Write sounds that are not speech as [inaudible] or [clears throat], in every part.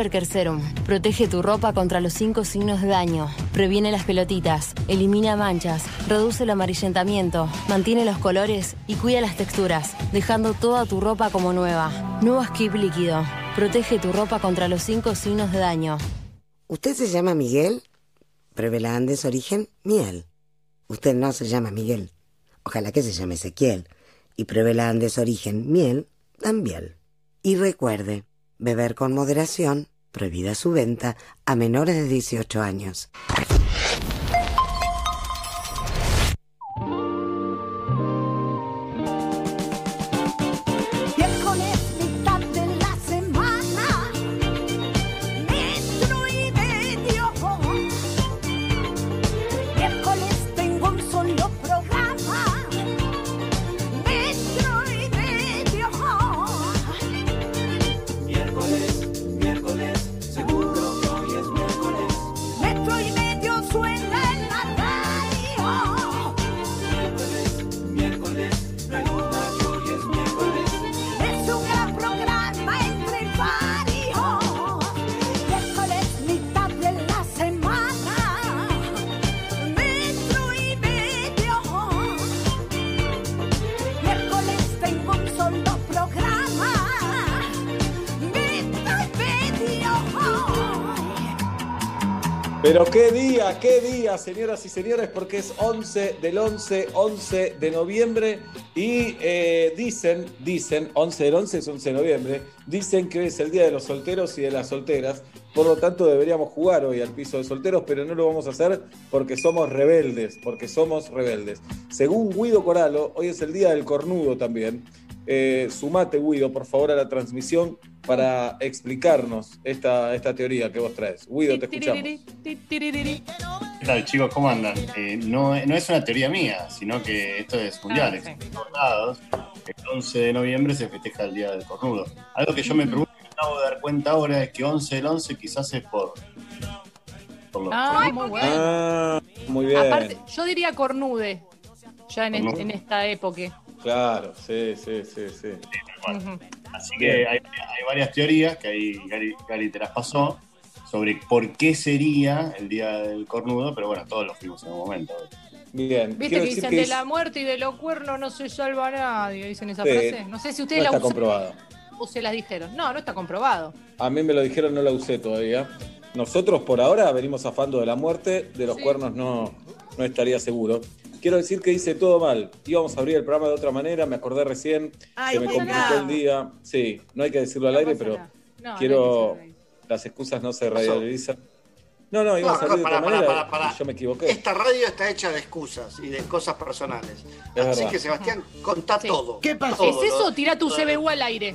Berker. Protege tu ropa contra los cinco signos de daño. Previene las pelotitas. Elimina manchas. Reduce el amarillentamiento. Mantiene los colores y cuida las texturas, dejando toda tu ropa como nueva. Nuevo Skip líquido. Protege tu ropa contra los cinco signos de daño. ¿Usted se llama Miguel? Pruebe la Andes Origen Miel. Usted no se llama Miguel. Ojalá que se llame Ezequiel. Y pruebe la Andes Origen Miel también. Y recuerde, beber con moderación, prohibida su venta a menores de 18 años. Pero qué día, qué día, señoras y señores, porque es 11 del 11, 11 de noviembre y eh, dicen, dicen, 11 del 11 es 11 de noviembre, dicen que es el día de los solteros y de las solteras, por lo tanto deberíamos jugar hoy al piso de solteros, pero no lo vamos a hacer porque somos rebeldes, porque somos rebeldes. Según Guido Coralo, hoy es el día del cornudo también. Eh, sumate, Guido, por favor, a la transmisión para explicarnos esta, esta teoría que vos traes. Guido, te escuchamos. ¿Qué tal, chicos? ¿Cómo andan? Eh, no, no es una teoría mía, sino que esto es mundial. Ah, es en todos lados. El 11 de noviembre se festeja el Día del Cornudo. Algo que yo me pregunto y me acabo de dar cuenta ahora es que 11 del 11 quizás es por. por los Ah, muy bueno. Ah, muy bien. Aparte, yo diría cornude, ya en esta época. Claro, sí, sí, sí, sí. Así que hay, hay varias teorías que ahí Gary, Gary te las pasó sobre por qué sería el Día del Cornudo, pero bueno, todos lo fuimos en un momento. Bien. Viste Quiero que dicen que de es- la muerte y de los cuernos no se salva nadie, dicen esa Sí. frase. No sé si no ustedes la está usan comprobado. o se las dijeron. No, no está comprobado. A mí me lo dijeron, no la usé todavía. Nosotros por ahora venimos afando de la muerte, de los Sí. cuernos no, no estaría seguro. Quiero decir que hice todo mal. Íbamos a abrir el programa de otra manera, me acordé recién Ay, que me complicó nada. el día. Sí, no hay que decirlo al No aire, pero. No, no quiero. decirlo Las excusas no se radializan. No, no, íbamos No, a no, abrir de otra manera. pará. y Yo me equivoqué. Esta radio está hecha de excusas y de cosas personales. Es Así verdad. que, Sebastián, contá Sí. todo. ¿Qué pasó? ¿Es eso tira tu. CBU al aire?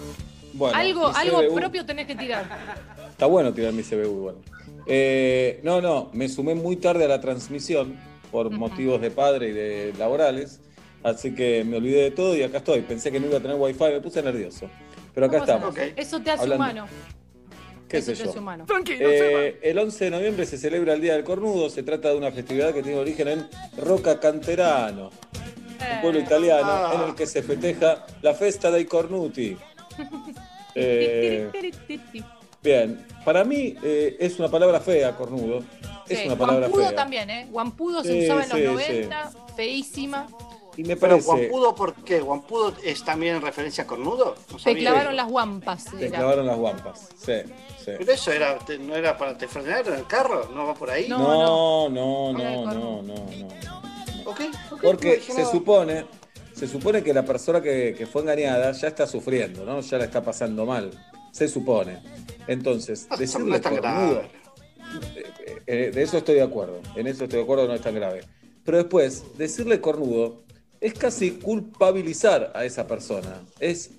Bueno, algo algo CBU propio tenés que tirar. Está bueno tirar mi CBU igual. Eh, no, no, me sumé muy tarde a la transmisión por motivos de padre y de laborales, así que me olvidé de todo y acá estoy. Pensé que no iba a tener wifi, me puse nervioso. Pero acá estamos. Eso te hace Hablando- humano. ¿Qué Eso sé te yo? hace humano. Tranquilo, Eh, el 11 de noviembre se celebra el Día del Cornudo. Se trata de una festividad que tiene origen en Roca Canterano, un pueblo italiano Ah. en el que se festeja la Festa dei Cornuti. [laughs] Eh, bien, para mí eh, es una palabra fea, cornudo. Es Sí, una palabra Guampudo fea. también, ¿eh? Guampudo se Sí, usaba en los sí, 90, feísima. Y me Pero parece. Guampudo, ¿por qué? ¿Guampudo es también en referencia a cornudo? No Te clavaron las guampas. Te era. clavaron las guampas. Sí, sí. Pero eso era, te- no era para te frenar en el carro, ¿no va por ahí? No. No, no, no, no, no, no, no. Ok, ok, Porque se supone, se supone que la persona que, que fue engañada ya está sufriendo, ¿no? Ya la está pasando mal. Se supone. Entonces, No, decirle no es tan cornudo, eh, eh, de eso estoy de acuerdo. En eso estoy de acuerdo, no es tan grave. Pero después, decirle cornudo es casi culpabilizar a esa persona. Es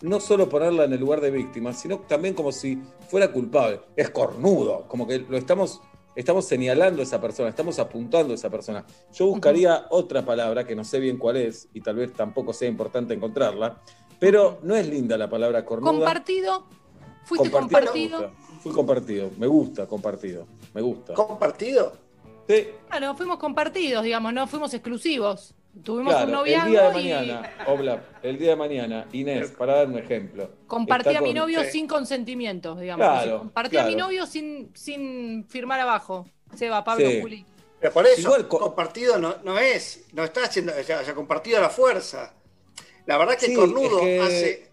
no solo ponerla en el lugar de víctima, sino también como si fuera culpable. Es cornudo, como que lo estamos, estamos señalando a esa persona, estamos apuntando a esa persona. Yo buscaría otra palabra que no sé bien cuál es y tal vez tampoco sea importante encontrarla, pero no es linda la palabra cornuda. Compartido. Fuiste Compartido. Fui compartido, me gusta compartido, me gusta. ¿Compartido? Sí, Bueno, fuimos compartidos, digamos, no fuimos exclusivos. Tuvimos Claro, un el día de noviazgo y mañana, Oblap, el día de mañana, Inés, para dar un ejemplo. compartí a mi con- novio sí. sin consentimiento, digamos. Claro, así. Compartí a mi claro. novio sin, sin firmar abajo. Seba, Pablo, Sí. Juli. Pero por eso, Igual co- compartido no, no es, no está haciendo, o sea, o sea, compartido a la fuerza. La verdad que Sí, el cornudo es que- hace.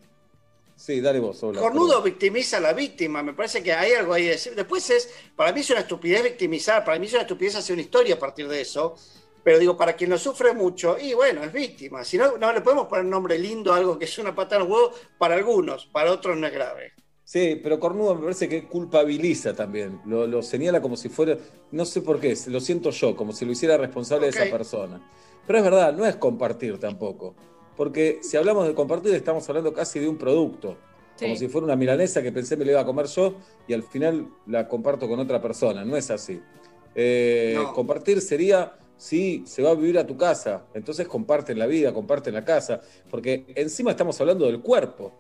Sí, dale vos, Oblap. Cornudo perdón. victimiza a la víctima, me parece que hay algo ahí de decir. Después es, para mí es una estupidez victimizar, para mí es una estupidez hacer una historia a partir de eso. Pero digo, para quien lo sufre mucho, y bueno, es víctima. Si no, no le podemos poner nombre lindo a algo que es una patada en los huevos para algunos, para otros no es grave. Sí, pero Cornudo me parece que culpabiliza también. Lo, lo señala como si fuera, no sé por qué, lo siento yo, como si lo hiciera responsable de esa persona. Pero es verdad, no es compartir tampoco. Porque si hablamos de compartir, estamos hablando casi de un producto. Sí. Como si fuera una milanesa que pensé me la iba a comer yo y al final la comparto con otra persona. No es así. Eh, No. Compartir sería si se va a vivir a tu casa. Entonces comparten la vida, comparten la casa. Porque encima estamos hablando del cuerpo.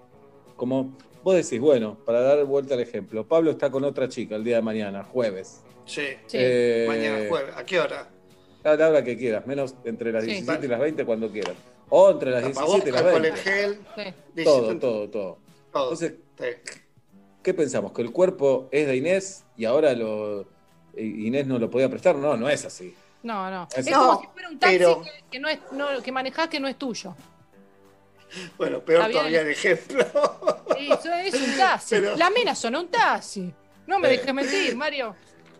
Como vos decís, bueno, para dar vuelta al ejemplo, Pablo está con otra chica el día de mañana, jueves. Sí. Sí. Eh, Mañana jueves. ¿A qué hora? A la hora que quieras, menos entre las Sí. 17 y las 20 cuando quieras. O entre las 17 y las Tapabocas, 20. alcohol en gel. Sí. dice- Todo, todo, todo. todo. Entonces, Sí. ¿qué pensamos? ¿Que el cuerpo es de Inés y ahora lo Inés no lo podía prestar? No, no es así. No, no. Es- Es No, como si fuera un taxi pero- que, que no es, no, que manejás que no es tuyo. Bueno, peor todavía el ejemplo. Sí, Eso es un taxi. Pero- La mena sonó un taxi. No me dejes mentir, Mario.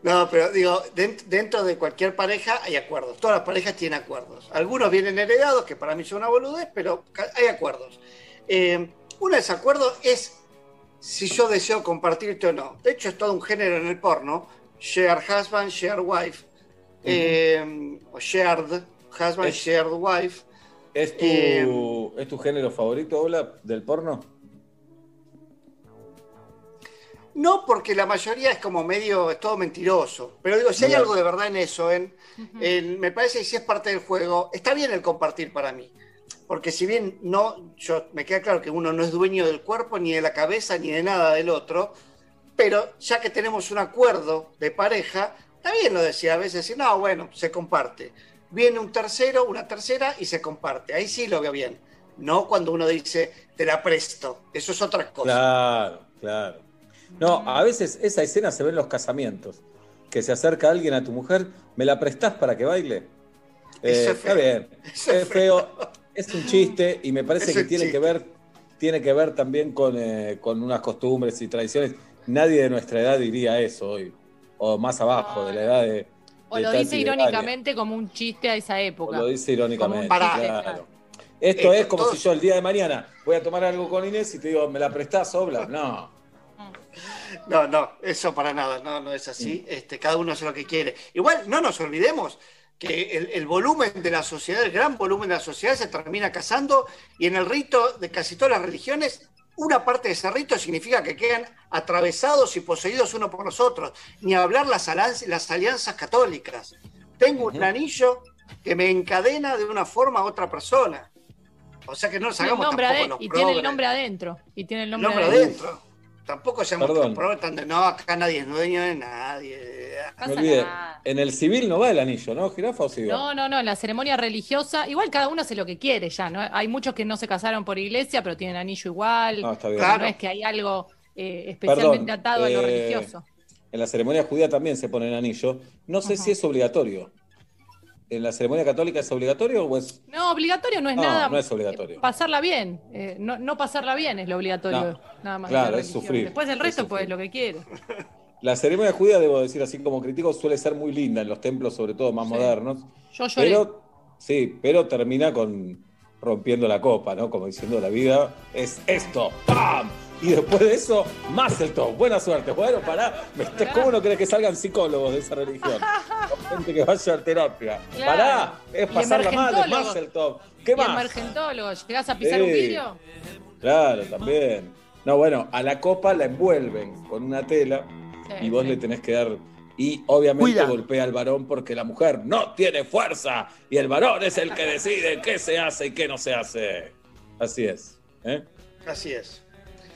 No, pero digo, dent- dentro de cualquier pareja hay acuerdos. Todas las parejas tienen acuerdos. Algunos vienen heredados, que para mí son una boludez, pero hay acuerdos. Eh, uno de esos acuerdos es si yo deseo compartirte o no. De hecho, es todo un género en el porno. Share husband, share wife. Eh, o shared husband, Es- shared wife. ¿Es tu, Eh, ¿es tu género favorito, Ola, del porno? No, porque la mayoría es como medio, es todo mentiroso. Pero digo, si hay algo de verdad en eso, en, en- me parece que si es parte del juego, está bien el compartir para mí. Porque si bien no, yo me queda claro que uno no es dueño del cuerpo, ni de la cabeza, ni de nada del otro, pero ya que tenemos un acuerdo de pareja, está bien lo decía a veces, decir, no, bueno, se comparte. Viene un tercero, una tercera y se comparte. Ahí sí lo veo bien. No cuando uno dice, te la presto. Eso es otra cosa. Claro, claro. No, a veces esa escena se ve en los casamientos. Que se acerca alguien a tu mujer, ¿me la prestás para que baile? Eh, está feo. bien. [laughs] Es es feo. Es un chiste y me parece Es que tiene que ver, tiene que ver también con, eh, con unas costumbres y tradiciones. Nadie de nuestra edad diría eso hoy. O más abajo, de la edad de. O de lo dice irónicamente como un chiste a esa. O época. lo dice irónicamente. Como un pará. claro. Esto Esto, es como si yo el día de mañana voy a tomar algo con Inés y te digo, ¿me la prestás, Obla? No. No, no, eso para nada, no, no es así. Mm. Este, cada uno hace lo que quiere. Igual no nos olvidemos que el, el volumen de la sociedad, el gran volumen de la sociedad se termina casando y en el rito de casi todas las religiones, una parte de ese rito significa que quedan atravesados y poseídos uno por los otros. Ni hablar las, alianzas católicas. Tengo un anillo que me encadena de una forma a otra persona. O sea que no nos hagamos tampoco los y tiene el nombre adentro. Y tiene el nombre, nombre adentro. adentro. Tampoco seamos Perdón. tan de no, acá nadie es dueño de nadie. Olvidé. nada. En el civil no va el anillo, ¿no, jirafa o sí va? No, no, no, en la ceremonia religiosa, igual cada uno hace lo que quiere ya, ¿no? Hay muchos que no se casaron por iglesia, pero tienen anillo igual. No, está bien. Claro. No es que hay algo eh, especialmente Perdón, atado a lo eh, religioso. En la ceremonia judía también se pone el anillo. No sé Ajá. si es obligatorio. ¿En la ceremonia católica es obligatorio o es.? No, obligatorio no es No, nada. no es obligatorio. eh, Pasarla bien. eh, no, no pasarla bien es lo obligatorio. No. Nada más. Claro, es sufrir, Después el es resto, pues lo que quiere. La ceremonia judía, debo decir así como crítico, suele ser muy linda en los templos, sobre todo más Sí. modernos. Yo lloré. Pero, sí, pero termina con rompiendo la copa, ¿no? Como diciendo, la vida es esto. ¡Pam! Y después de eso, más el top. Buena suerte. Bueno, pará. ¿Cómo no crees que salgan psicólogos de esa religión? O [laughs] gente que vaya a terapia. Claro. Pará. Es pasarla mal, es más el top. ¿Qué y más? ¿llegás a pisar Sí. un vidrio? Claro, también. No, bueno, a la copa la envuelven con una tela Sí, y vos sí. le tenés que dar. Y obviamente Cuida. golpea al varón porque la mujer no tiene fuerza y el varón es el que decide qué se hace y qué no se hace. Así es. ¿eh? Así es.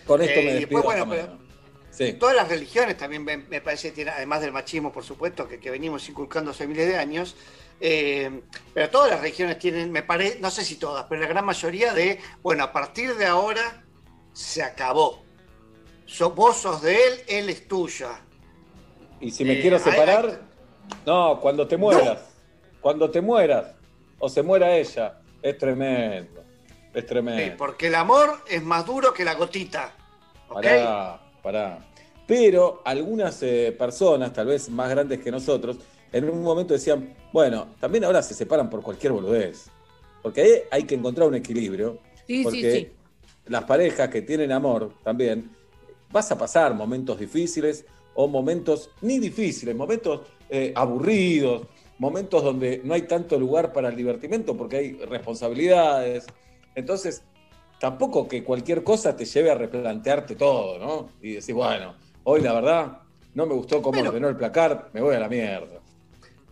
Con esto Eh, me despido. después, bueno, hasta pero- mañana. Sí. Todas las religiones también me, me parece tienen, además del machismo, por supuesto, que, que venimos inculcando hace miles de años, eh, pero todas las religiones tienen, me parece, no sé si todas, pero la gran mayoría de, bueno, a partir de ahora se acabó. So- vos sos de él, él es tuya. Y si me Eh, quiero hay- separar, no, cuando te mueras. Cuando te mueras, o se muera ella, es tremendo. Es tremendo. porque el amor es más duro que la gotita. Pará, pará. Pero algunas eh, personas, tal vez más grandes que nosotros, en un momento decían, bueno, también ahora se separan por cualquier boludez. Porque ahí hay que encontrar un equilibrio. Sí, sí, porque sí. las parejas que tienen amor también, vas a pasar momentos difíciles o momentos ni difíciles, momentos eh, aburridos, momentos donde no hay tanto lugar para el divertimento porque hay responsabilidades. Entonces, tampoco que cualquier cosa te lleve a replantearte todo, ¿no? Y decir, bueno, hoy la verdad no me gustó cómo Pero- ordenó el placar, me voy a la mierda.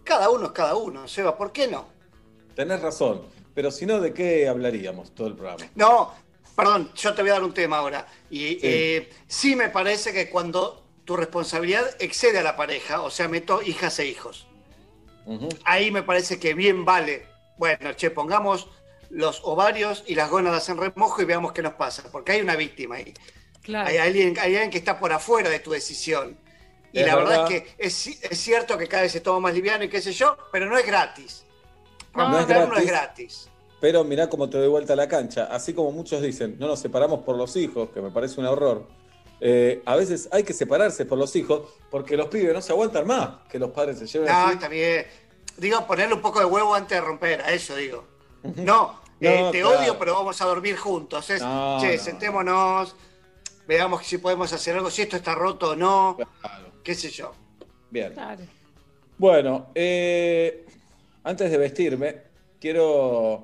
Cada uno es cada uno, Seba, ¿por qué no? Tenés razón, pero si no, ¿de qué hablaríamos todo el programa? No, perdón, yo te voy a dar un tema ahora. Y Sí. eh, sí me parece que cuando tu responsabilidad excede a la pareja, o sea, meto hijas e hijos, ahí me parece que bien vale. Bueno, che, pongamos los ovarios y las gónadas en remojo y veamos qué nos pasa, porque hay una víctima ahí. Claro. Hay alguien, hay alguien que está por afuera de tu decisión. Y Es la verdad, verdad. es que es, ci- es cierto que cada vez se toma más liviano y qué sé yo, pero no es gratis. No, no es Romper no es gratis. gratis. Pero mirá cómo te doy vuelta a la cancha. Así como muchos dicen, no nos separamos por los hijos, que me parece un horror. eh, a veces hay que separarse por los hijos porque los pibes no se aguantan más que los padres se lleven No, así. está bien. Digo, ponerle un poco de huevo antes de romper, a eso digo. No, [laughs] No, eh, te claro. odio, pero vamos a dormir juntos. Es, No, che, no. sentémonos, veamos si podemos hacer algo, si esto está roto o no, Claro. qué sé yo. Bien. Claro. Bueno, eh, antes de vestirme, quiero.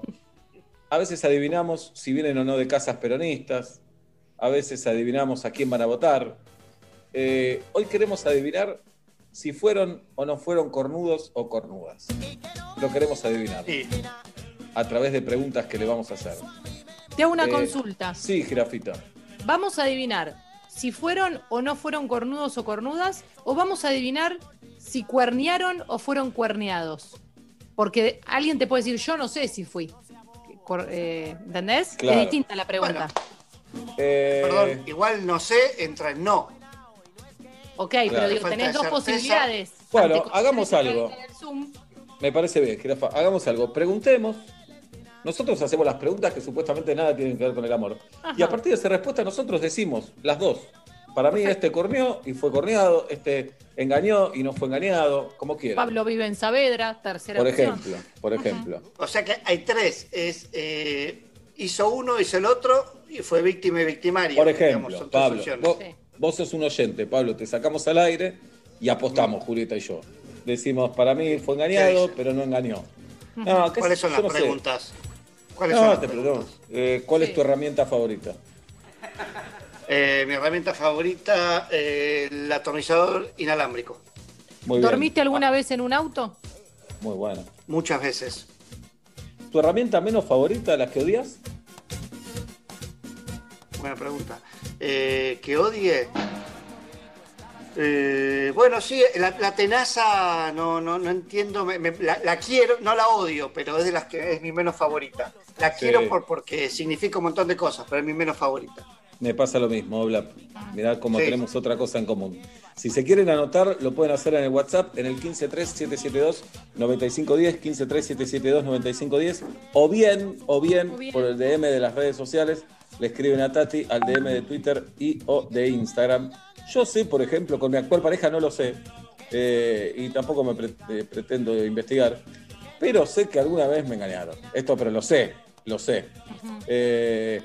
A veces adivinamos si vienen o no de casas peronistas. A veces adivinamos a quién van a votar. Eh, hoy queremos adivinar si fueron o no fueron cornudos o cornudas. Lo queremos adivinar Sí. A través de preguntas que le vamos a hacer. Te hago una Eh, consulta. Sí, Girafita. Vamos a adivinar si fueron o no fueron cornudos o cornudas, o vamos a adivinar si cuernearon o fueron cuerneados. Porque alguien te puede decir, yo no sé si fui. Cor- eh, ¿Entendés? Claro. Es distinta la pregunta. Eh, Perdón, igual no sé, entra en no. ok, pero digo, tenés dos posibilidades. Bueno, hagamos algo. Me parece bien, Jirafa. Hagamos algo. Preguntemos. Nosotros hacemos las preguntas que supuestamente nada tienen que ver con el amor. Ajá. Y a partir de esa respuesta nosotros decimos las dos. Para mí este corneó y fue corneado, este engañó y no fue engañado, como quiera. Pablo vive en Saavedra, tercera por opción. ejemplo, por ejemplo. O sea que hay tres. Es, eh, hizo uno, hizo el otro y fue víctima y victimario. Por ejemplo, Pablo, vos, Sí. vos sos un oyente, Pablo, te sacamos al aire y apostamos, Julieta y yo. Decimos, para mí fue engañado, pero no engañó. No, ¿qué ¿Cuáles son yo las no sé. ¿Cuáles son No, las te preguntas? pregunto. Eh, ¿Cuál Sí. es tu herramienta favorita? Eh, mi herramienta favorita, eh, el atornillador inalámbrico. Muy bien. ¿Dormiste alguna vez en un auto? Muy bueno. Muchas veces. ¿Tu herramienta menos favorita, la que odias? Buena pregunta. Eh, que odie. Eh, bueno, sí, la, la tenaza no, no, no entiendo, me- me- la, la quiero, no la odio, pero es de las que es mi menos favorita. La Sí. quiero por, porque significa un montón de cosas, pero es mi menos favorita. Me pasa lo mismo, Oblap. Mirá cómo Sí. tenemos otra cosa en común. Si se quieren anotar, lo pueden hacer en el WhatsApp en el 153772-9510, 153772-9510, o bien, o bien, O bien. por el DM de las redes sociales, le escriben a Tati al DM de Twitter y o de Instagram. Yo sé, por ejemplo, con mi actual pareja no lo sé, eh, y tampoco me pre- eh, pretendo investigar, pero sé que alguna vez me engañaron. Esto, pero lo sé, lo sé. Eh,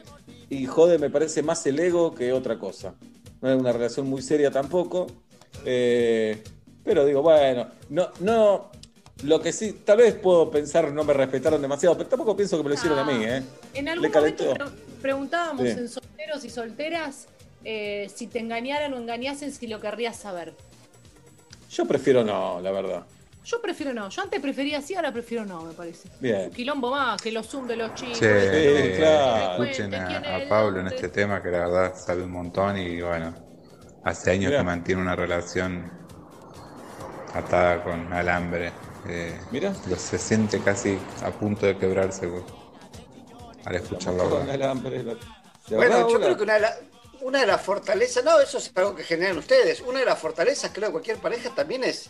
y jode, me parece más el ego que otra cosa. No es una relación muy seria tampoco. pero digo, bueno, no, no. Lo que sí, tal vez puedo pensar, no me respetaron demasiado, pero tampoco pienso que me lo hicieron a mí, ¿eh? En algún Le momento pre- preguntábamos Sí. en solteros y solteras eh, si te engañaran o engañasen, si lo querrías saber. Yo prefiero no, la verdad. Yo prefiero no. Yo antes prefería sí, ahora prefiero no, me parece. Bien. Un quilombo más, que los zoom de los chicos. Sí, Sí, claro. escuchen ¿Quién a, Pablo en este tema que la verdad sabe un montón y bueno, hace años Mirá. que mantiene una relación atada con alambre. Eh, Mirá. lo- se siente casi a punto de quebrarse güey, al escucharlo Con alambre, lo- ¿De Bueno, yo creo que una la- una de las fortalezas, no, eso es algo que generan ustedes. Una de las fortalezas, creo, de cualquier pareja también es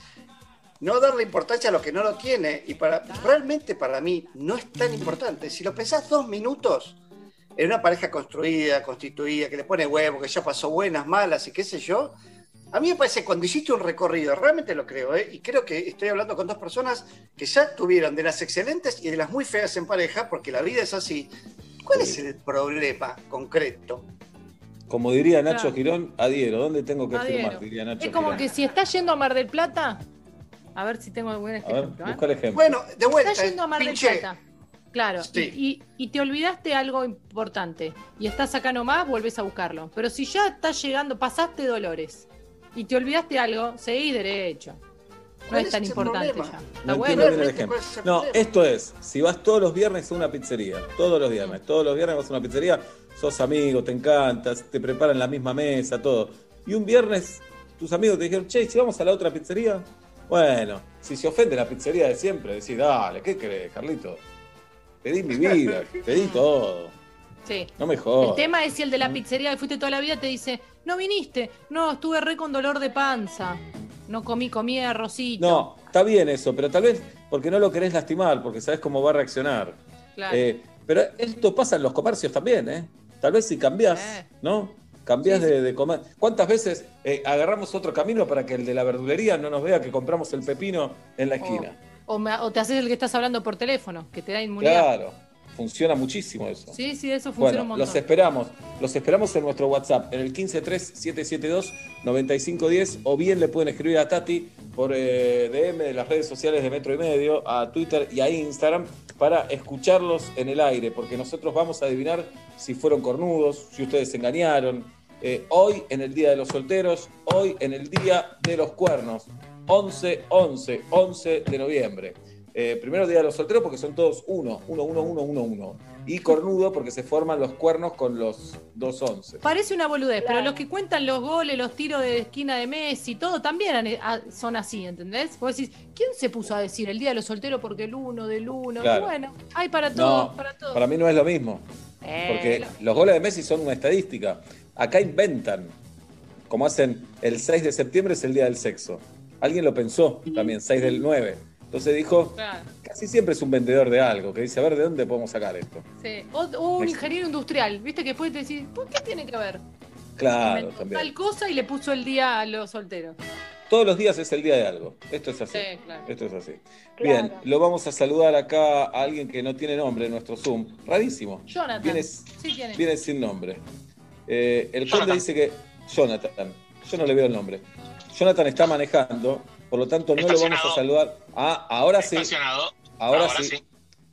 no darle importancia a lo que no lo tiene. Y para realmente para mí no es tan importante. Si lo pensás dos minutos en una pareja construida, constituida, que le pone huevo, que ya pasó buenas, malas y qué sé yo, a mí me parece cuando hiciste un recorrido, realmente lo creo, ¿eh? y creo que estoy hablando con dos personas que ya tuvieron de las excelentes y de las muy feas en pareja, porque la vida es así. ¿Cuál es el problema concreto? Como diría Nacho Claro. Girón, adhiero. ¿Dónde tengo que Adhiero. firmar? Diría Nacho Es como Girón. que si estás yendo a Mar del Plata, a ver si tengo algún A ver, ejemplo. ¿eh? busca el ejemplo. Bueno, de vuelta, Estás yendo a Mar del. Plata. Claro, Sí. y, y- y te olvidaste algo importante y estás acá nomás, volvés a buscarlo. Pero si ya estás llegando, pasaste Dolores y te olvidaste algo, seguís derecho. No ¿Cuál es tan el importante problema? ya. Está No bueno. el ejemplo. ¿cuál es el No, esto es, si vas todos los viernes a una pizzería, todos los viernes, todos los viernes vas a una pizzería, sos amigo, te encantas, te preparan la misma mesa, todo. Y un viernes tus amigos te dijeron, che, si vamos a la otra pizzería, bueno, si se ofende la pizzería de siempre, decís, dale, ¿qué crees, Carlito? Pedí mi vida, [laughs] pedí todo, Sí. no me El jodas. tema es si el de la pizzería que fuiste toda la vida te dice, no viniste, no, estuve re con dolor de panza, no comí, comí arrocito. No, está bien eso, pero tal vez porque no lo querés lastimar, porque sabes cómo va a reaccionar. Claro. Eh, pero esto pasa en los comercios también, ¿eh? Tal vez si cambiás, Eh. ¿no? Cambiás Sí, de, de comer. ¿Cuántas veces eh, agarramos otro camino para que el de la verdulería no nos vea que compramos el pepino en la esquina? O, me- o te haces el que estás hablando por teléfono, que te da inmunidad. Claro, funciona muchísimo eso. Sí, sí, eso funciona Bueno, un montón. los esperamos. Los esperamos en nuestro WhatsApp, en el 153772-9510, o bien le pueden escribir a Tati por eh, DM de las redes sociales de Metro y Medio, a Twitter y a Instagram, para escucharlos en el aire, porque nosotros vamos a adivinar si fueron cornudos, si ustedes se engañaron. Eh, hoy en el Día de los Solteros, hoy en el Día de los Cuernos, 11, 11, 11 de noviembre. Eh, primero Día de los Solteros porque son todos uno, uno, uno, uno, uno, uno. Y cornudo porque se forman los cuernos con los dos once. Parece una boludez, pero los que cuentan los goles, los tiros de esquina de Messi, todo también ah, son así, ¿entendés? Vos decís, ¿quién se puso a decir el día de los solteros porque el uno del uno? Claro. Bueno, hay para todos, No, para todos. para mí no es lo mismo. Eh, Porque lo- los goles de Messi son una estadística. Acá inventan. Como hacen el 6 de septiembre es el día del sexo. Alguien lo pensó también, 6 del 9. Entonces dijo, Claro, casi siempre es un vendedor de algo, que dice, a ver, ¿de dónde podemos sacar esto? sí. O, o un ingeniero industrial, ¿viste? Que te decís, ¿por qué tiene que ver? Claro, también. tal cosa y le puso el día a los solteros. Todos los días es el día de algo. Esto es así. Sí, claro. Esto es así. Bien, lo vamos a saludar acá a alguien que no tiene nombre en nuestro Zoom. Rarísimo. Jonathan. Viene, Sí tiene. viene sin nombre. Eh, el conde dice que. Jonathan. Yo no le veo el nombre. Jonathan está manejando, por lo tanto, no lo vamos a saludar. Ah, ahora sí. Ahora, ahora sí.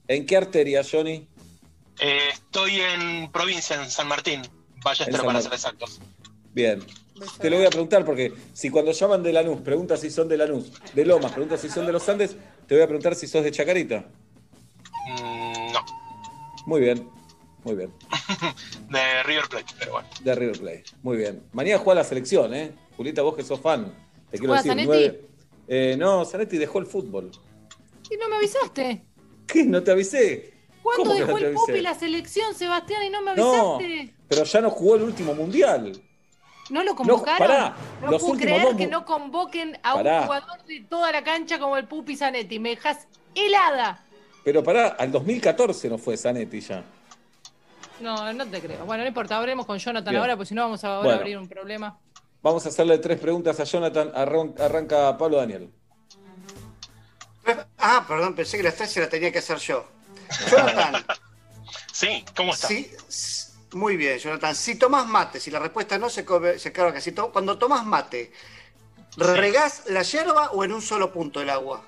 ¿En qué arteria, Johnny? Eh, estoy en provincia, en San Martín. Vaya para ser exactos. Bien. Te lo voy a preguntar porque si cuando llaman de Lanús preguntas si son de Lanús, de Lomas preguntas si son de los Andes, te voy a preguntar si sos de Chacarita. Mm, no. Muy bien, muy bien. [laughs] de River Plate, pero bueno. De River Plate, muy bien. Mañana juega la selección, ¿eh? Julita, vos que sos fan. Te quiero decir, 9, eh, no, Zanetti dejó el fútbol. Y no me avisaste. ¿Qué? ¿No te avisé? ¿Cuándo ¿Cómo que dejó no el Pupi la selección, Sebastián, y no me No, avisaste? pero ya no jugó el último mundial. ¿No lo convocaron? pará, No los puedo creer dos que no convoquen a Pará. un jugador de toda la cancha como el Pupi Zanetti. Me dejas helada. Pero pará, al 2014 no fue Zanetti ya. No, no te creo. Bueno, no importa, hablemos con Jonathan Bien. ahora, porque si no vamos a ahora Bueno. abrir un problema. Vamos a hacerle tres preguntas a Jonathan. Arran- Arranca Pablo Daniel. Ah, perdón, pensé que las tres se las tenía que hacer yo. Jonathan, [laughs] Sí, ¿cómo está? sí, muy bien, Jonathan. Si tomás mate, si la respuesta no se, come- se carga casi todo, cuando tomás mate, ¿regás la yerba o en un solo punto el agua?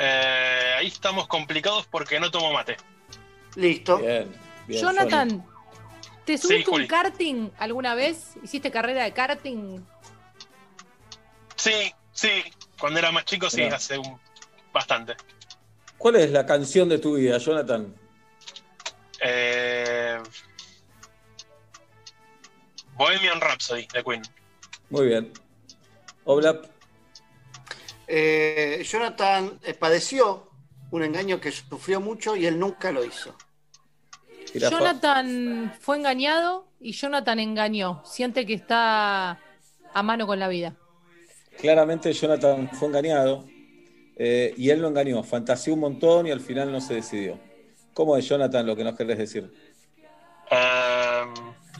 Eh, ahí estamos complicados porque no tomo mate. Listo. Bien. bien Jonathan, ¿te Sí, subiste un Juli. karting alguna vez? ¿Hiciste carrera de karting? Sí, sí. Cuando era más chico, sí, Mirá. hace un, bastante. ¿Cuál es la canción de tu vida, Jonathan? Eh, Bohemian Rhapsody de Queen. Muy bien. Oblap, Eh, Jonathan eh, padeció un engaño que sufrió mucho y él nunca lo hizo. Jirafa. Jonathan fue engañado y Jonathan engañó. Siente que está a mano con la vida. Claramente Jonathan fue engañado eh, y él lo engañó. Fantaseó un montón y al final no se decidió. ¿Cómo es Jonathan lo que nos querés decir? Eh,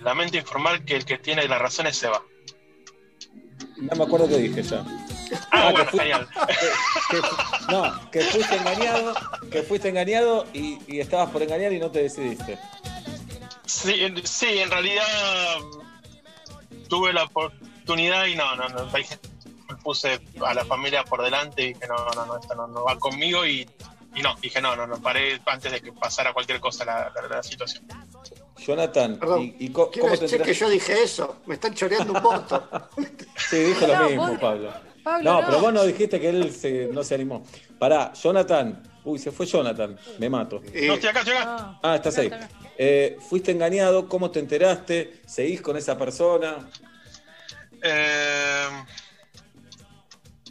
lamento informar que el que tiene la razón es Seba. No me acuerdo qué dije ya. Ah, que bueno, fui- genial. que- no, que fuiste engañado, que fuiste engañado y, y estabas por engañar y no te decidiste. Sí, en- sí, en realidad tuve la oportunidad y no, no, no, dije- me puse a la familia por delante y dije, no, no, no, esto no, no va conmigo y, y no, dije, no, no, no, paré antes de que pasara cualquier cosa la, la- la situación. Jonathan, Perdón, ¿y, y cómo te que yo dije eso. Me están choreando un voto. [laughs] Sí, dijo lo No, mismo, vos- Pablo. Pablo, No, no. pero vos no dijiste que él se- no se animó. Pará, Jonathan. Uy, se fue Jonathan. Me mato. Eh, No, estoy acá, estoy acá. Ah, Ah, estás ahí. Eh, fuiste engañado, ¿cómo te enteraste? ¿Seguís con esa persona? Eh,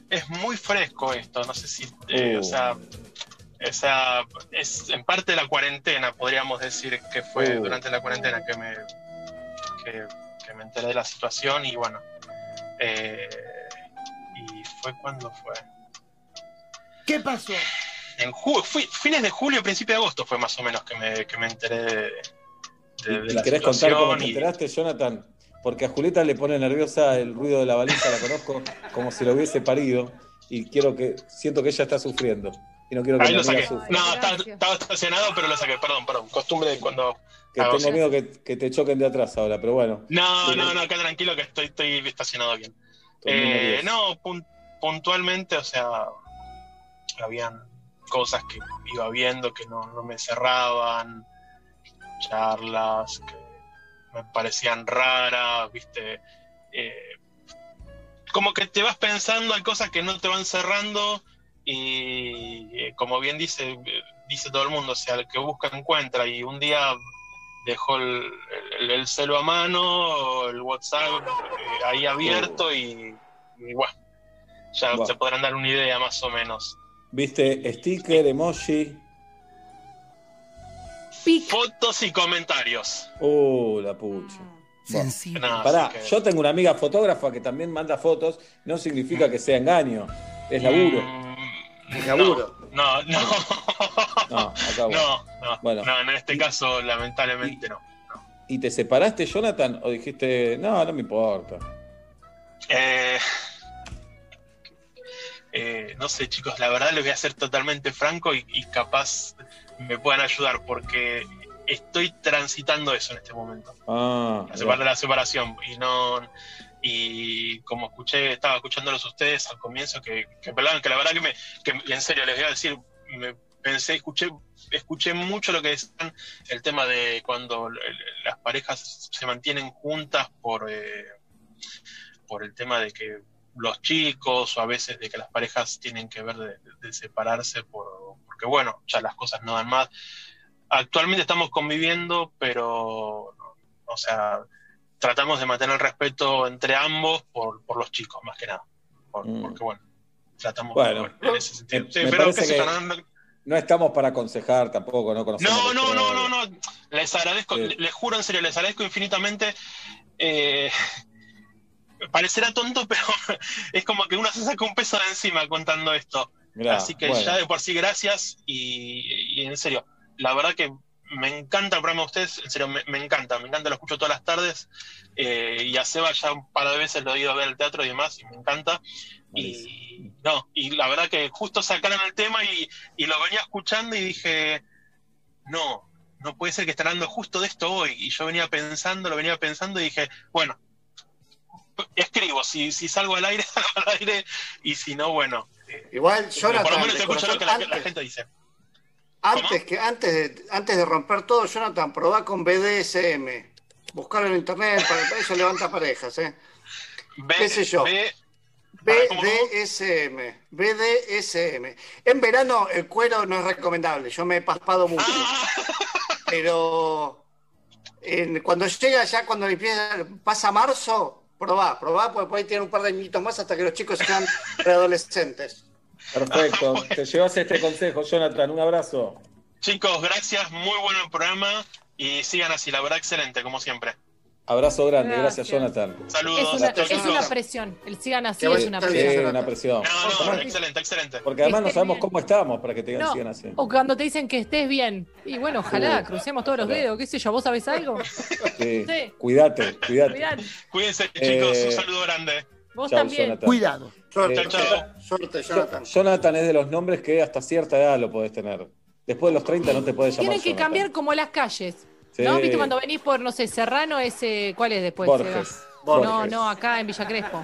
es muy fresco esto, no sé si, eh, Uh. o sea, o sea, es en parte de la cuarentena, podríamos decir que fue Uh. durante la cuarentena que me, que, que me enteré de la situación y bueno, eh, fue cuando fue. ¿Qué pasó? En ju- fui- fines de julio, principio de agosto fue más o menos que me, que me enteré de, de- ¿Y, de y la querés contar cómo te enteraste, Jonathan? Porque a Julieta le pone nerviosa el ruido de la baliza, la conozco como si lo hubiese parido y quiero que siento que ella está sufriendo y no quiero que Ahí lo saqué. sufra. No, estaba, estacionado, pero lo saqué. Perdón, perdón. Costumbre de cuando. Que tengo miedo que, que te choquen de atrás ahora, pero bueno. No, Sí. no, no, acá tranquilo que estoy, estoy estacionado bien. Eh, no, pun- puntualmente, o sea, habían cosas que iba viendo que no, no me cerraban, charlas que me parecían raras, viste. Eh, como que te vas pensando, hay cosas que no te van cerrando y eh, como bien dice, dice todo el mundo, o sea, el que busca encuentra y un día dejó el, el- el celo a mano, el WhatsApp eh, ahí abierto y bueno, ya Bueno. se podrán dar una idea más o menos. Viste, sticker, emoji. Pic. Fotos y comentarios. Uh, la pucha. Bueno, Sencillo. No, Pará, que- yo tengo una amiga fotógrafa que también manda fotos, no significa que sea engaño, es laburo. Mm, Es laburo. No, no, No, acá [laughs] voy. no, no, Bueno. no, en este caso lamentablemente no. ¿Y te separaste, Jonathan? ¿O dijiste, no, no me importa? Eh, eh, no sé, chicos, la verdad les voy a ser totalmente franco y, y capaz me puedan ayudar porque estoy transitando eso en este momento. Ah, La, separa- la separación. Y no. Y como escuché, estaba escuchándolos ustedes al comienzo que, que que la verdad que me, que en serio les voy a decir, me pensé, escuché, escuché mucho lo que decían, el tema de cuando las parejas se mantienen juntas por, eh, por el tema de que los chicos o a veces de que las parejas tienen que ver de, de separarse por, porque bueno, ya las cosas no dan más. Actualmente estamos conviviendo, pero, o sea, tratamos de mantener el respeto entre ambos por, por los chicos, más que nada. Por- Mm. Porque bueno, tratamos Bueno, en ese sentido. me- Sí, pero que- no, estamos para aconsejar tampoco, no conocemos. no, no, no, no, no. Les agradezco, Sí. les juro en serio, les agradezco infinitamente. Eh, parecerá tonto, pero [laughs] es como que uno se saca un peso de encima contando esto. Mirá, Así que bueno. ya de por sí, gracias. Y, y en serio, la verdad que me encanta el programa de ustedes, en serio, me, me encanta, me encanta, lo escucho todas las tardes. eh, y a Seba ya un par de veces lo he ido a ver al teatro y demás, y me encanta. Y no, y la verdad que justo sacaron el tema y, y lo venía escuchando y dije, no, no puede ser que estén hablando justo de esto hoy. Y yo venía pensando, lo venía pensando y dije, bueno, escribo, si, si salgo al aire, [laughs] salgo al aire, y si no, bueno. Igual, por lo Jonathan, menos escucho lo que la, gente dice. antes, que, antes, de, antes de romper todo, Jonathan, probá con BDSM. Buscarlo en internet, para eso levanta parejas, ¿eh? ¿Qué sé yo? BDSM, BDSM. En verano el cuero no es recomendable, yo me he paspado mucho. Ah, Pero en- cuando llega ya, cuando empieza, pasa marzo, Probá, probá, porque por ahí tiene un par de añitos más hasta que los chicos sean [laughs] preadolescentes. Perfecto. Te llevas este consejo, Jonathan. Un abrazo. Chicos, gracias, muy bueno el programa y sigan así, la verdad excelente, como siempre. Abrazo grande. Gracias, Gracias. Jonathan. Saludos. Es una, es una presión. El sigan así es una presión. una presión. No, no, excelente, excelente. Porque además no sabemos bien. cómo estamos para que te digan No, sigan así. O cuando te dicen que estés bien. Y bueno, ojalá, Sí. crucemos todos los dedos, qué sé yo, ¿vos sabés algo? Sí. Sí. Cuídate, cuídate. Cuidado. Cuídense, chicos, Eh, un saludo grande. Vos Chau, también. Jonathan. Cuidado. Suerte, Eh, suerte, Jonathan. Jonathan es de los nombres que hasta cierta edad lo podés tener. Después de los 30 no te podés llamar Tienen que Jonathan. cambiar como las calles. Sí. ¿No? ¿Viste cuando venís por, no sé, Serrano, ese, ¿cuál es después? Borges. No, Borges. no, acá en Villa Crespo.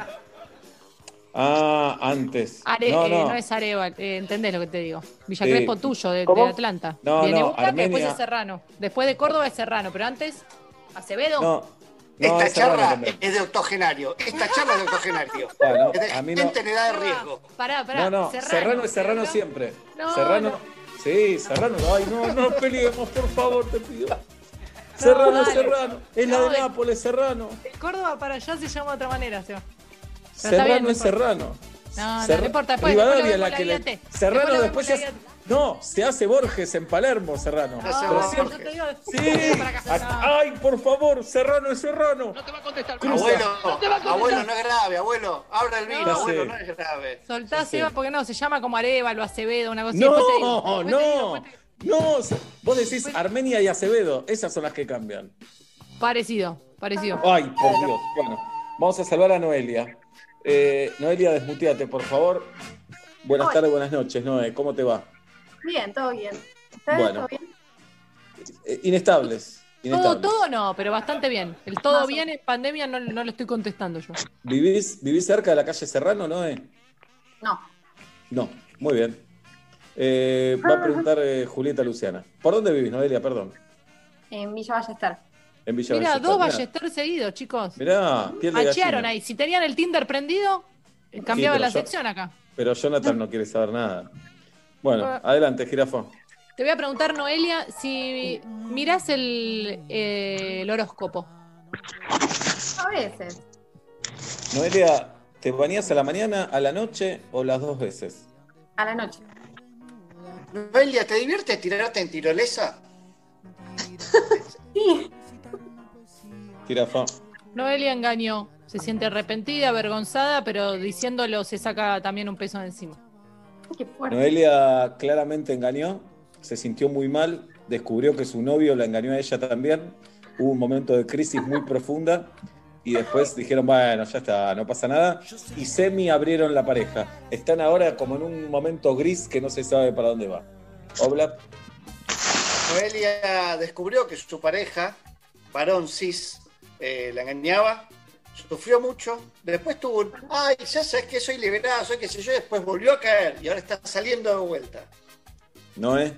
Ah, antes. Are- no, eh, no. no es Areva, eh, entendés lo que te digo. Villa Sí. Crespo tuyo, de, Atlanta. No, Viene no, que después es Serrano. Después de Córdoba es Serrano, pero antes, Acevedo. No, no, Esta es Serrano charla es de octogenario. Esta charla es de octogenario. [laughs] Bueno, Es de a mí no. gente en edad de riesgo. Pará, pará. No, no, Serrano, es Serrano ¿no? siempre. No, Serrano. no. Sí, Serrano. Ay, no, no peleemos, por favor, te pido. Serrano es dale. Serrano. Es la No, de Nápoles, Serrano. Córdoba para allá se llama de otra manera, Seba. Serrano bien, no es. Serrano. No, no, Serra- no importa. Después, Rivadavia lo la que le. Serrano lo después se hace. No, se hace Borges en Palermo, Serrano. Se hace Pero te digo, Sí. Ay, por favor, Serrano es Serrano. Cruza. Abuelo, abuelo, no es grave, abuelo. Abra el vino, abuelo, no es grave. Soltá. Seba, porque no, se llama como Arevalo, Acevedo, una cosa así. Después te digo, No, después te digo, no. vos decís Armenia y Acevedo, esas son las que cambian. Parecido, parecido. Ay, por Dios. Bueno, vamos a salvar a Noelia. Eh, Noelia, desmuteate, por favor. Buenas tardes, buenas noches, Noé. ¿Cómo te va? Bien, todo bien. ¿Ustedes Bueno. todo bien? Eh, inestables. Todo, inestables. todo no, pero bastante bien. El todo bien en pandemia no, no lo estoy contestando yo. ¿Vivís, ¿Vivís cerca de la calle Serrano, Noé? No. No, muy bien. Eh, va a preguntar eh, Julieta Luciana. ¿Por dónde vivís, Noelia? Perdón. En Villa Ballester. En Villa Mira, Ballester. dos Mirá, Ballester seguidos, chicos. Mirá, piel de Machearon ahí. Si tenían el Tinder prendido, cambiaba la yo- sección acá. Pero Jonathan no quiere saber nada. Bueno, adelante, jirafón. Te voy a preguntar, Noelia, si mirás el, eh, el horóscopo. A veces. Noelia, ¿te bañás a la mañana, a la noche o las dos veces? A la noche. Noelia, ¿te divierte tirarte en tirolesa? [laughs] Sí. Jirafón. Noelia engañó. Se siente arrepentida, avergonzada, pero diciéndolo se saca también un peso de encima. Qué. Noelia claramente engañó, se sintió muy mal, descubrió que su novio la engañó a ella también. Hubo un momento de crisis muy profunda y después dijeron, bueno, ya está, no pasa nada. Y semi abrieron la pareja. Están ahora como en un momento gris que no se sabe para dónde va. Obla, Noelia descubrió que su pareja, varón cis, eh, la engañaba, sufrió mucho, después tuvo un, ay, ya sabes que soy liberada, soy qué sé yo, y después volvió a caer y ahora está saliendo de vuelta. ¿no es?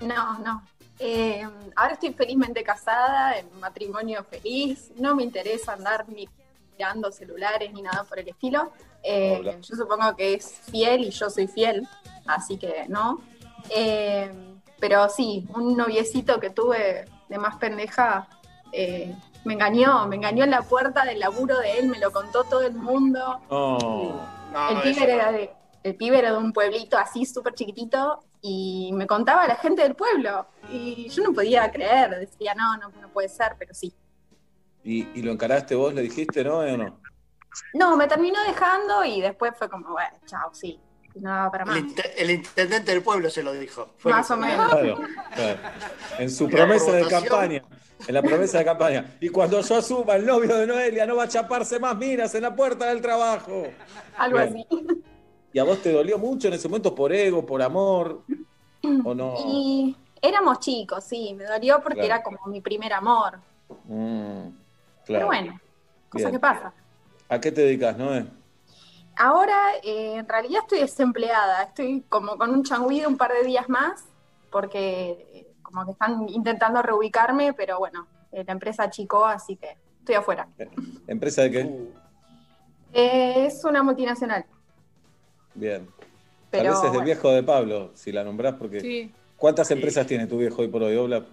No, no. Eh, ahora estoy felizmente casada, en matrimonio feliz. No me interesa andar ni mirando celulares ni nada por el estilo. Eh, Hola. yo supongo que es fiel y yo soy fiel, así que no. Eh, pero sí, un noviecito que tuve de más pendeja eh, me engañó, me engañó en la puerta del laburo de él, me lo contó todo el mundo. Oh, No, el, pibe era de, el pibe era de un pueblito así súper chiquitito y me contaba a la gente del pueblo. Y yo no podía creer, decía, no, no, no puede ser, pero sí. ¿Y, y lo encaraste vos? ¿Le dijiste no o no? No, me terminó dejando y después fue como, bueno, chao, sí, no daba para más. El, inte- el intendente del pueblo se lo dijo. Fue Más o menos. Claro, claro. En su promesa de campaña. En la promesa de campaña. Y cuando yo asuma el novio de Noelia, no va a chaparse más minas en la puerta del trabajo. Algo Bien. así. ¿Y a vos te dolió mucho en ese momento por ego, por amor? ¿O no? Y éramos chicos, sí, me dolió porque Claro. era como mi primer amor. Mm, Pero claro. bueno, cosa Bien. que pasa. ¿A qué te dedicas, Noé? Ahora, eh, en realidad estoy desempleada, estoy como con un changuido un par de días más, porque eh, como que están intentando reubicarme, pero bueno, eh, la empresa achicó, así que estoy afuera. ¿Empresa de qué? Uh, Eh, es una multinacional, Bien. pero Tal vez es del bueno, viejo de Pablo, si la nombrás, porque. Sí. ¿Cuántas empresas tiene tu viejo hoy por hoy, Obla?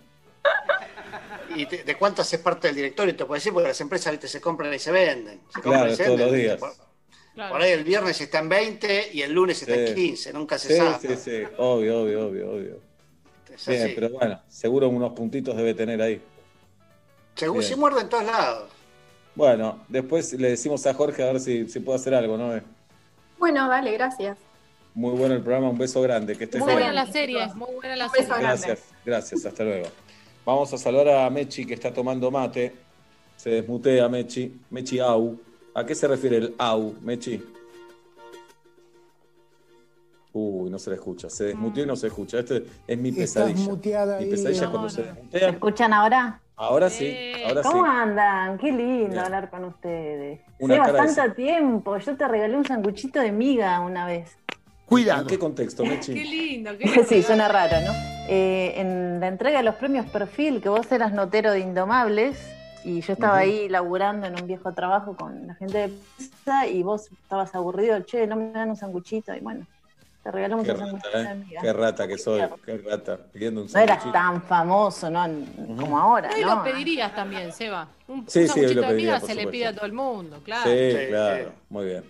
[laughs] y te- de cuánto haces parte del directorio, te puedo decir, porque las empresas ¿viste? se compran y se venden. Se compran Claro, y es se todos venden. los días. Por, por ahí el viernes está en 20 y el lunes está en Sí. 15, nunca se Sí, sabe. sí, sí, obvio, obvio, obvio, obvio. Es Bien, así. pero bueno, seguro unos puntitos debe tener ahí. Según si muerde en todos lados. Bueno, después le decimos a Jorge a ver si, si puede hacer algo, ¿no? Bueno, dale, gracias. Muy bueno el programa, un beso grande, que estés Muy bien. buena la serie, muy buena la serie. grande. Gracias, gracias, hasta luego. Vamos a saludar a Mechi que está tomando mate. Se desmutea Mechi. Mechi Au. ¿A qué se refiere el Au, Mechi? Uy, no se le escucha. Se desmuteó y no se escucha. Este es mi Estás pesadilla. muteada Mi ahí. pesadilla es cuando se no. ¿Me desmutea. escuchan ahora? Ahora sí, ahora sí. ¿Cómo andan? Qué lindo Bien. hablar con ustedes. Una Lleva tanto tiempo. Yo te regalé un sanguchito de miga una vez. ¿En qué contexto, [laughs] Qué Mechi? lindo, qué lindo. sí, suena raro, ¿no? Eh, en la entrega de los premios Perfil, que vos eras notero de Indomables, y yo estaba ahí laburando en un viejo trabajo con la gente de prensa, y vos estabas aburrido, che, no me dan un sanguchito, y bueno, te regalamos Qué un sanguchito rata, de ¿eh? miga. Qué rata que soy. Qué rata. Pidiendo un No eras tan famoso, ¿no? Como ahora, ¿no? lo pedirías también, Seba. Un, Sí, un sí, lo de pediría, miga por se le pide a todo el mundo, claro. Sí, Sí, claro. Muy bien.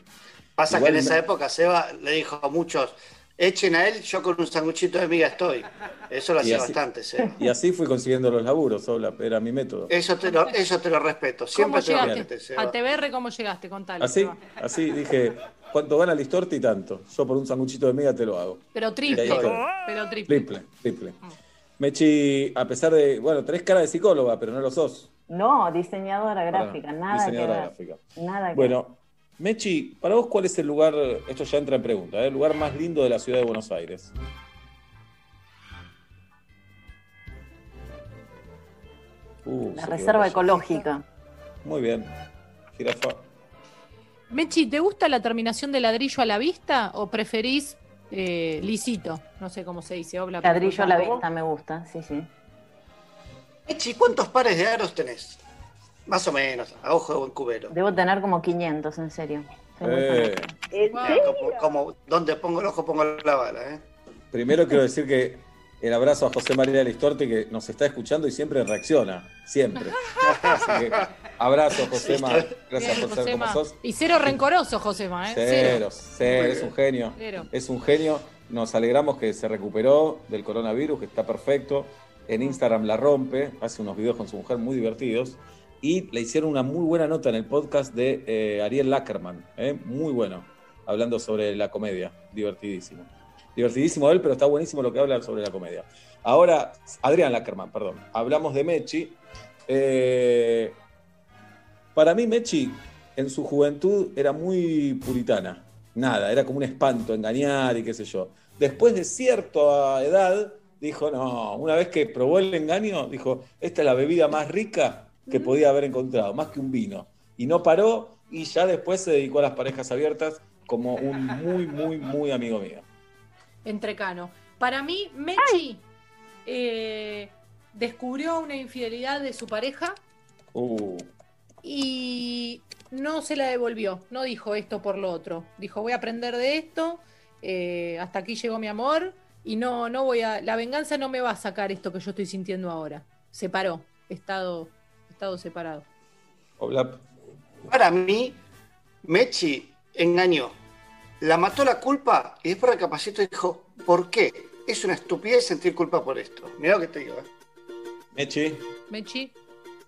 Pasa Igual que en esa época Seba le dijo a muchos, echen a él, yo con un sanguchito de miga estoy. Eso lo Y hacía así- bastante, Seba. [laughs] Y así fui consiguiendo los laburos, Obla, era mi método. Eso te lo, eso te lo respeto, ¿Cómo siempre te lo Seba. A TBR, ¿cómo llegaste? Contale. Así, Seba. así dije, ¿cuánto gana Listorti? Tanto. Yo por un sanguchito de miga te lo hago. Pero triple. Pero triple. Triple, triple. Mechi, a pesar de, bueno, tenés cara de psicóloga, pero no lo sos. No, diseñadora gráfica, Perdón, nada que diseñadora gráfica. Nada que Bueno, Mechi, para vos, ¿cuál es el lugar, esto ya entra en pregunta, ¿eh? el lugar más lindo de la ciudad de Buenos Aires? Uh, La quedó reserva ecológica. Muy bien. Jirafa. Mechi, ¿te gusta la terminación de ladrillo a la vista o preferís eh, lisito? No sé cómo se dice. Obla, Ladrillo a la vista me gusta, sí, sí. Echi, ¿cuántos pares de aros tenés? Más o menos, a ojo de buen cubero. Debo tener como 500, en serio. Eh. Como, como, donde pongo el ojo, pongo la bala, ¿eh? primero quiero decir que el abrazo a José María Listorti que nos está escuchando y siempre reacciona, siempre. [laughs] Así que abrazo, Josema. Gracias Bien, por ser como sos. Y cero rencoroso, Josema, ¿eh? Cero, cero, es un genio. Cero. Es un genio. Nos alegramos que se recuperó del coronavirus, que está perfecto. En Instagram la rompe, hace unos videos con su mujer muy divertidos. Y le hicieron una muy buena nota en el podcast de eh, Ariel Lackerman, ¿eh? muy bueno, hablando sobre la comedia, divertidísimo. Divertidísimo él, pero está buenísimo lo que habla sobre la comedia. Ahora, Adrián Lackerman, perdón, hablamos de Mechi. Eh, para mí, Mechi, en su juventud era muy puritana. Nada, era como un espanto, engañar y qué sé yo. Después de cierta edad, dijo, no, una vez que probó el engaño, dijo, esta es la bebida más rica que podía haber encontrado, más que un vino. Y no paró y ya después se dedicó a las parejas abiertas como un muy, muy, muy amigo mío. Entrecano. Para mí, Mechi eh, descubrió una infidelidad de su pareja Uh, y no se la devolvió. No dijo esto por lo otro. Dijo, voy a aprender de esto, eh, hasta aquí llegó mi amor y no, no voy a. La venganza no me va a sacar esto que yo estoy sintiendo ahora. Separó, estado, estado separado. Para mí, Mechi engañó. La mató la culpa y después recapacitó y dijo, ¿por qué? Es una estupidez sentir culpa por esto. Mira lo que te digo. ¿eh? Mechi. Mechi.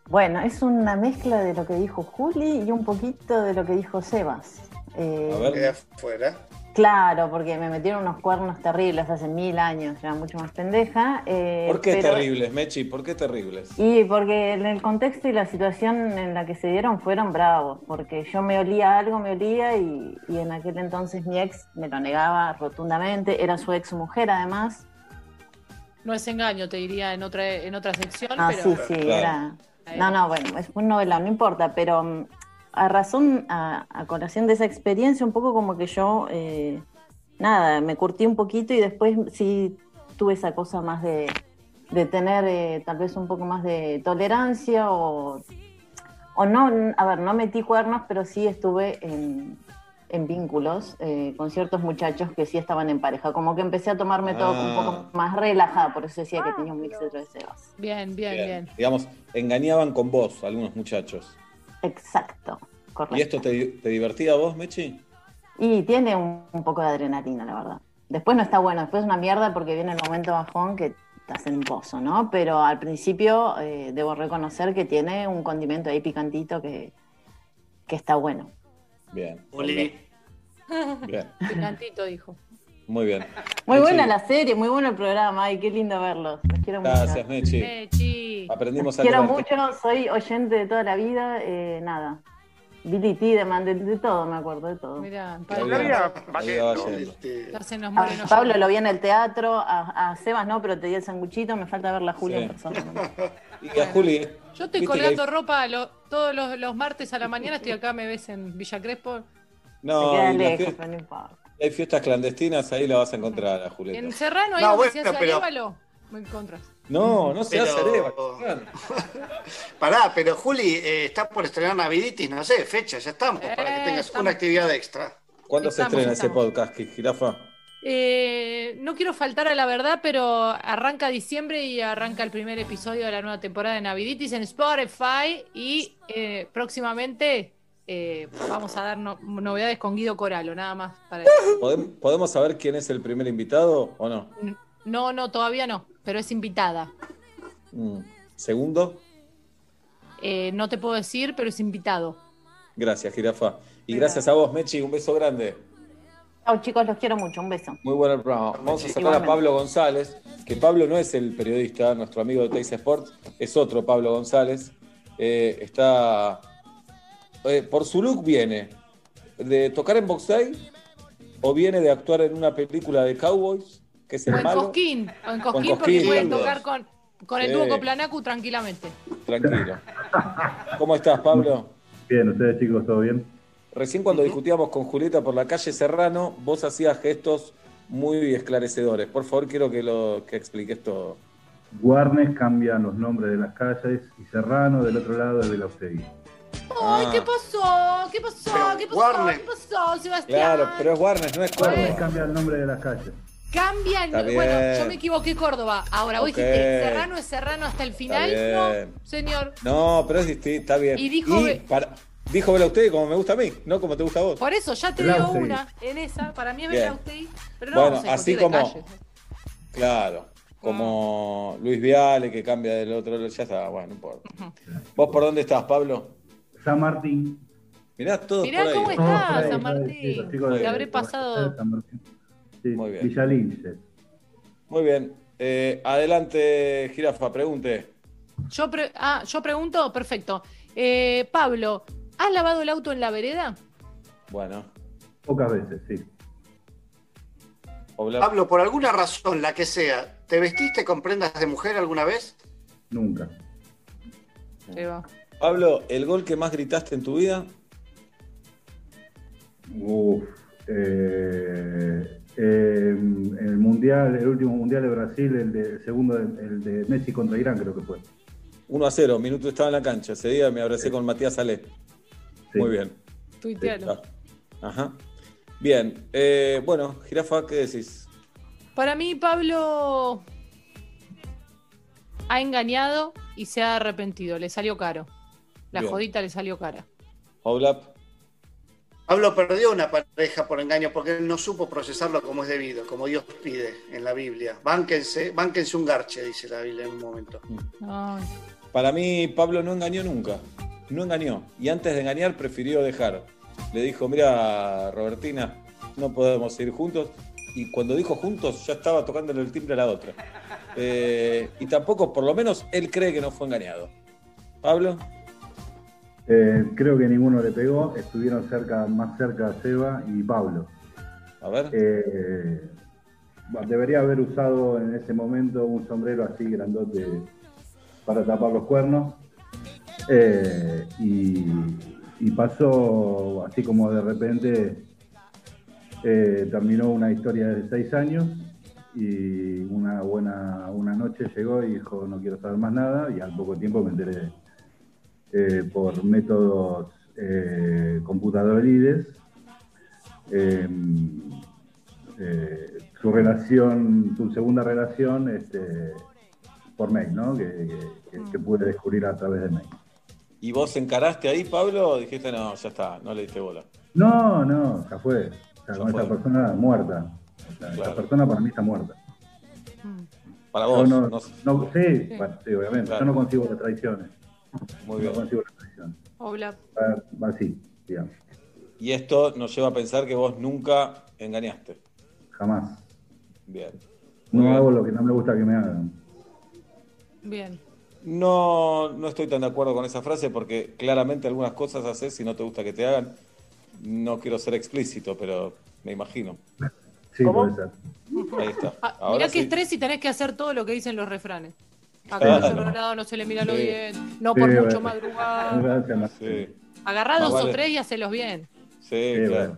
Bueno, es una mezcla de lo que dijo Juli y un poquito de lo que dijo Sebas. Eh, A ver. Queda afuera. Claro, porque me metieron unos cuernos terribles hace mil años, ya mucho más pendeja. eh, ¿Por qué pero- terribles, Mechi? ¿Por qué terribles? Y porque en el contexto y la situación en la que se dieron fueron bravos, porque yo me olía algo, me olía y, y en aquel entonces mi ex me lo negaba rotundamente, era su ex mujer además. No es engaño, te diría en otra, en otra sección, Ah, pero. sí, sí, era... No, no, bueno, es un novelón, no importa, pero mm, a razón, a, a colación de esa experiencia, un poco como que yo, eh, nada, me curtí un poquito y después sí tuve esa cosa más de, de tener eh, tal vez un poco más de tolerancia o, o no, a ver, no metí cuernos, pero sí estuve en, en vínculos eh, con ciertos muchachos que sí estaban en pareja. Como que empecé a tomarme todo un Ah. poco más relajada, por eso decía que tenía un mix de Sebas. Bien, bien, bien. Digamos, engañaban con vos algunos muchachos. Exacto, correcto. ¿Y esto te, te divertía a vos, Mechi? Y tiene un, un poco de adrenalina, la verdad. Después no está bueno, después es una mierda porque viene el momento bajón que estás en un pozo, ¿no? Pero al principio eh, debo reconocer que tiene un condimento ahí picantito que, que está bueno. Bien. Bien. [laughs] Picantito, dijo. Muy bien. Muy Mechi, buena la serie, muy bueno el programa, ay, qué lindo verlos. Los quiero Gracias, mucho. Mechi. Mechi. Aprendimos a Quiero mucho, soy oyente de toda la vida, eh, nada. Billy Tideman, de, de todo, me acuerdo, de todo. Mirá, Pablo. va, ahí va yendo. Este, Ya se nos A muere, no Pablo lo vi en el teatro, a, a Sebas no, pero te di el sanguchito, me falta ver a Julia Sí. en persona. [laughs] Y a Juli. Yo estoy que colgando ropa lo- todos los, los martes a la mañana. Estoy acá, me ves en Villa Crespo. No, te queda y la lejos, fie- pero no importa. hay fiestas clandestinas, ahí la vas a encontrar a En. Serrano, ahí No, donde bueno, se hace pero- Arévalo, me encontras. No, no se Pero- hace Areva. [laughs] Pará, pero Juli eh, está por estrenar Naviditis, no sé, fecha, ya estamos, para que Eh, tengas estamos. una actividad extra. ¿Cuándo se Estamos, estrena ese podcast, Jirafa? Eh, no quiero faltar a la verdad, pero arranca diciembre y arranca el primer episodio de la nueva temporada de Naviditis en Spotify y eh, próximamente eh, vamos a dar no- novedades con Guido Coralo, nada más. Para [laughs] ¿Podem- ¿Podemos saber quién es el primer invitado o no? No, no, todavía no, pero es invitada. Mm. Segundo, Eh, no te puedo decir, pero es invitado. gracias, Jirafa. Y gracias a vos, Mechi, un beso grande. Chao chicos, los quiero mucho, un beso. Muy bueno el programa. Vamos a sacar a. Pablo González, que Pablo no es el periodista, nuestro amigo de Teis Sports, es otro Pablo González. Eh, está. Eh, por su look viene de tocar en Boxay o viene de actuar en una película de cowboys, que es O el en malo. Cosquín, o en O en Cosquín, porque pueden tocar con, con el Sí. dúo Coplanacu tranquilamente. Tranquilo. ¿Cómo estás, Pablo? Bien, ustedes chicos, ¿todo bien? Recién cuando discutíamos con Julieta por la calle Serrano, vos hacías gestos muy esclarecedores. Por favor, quiero que lo que expliques todo. Guarnes cambian los nombres de las calles y Serrano del otro lado es de la Ustegui. Ay, Ah. ¿qué pasó? ¿Qué pasó? ¿Qué pasó? Warner. ¿Qué pasó, Sebastián? Claro, pero es Warner, no es Córdoba. cambia el nombre de las calles. Cambia el Está Bueno, yo me equivoqué Córdoba. Ahora, vos Ok. dijiste Serrano es Serrano hasta el final. No, señor. No, pero es distinto, está bien. Y dijo Be- para- dijo Vela usted como me gusta a mí, no como te gusta a vos. Por eso ya te digo una en esa. Para mí es Bien. Bela Ustegui, pero no Bueno, vamos a así como-. Claro. Como Luis Viale que cambia del otro ya está, bueno, no importa. ¿Vos por dónde estás, Pablo? San Martín. Mirá todo Mirá por ahí. cómo Todos está por ahí, San Martín. Te habré pasado. de San Martín. Sí, Muy bien. Villa Lince. Muy bien. Eh, adelante, Jirafa, pregunte. Yo, pre- ah, yo pregunto, perfecto. Eh, Pablo, ¿has lavado el auto en la vereda? Bueno, Pocas veces, sí. Obla- Pablo, por alguna razón, la que sea, ¿te vestiste con prendas de mujer alguna vez? Nunca. Ahí va. Pablo, ¿el gol que más gritaste en tu vida? Uf. eh, eh, el mundial, el último mundial de Brasil, el, de, el segundo, el de Messi contra Irán, creo que fue. 1 a 0, minuto estaba en la cancha. Ese día me abracé con Matías Ale. Sí. Muy bien. Tuitealo. Ah, Ajá. Bien. Eh, bueno, Jirafa, ¿qué decís? Para mí, Pablo ha engañado y se ha arrepentido. Le salió caro. La Bien. jodita le salió cara. Oblap. Pablo perdió una pareja por engaño porque él no supo procesarlo como es debido, como Dios pide en la Biblia. Bánquense, bánquense un garche, dice la Biblia en un momento. Ay, Para mí, Pablo no engañó nunca. No engañó. Y antes de engañar, prefirió dejar. Le dijo, mira, Robertina, no podemos ir juntos. Y cuando dijo juntos, ya estaba tocándole el timbre a la otra. Eh, y tampoco, por lo menos, él cree que no fue engañado. Pablo. Eh, creo que ninguno le pegó, estuvieron cerca, más cerca Seba y Pablo. A ver. Eh, debería haber usado en ese momento un sombrero así grandote para tapar los cuernos. Eh, y, y pasó así como de repente terminó una historia de seis años y una buena una noche llegó y dijo no quiero saber más nada y al poco tiempo me enteré eh, por métodos eh, computadoriles eh, eh, su relación, su segunda relación este, por mail, ¿no? Que, que- que- que pude descubrir a través de mail. ¿Y vos encaraste ahí, Pablo, o dijiste, no, ya está, no le diste bola? No, no, ya fue. O sea, Ya con fue. esa persona muerta. O sea, Claro. Esa persona para mí está muerta. Para Yo vos, no, no- no- sí, bueno, sí, obviamente. Claro. Yo no consigo las traiciones. Muy No bien. consigo. Hola. Va- va así, digamos. Y esto nos lleva a pensar que vos nunca engañaste. Jamás. Bien. No hago lo que no me gusta que me hagan. Bien. No, no estoy tan de acuerdo con esa frase porque claramente algunas cosas haces si no te gusta que te hagan. No quiero ser explícito, pero me imagino. Sí, ¿Cómo? puede ser. Ahí está. Ah, Ahora mirá qué sí. estrés y tenés que hacer todo lo que dicen los refranes. Acá Claro. no se lo lado, no se le mira lo Sí. bien, no Sí, por mucho bueno. Sí, Agarrá Más dos o vale. tres y hacelos bien. sí, Sí, claro. bueno.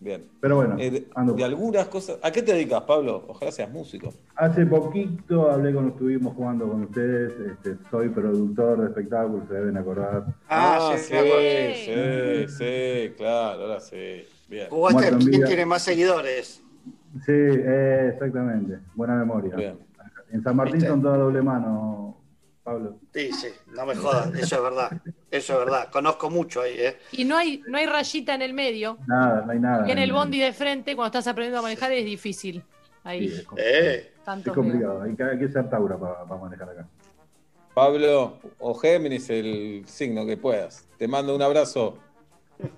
Bien. Pero bueno, Eh, de, ando. de algunas cosas. ¿A qué te dedicas, Pablo? Ojalá seas músico. Hace poquito hablé con, estuvimos jugando con ustedes. Este, soy productor de espectáculos, se deben acordar. Ah, sí, sí, me acuerdo. sí, sí, claro, ahora sí. Bien. Jugaste Muerto en quién tiene más seguidores. Sí, eh, exactamente. Buena memoria. Bien. En San Martín ¿Viste? son toda doble mano, Pablo. Sí, sí, no me jodas, eso es verdad. Eso es verdad. Conozco mucho ahí, ¿eh? Y no hay, no hay rayita en el medio. Nada, no hay nada. Y en el bondi de frente, cuando estás aprendiendo a manejar, es difícil. Ahí. Sí, es, Eh, Tanto es complicado. Hay que, hay que ser Taura para manejar acá. Pablo o Géminis, el signo que puedas. Te mando un abrazo.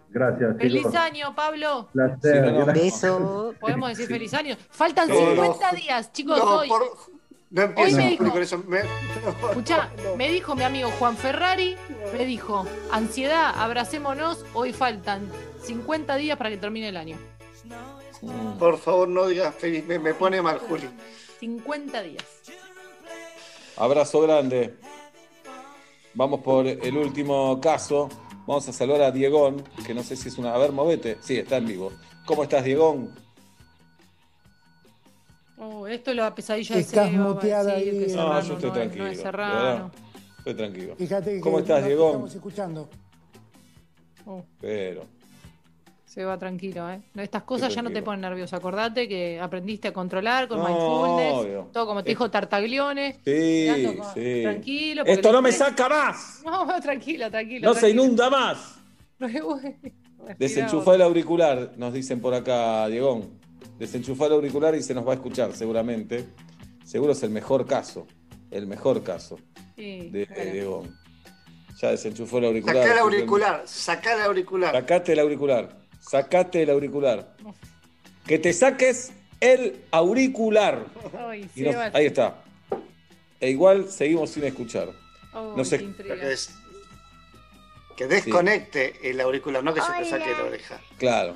Gracias, Feliz chicos. año, Pablo. Placer. Sí, no. Beso. Podemos decir feliz año. Faltan No, 50 no. días, chicos. no, hoy. por- no Hoy empieces me con eso. Me- [laughs] Escuchá, me dijo mi amigo Juan Ferrari, me dijo, ansiedad, abracémonos, hoy faltan 50 días para que termine el año. Por favor, no digas feliz. Me, me pone mal, Juli. 50 días. Abrazo grande. Vamos por el último caso. Vamos a saludar a Diegón, que no sé si es una. A ver, movete. Sí, está en vivo. ¿Cómo estás, Diegón? Esto es la pesadilla de Estás Seba, muteada decir ahí. que No, yo estoy no tranquilo. no es de Serrano. verdad. Estoy tranquilo. Fíjate que ¿Cómo estás, Diegón? Estamos escuchando. Oh, Pero. se va tranquilo, ¿eh? Estas cosas ya no te ponen nervioso. Acordate que aprendiste a controlar con No, mindfulness, obvio. todo como te dijo Tartaglione. Sí, con- sí. Tranquilo. Esto no me saca más. [laughs] No, tranquilo, tranquilo. No se inunda más. [laughs] Respirá, Desenchufá el auricular, nos dicen por acá, Diegón. Desenchufá el auricular y se nos va a escuchar seguramente. Seguro es el mejor caso. El mejor caso Sí, de bueno. Diegón. Ya desenchufó el auricular. Sacá el auricular, sacá el auricular. Sacate el auricular. Sacate el auricular. Que te saques el auricular. Ay, Y nos- Seba, ahí está. E igual seguimos sin escuchar. No sé- que desconecte el auricular, no que se te saque la oreja. Claro.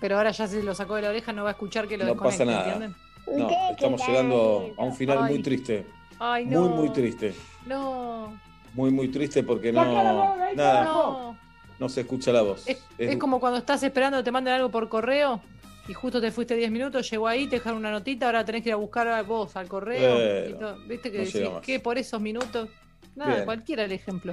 Pero ahora ya se lo sacó de la oreja, no va a escuchar que lo No pasa nada. ¿entienden? No, estamos llegando a un final muy triste. Ay, no. Muy, muy triste. No, Muy, muy triste porque no. Nada. no. No se escucha la voz. Es, Es- es como cuando estás esperando que te manden algo por correo y justo te fuiste 10 minutos, llegó ahí, te dejaron una notita, ahora tenés que ir a buscar a vos al correo. Bueno, todo. ¿Viste que no decís, llega más. ¿qué por esos minutos? Nada, Bien. cualquiera el ejemplo.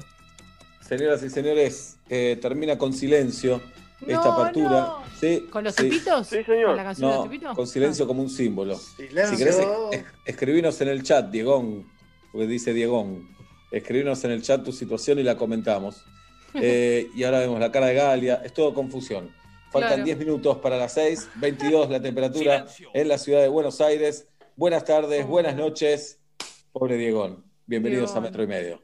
Señoras y señores, eh, termina con silencio esta No, apertura. no. Sí, ¿Con los sí. tipitos? Sí, señor. ¿Con la canción de No, los con silencio como un símbolo. Silencio. Si querés, es- escribinos en el chat, Diegón, porque dice Diegón. Escribinos en el chat tu situación y la comentamos. [laughs] Eh, y ahora vemos la cara de Galia. Es todo confusión. Faltan Claro. 10 minutos para las 6, 22 la temperatura en la ciudad de Buenos Aires. Buenas tardes, buenas noches. Pobre Diegón. Bienvenidos a. Metro y Medio.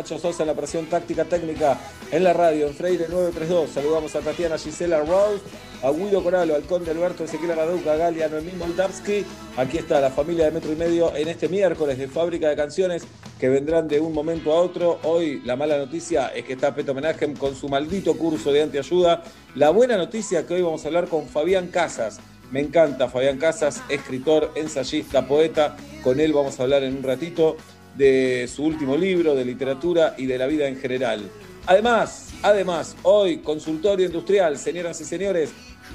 Nacho Sosa en la operación táctica técnica en la radio en Freire 932. Saludamos a Tatiana Gisela Rose, a Guido Coralo, al Conde Alberto Ezequiel Araduca, a Galia Noemí Moldavsky. Aquí está la familia de metro y medio en este miércoles de fábrica de canciones que vendrán de un momento a otro. Hoy la mala noticia es que está Peto Menagem con su maldito curso de antiayuda. La buena noticia es que hoy vamos a hablar con Fabián Casas. Me encanta Fabián Casas, escritor, ensayista, poeta. Con él vamos a hablar en un ratito de su último libro, de literatura y de la vida en general. Además, además, hoy, consultorio industrial, señoras y señores,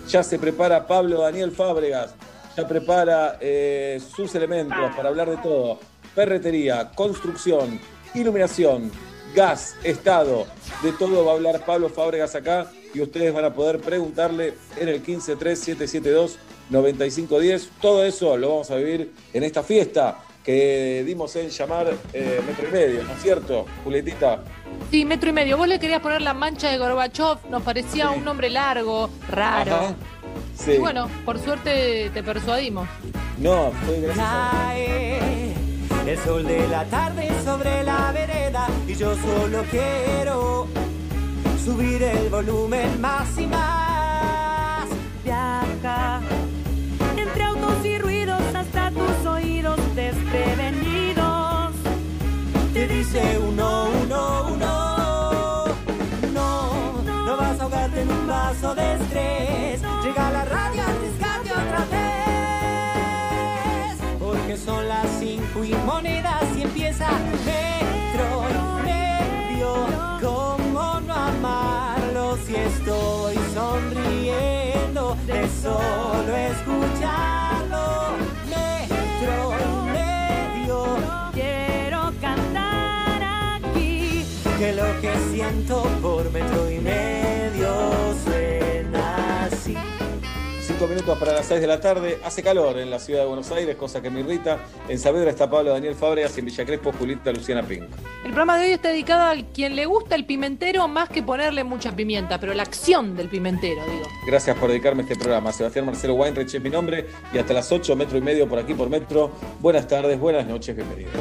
ya se prepara Pablo Daniel Fábregas, ya prepara eh, sus elementos para hablar de todo. Ferretería, construcción, iluminación, gas, estado, de todo va a hablar Pablo Fábregas acá y ustedes van a poder preguntarle en el 153772-9510. Todo eso lo vamos a vivir en esta fiesta que dimos en llamar eh, metro y medio, ¿no es cierto, Julietita? Sí, metro y medio. Vos le querías poner la mancha de Gorbachev, nos parecía un nombre largo, raro. Ajá. Sí. Y bueno, por suerte te persuadimos. No, fue gracias a... Cae el sol de la tarde sobre la vereda y yo solo quiero subir el volumen más y más. Viaja entre autos y ruidos hasta tus oídos Te dice uno, uno, uno. No, no vas a ahogarte en un vaso de estrés. Llega la radio a arriesgarte otra vez. Porque son las cinco y monedas y empieza metro y medio. ¿Cómo no amarlo si estoy sonriendo de solo escucharlo? Que lo que siento por metro y medio suena así. Cinco minutos para las 6 de la tarde. Hace calor en la ciudad de Buenos Aires, cosa que me irrita. En Saavedra está Pablo Daniel Fábregas y en Villa Crespo Julieta Luciana Pink. El programa de hoy está dedicado a quien le gusta el pimentero más que ponerle mucha pimienta, pero la acción del pimentero, digo. Gracias por dedicarme a este programa. Sebastián Marcelo Weinreich es mi nombre y hasta las 8, metro y medio por aquí por metro. Buenas tardes, buenas noches, bienvenidos.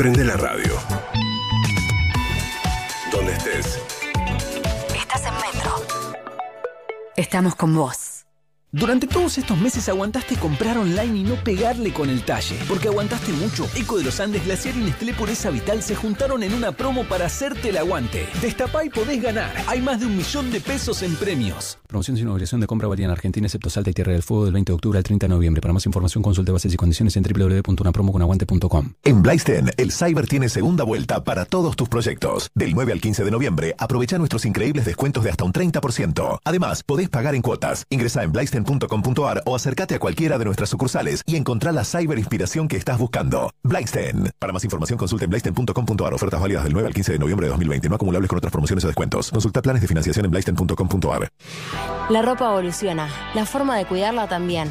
Prende la radio. Donde estés. Estás en Metro. Estamos con vos. Durante todos estos meses aguantaste comprar online y no pegarle con el talle. Porque aguantaste mucho. Eco de los Andes, Glaciar y Nestlé Pureza Vital se juntaron en una promo para hacerte el aguante. Destapá y podés ganar. Hay más de un millón de pesos en premios. Promoción sin obligación de compra valía en Argentina, excepto Salta y Tierra del Fuego del 20 de octubre al 30 de noviembre. Para más información consulte bases y condiciones en www.unapromoconaguante.com. En Blaisten, el Cyber tiene segunda vuelta para todos tus proyectos. Del 9 al 15 de noviembre, aprovecha nuestros increíbles descuentos de hasta un 30%. Además, podés pagar en cuotas. Ingresa en blaisten.com.ar o acércate a cualquiera de nuestras sucursales y encontrá la cyber inspiración que estás buscando. Blaisten. Para más información consulte en blaisten.com.ar. Ofertas válidas del 9 al 15 de noviembre de 2020, no acumulables con otras promociones o descuentos. Consulta planes de financiación en blaisten.com.ar. La ropa evoluciona, la forma de cuidarla también.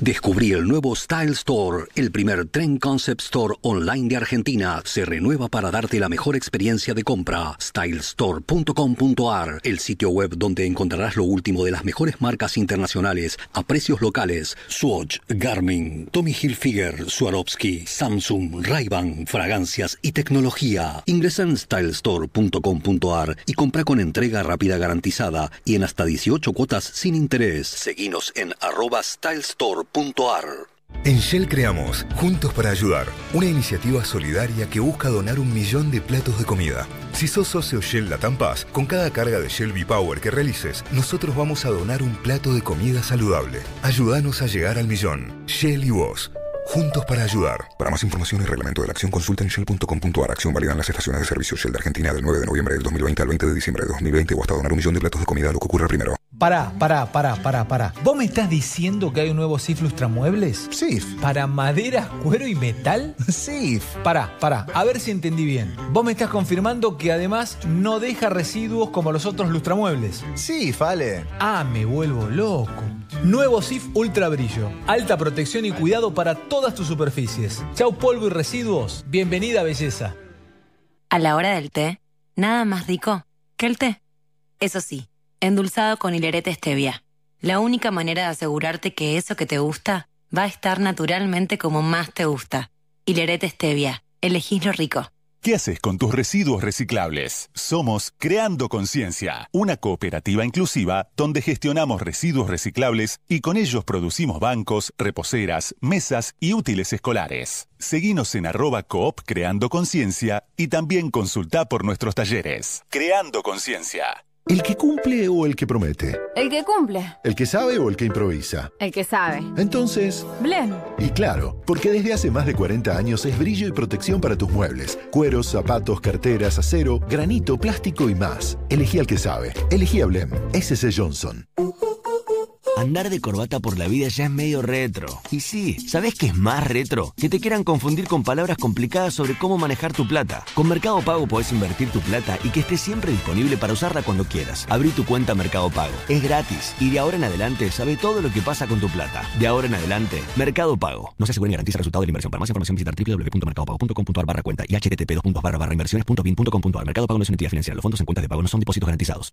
Descubrí el nuevo Style Store, el primer Trend Concept Store online de Argentina. Se renueva para darte la mejor experiencia de compra. Stylestore.com.ar, el sitio web donde encontrarás lo último de las mejores marcas internacionales a precios locales. Swatch, Garmin, Tommy Hilfiger, Swarovski, Samsung, Ray-Ban, fragancias y tecnología. Ingresa en stylestore.com.ar y compra con entrega rápida garantizada y en hasta 18 cuotas sin interés. Seguinos en arroba En Shell creamos Juntos para Ayudar, una iniciativa solidaria que busca donar un millón de platos de comida. Si sos socio Shell Latam Paz, con cada carga de Shell V-Power que realices, nosotros vamos a donar un plato de comida saludable. Ayúdanos a llegar al millón. Shell y vos. Juntos para ayudar. Para más información y reglamento de la acción, consulta en shell.com.ar. Acción válida en las estaciones de servicio Shell de Argentina del 9 de noviembre del 2020 al 20 de diciembre de 2020 o hasta donar un millón de platos de comida, lo que ocurra primero. Pará, pará, pará, pará, pará. ¿Vos me estás diciendo que hay un nuevo SIF Lustramuebles? SIF. ¿Para maderas, cuero y metal? SIF. Pará, pará, a ver si entendí bien. Vos me estás confirmando que además no deja residuos como los otros lustramuebles. SIF, Ale. Ah, me vuelvo loco. Nuevo SIF Ultra Brillo. Alta protección y cuidado para todas tus superficies. Chau polvo y residuos. Bienvenida belleza. A la hora del té, nada más rico que el té. Eso sí, endulzado con hilerete stevia. La única manera de asegurarte que eso que te gusta va a estar naturalmente como más te gusta. Hilerete stevia. Elegís lo rico. ¿Qué haces con tus residuos reciclables? Somos Creando Conciencia, una cooperativa inclusiva donde gestionamos residuos reciclables y con ellos producimos bancos, reposeras, mesas y útiles escolares. Seguinos en arroba coop Creando Conciencia y también consulta por nuestros talleres. Creando Conciencia. ¿El que cumple o el que promete? El que cumple. ¿El que sabe o el que improvisa? El que sabe. Entonces, Blem. y claro, porque desde hace más de 40 años es brillo y protección para tus muebles. Cueros, zapatos, carteras, acero, granito, plástico y más. Elegí al que sabe. Elegí a Blem. SC Johnson. Andar de corbata por la vida ya es medio retro. Y sí, ¿sabes qué es más retro? Que te quieran confundir con palabras complicadas sobre cómo manejar tu plata. Con Mercado Pago podés invertir tu plata y que esté siempre disponible para usarla cuando quieras. Abrí tu cuenta Mercado Pago. Es gratis. Y de ahora en adelante sabe todo lo que pasa con tu plata. De ahora en adelante, Mercado Pago. No se asegura ni garantiza el resultado de la inversión. Para más información visitar www.mercadopago.com.ar barra cuenta y http barra. Mercado Pago no es una entidad financiera. Los fondos en cuentas de pago no son depósitos garantizados.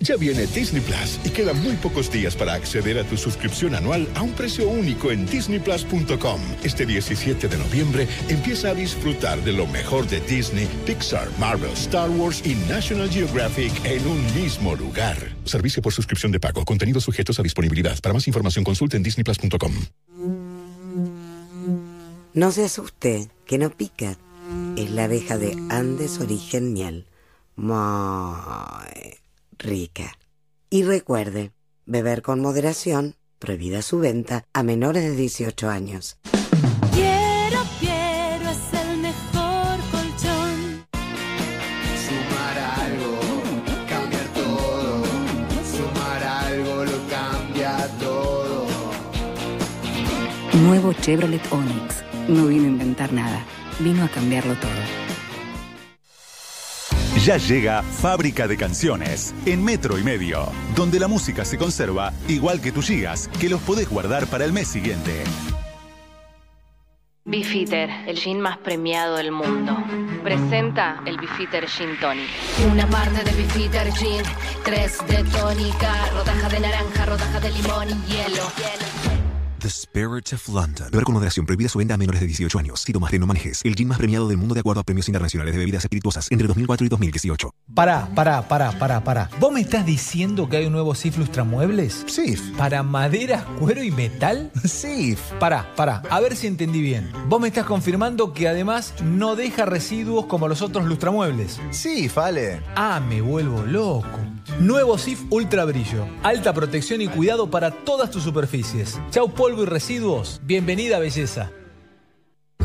Ya viene Disney Plus y quedan muy pocos días para acceder a tu suscripción anual a un precio único en disneyplus.com. Este 17 de noviembre empieza a disfrutar de lo mejor de Disney, Pixar, Marvel, Star Wars y National Geographic en un mismo lugar. Servicio por suscripción de pago. Contenidos sujetos a disponibilidad. Para más información consulte en disneyplus.com. No se asuste, que no pica. Es la abeja de Andes Origen Miel. Rica. Y recuerde, beber con moderación, prohibida su venta a menores de 18 años. Quiero, quiero, es el mejor colchón. Sumar algo, cambiar todo. Sumar algo lo cambia todo. Nuevo Chevrolet Onix. No vino a inventar nada, vino a cambiarlo todo. Ya llega Fábrica de Canciones en Metro y Medio, donde la música se conserva igual que tus gigas, que los podés guardar para el mes siguiente. Beefeater, el gin más premiado del mundo. Presenta el Beefeater Gin Tonic. Una parte de Beefeater Gin, tres de tónica, rodaja de naranja, rodaja de limón y hielo. The Spirit of London. Beber con moderación. Prohibida su venta a menores de 18 años. Si tomas no manejes. El gin más premiado del mundo de acuerdo a premios internacionales de bebidas espirituosas entre 2004 y 2018. Pará, pará, pará, pará, pará. ¿Vos me estás diciendo que hay un nuevo SIF Lustramuebles? SIF. ¿Para maderas, cuero y metal? SIF. Pará, pará, a ver si entendí bien. Vos me estás confirmando que además no deja residuos como los otros lustramuebles. SIF, Ale. Ah, me vuelvo loco. Nuevo SIF Ultra Brillo. Alta protección y cuidado para todas tus superficies. Chau polvo y residuos. Bienvenida belleza.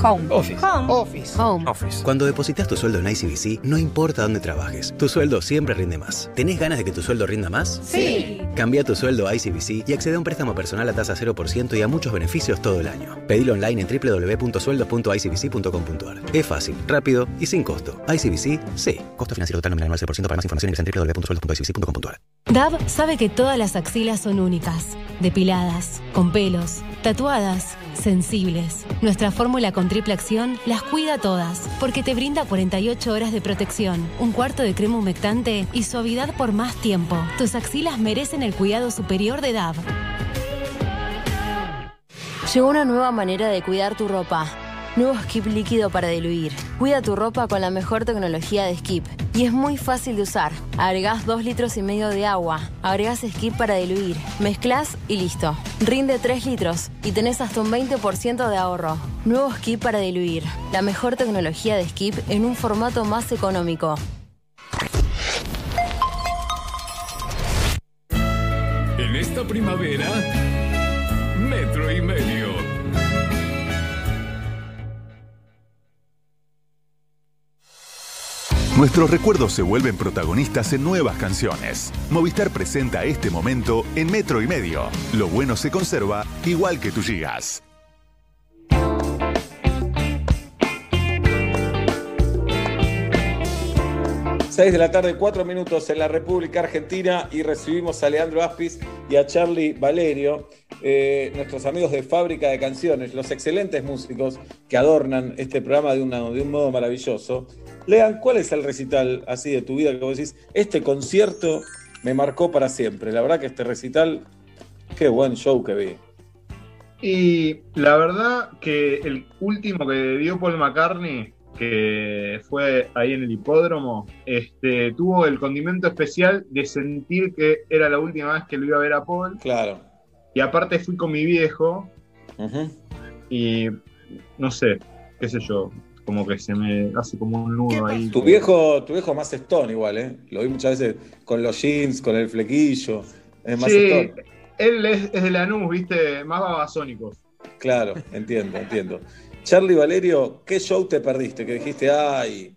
Home. Office. Office. Home. Cuando depositas tu sueldo en ICBC, no importa dónde trabajes, tu sueldo siempre rinde más. ¿Tenés ganas de que tu sueldo rinda más? Sí. Cambia tu sueldo a ICBC y accede a un préstamo personal a tasa 0% y a muchos beneficios todo el año. Pedilo online en www.sueldos.icbc.com.ar. Es fácil, rápido y sin costo. ICBC, sí. Costo financiero total nominal 9% para más información ingresa en www.sueldos.icbc.com.ar. Dab sabe que todas las axilas son únicas, depiladas, con pelos, tatuadas, sensibles. Nuestra fórmula con triple acción las cuida todas, porque te brinda 48 horas de protección, un cuarto de crema humectante y suavidad por más tiempo. Tus axilas merecen el cuidado superior de DAV. Llegó una nueva manera de cuidar tu ropa. Nuevo Skip líquido para diluir. Cuida tu ropa con la mejor tecnología de Skip. Y es muy fácil de usar. Agregás 2 litros y medio de agua. Agregás Skip para diluir. Mezclas y listo. Rinde 3 litros y tenés hasta un 20% de ahorro. Nuevo Skip para diluir. La mejor tecnología de Skip en un formato más económico. En esta primavera, Nuestros recuerdos se vuelven protagonistas en nuevas canciones. Movistar presenta este momento en metro y medio. Lo bueno se conserva igual que tus gigas. Seis de la tarde, cuatro minutos en la República Argentina y recibimos a Leandro Aspis y a Charlie Valerio, eh, nuestros amigos de Fábrica de Canciones, los excelentes músicos que adornan este programa de un modo maravilloso. Lean, ¿cuál es el recital así de tu vida que vos decís, este concierto me marcó para siempre? La verdad que este recital, qué buen show que vi. Y la verdad que el último que dio Paul McCartney, que fue ahí en el hipódromo, este, tuvo el condimento especial de sentir que era la última vez que lo iba a ver a Paul. Claro. Y aparte fui con mi viejo y no sé, qué sé yo, como que se me hace como un nudo ahí. Tu viejo, tu viejo más Stone igual, ¿eh? Lo vi muchas veces con los jeans, con el flequillo. Es más Sí, Stone. él es, es de Lanús, viste, más babasónico. Claro, entiendo, entiendo. Charlie Valerio, ¿qué show te perdiste? Que dijiste, ay,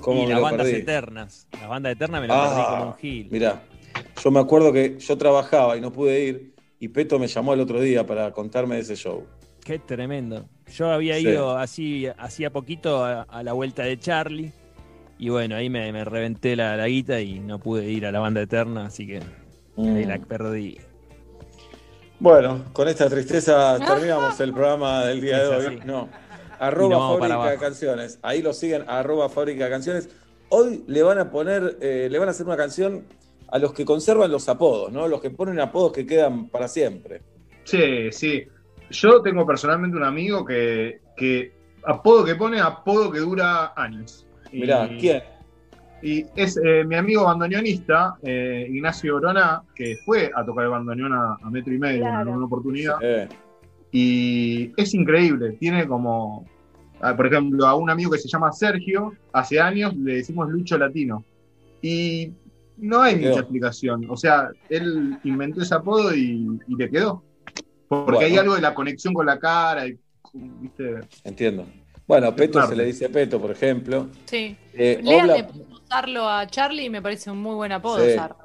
¿cómo y me las lo bandas perdí? eternas. Las bandas eternas me las perdí Ah, como un gil. Mirá, yo me acuerdo que yo trabajaba y no pude ir, y Peto me llamó el otro día para contarme de ese show. Qué tremendo. Yo había Sí. ido así, hacía poquito a, a la vuelta de Charlie. Y bueno, ahí me, me reventé la, la guita y no pude ir a la banda eterna, así que ahí Mm. la perdí. Bueno, con esta tristeza [laughs] terminamos el programa del día de hoy. No. Arroba para Fábrica. Canciones. Ahí lo siguen, arroba Fábrica de Canciones. Hoy le van a poner, eh, le van a hacer una canción a los que conservan los apodos, ¿no? Los que ponen apodos que quedan para siempre. Sí, sí. Yo tengo personalmente un amigo que, que apodo que pone, apodo que dura años. Y- Mirá, ¿quién? Y es eh, mi amigo bandoneonista, eh, Ignacio Orona, que fue a tocar el bandoneón a, a metro y medio en alguna oportunidad. Y es increíble, tiene como, ah, por ejemplo, a un amigo que se llama Sergio, hace años le decimos Lucho Latino. Y no hay Quedó. mucha explicación. O sea, él inventó ese apodo y, y le quedó. Porque Bueno. hay algo de la conexión con la cara, y, ¿viste? entiendo. Bueno, a Peto se le dice Peto, por ejemplo. Sí. Eh, Lean Obla- le puso usarlo a Charlie y me parece un muy buen apodo Sí. usarlo.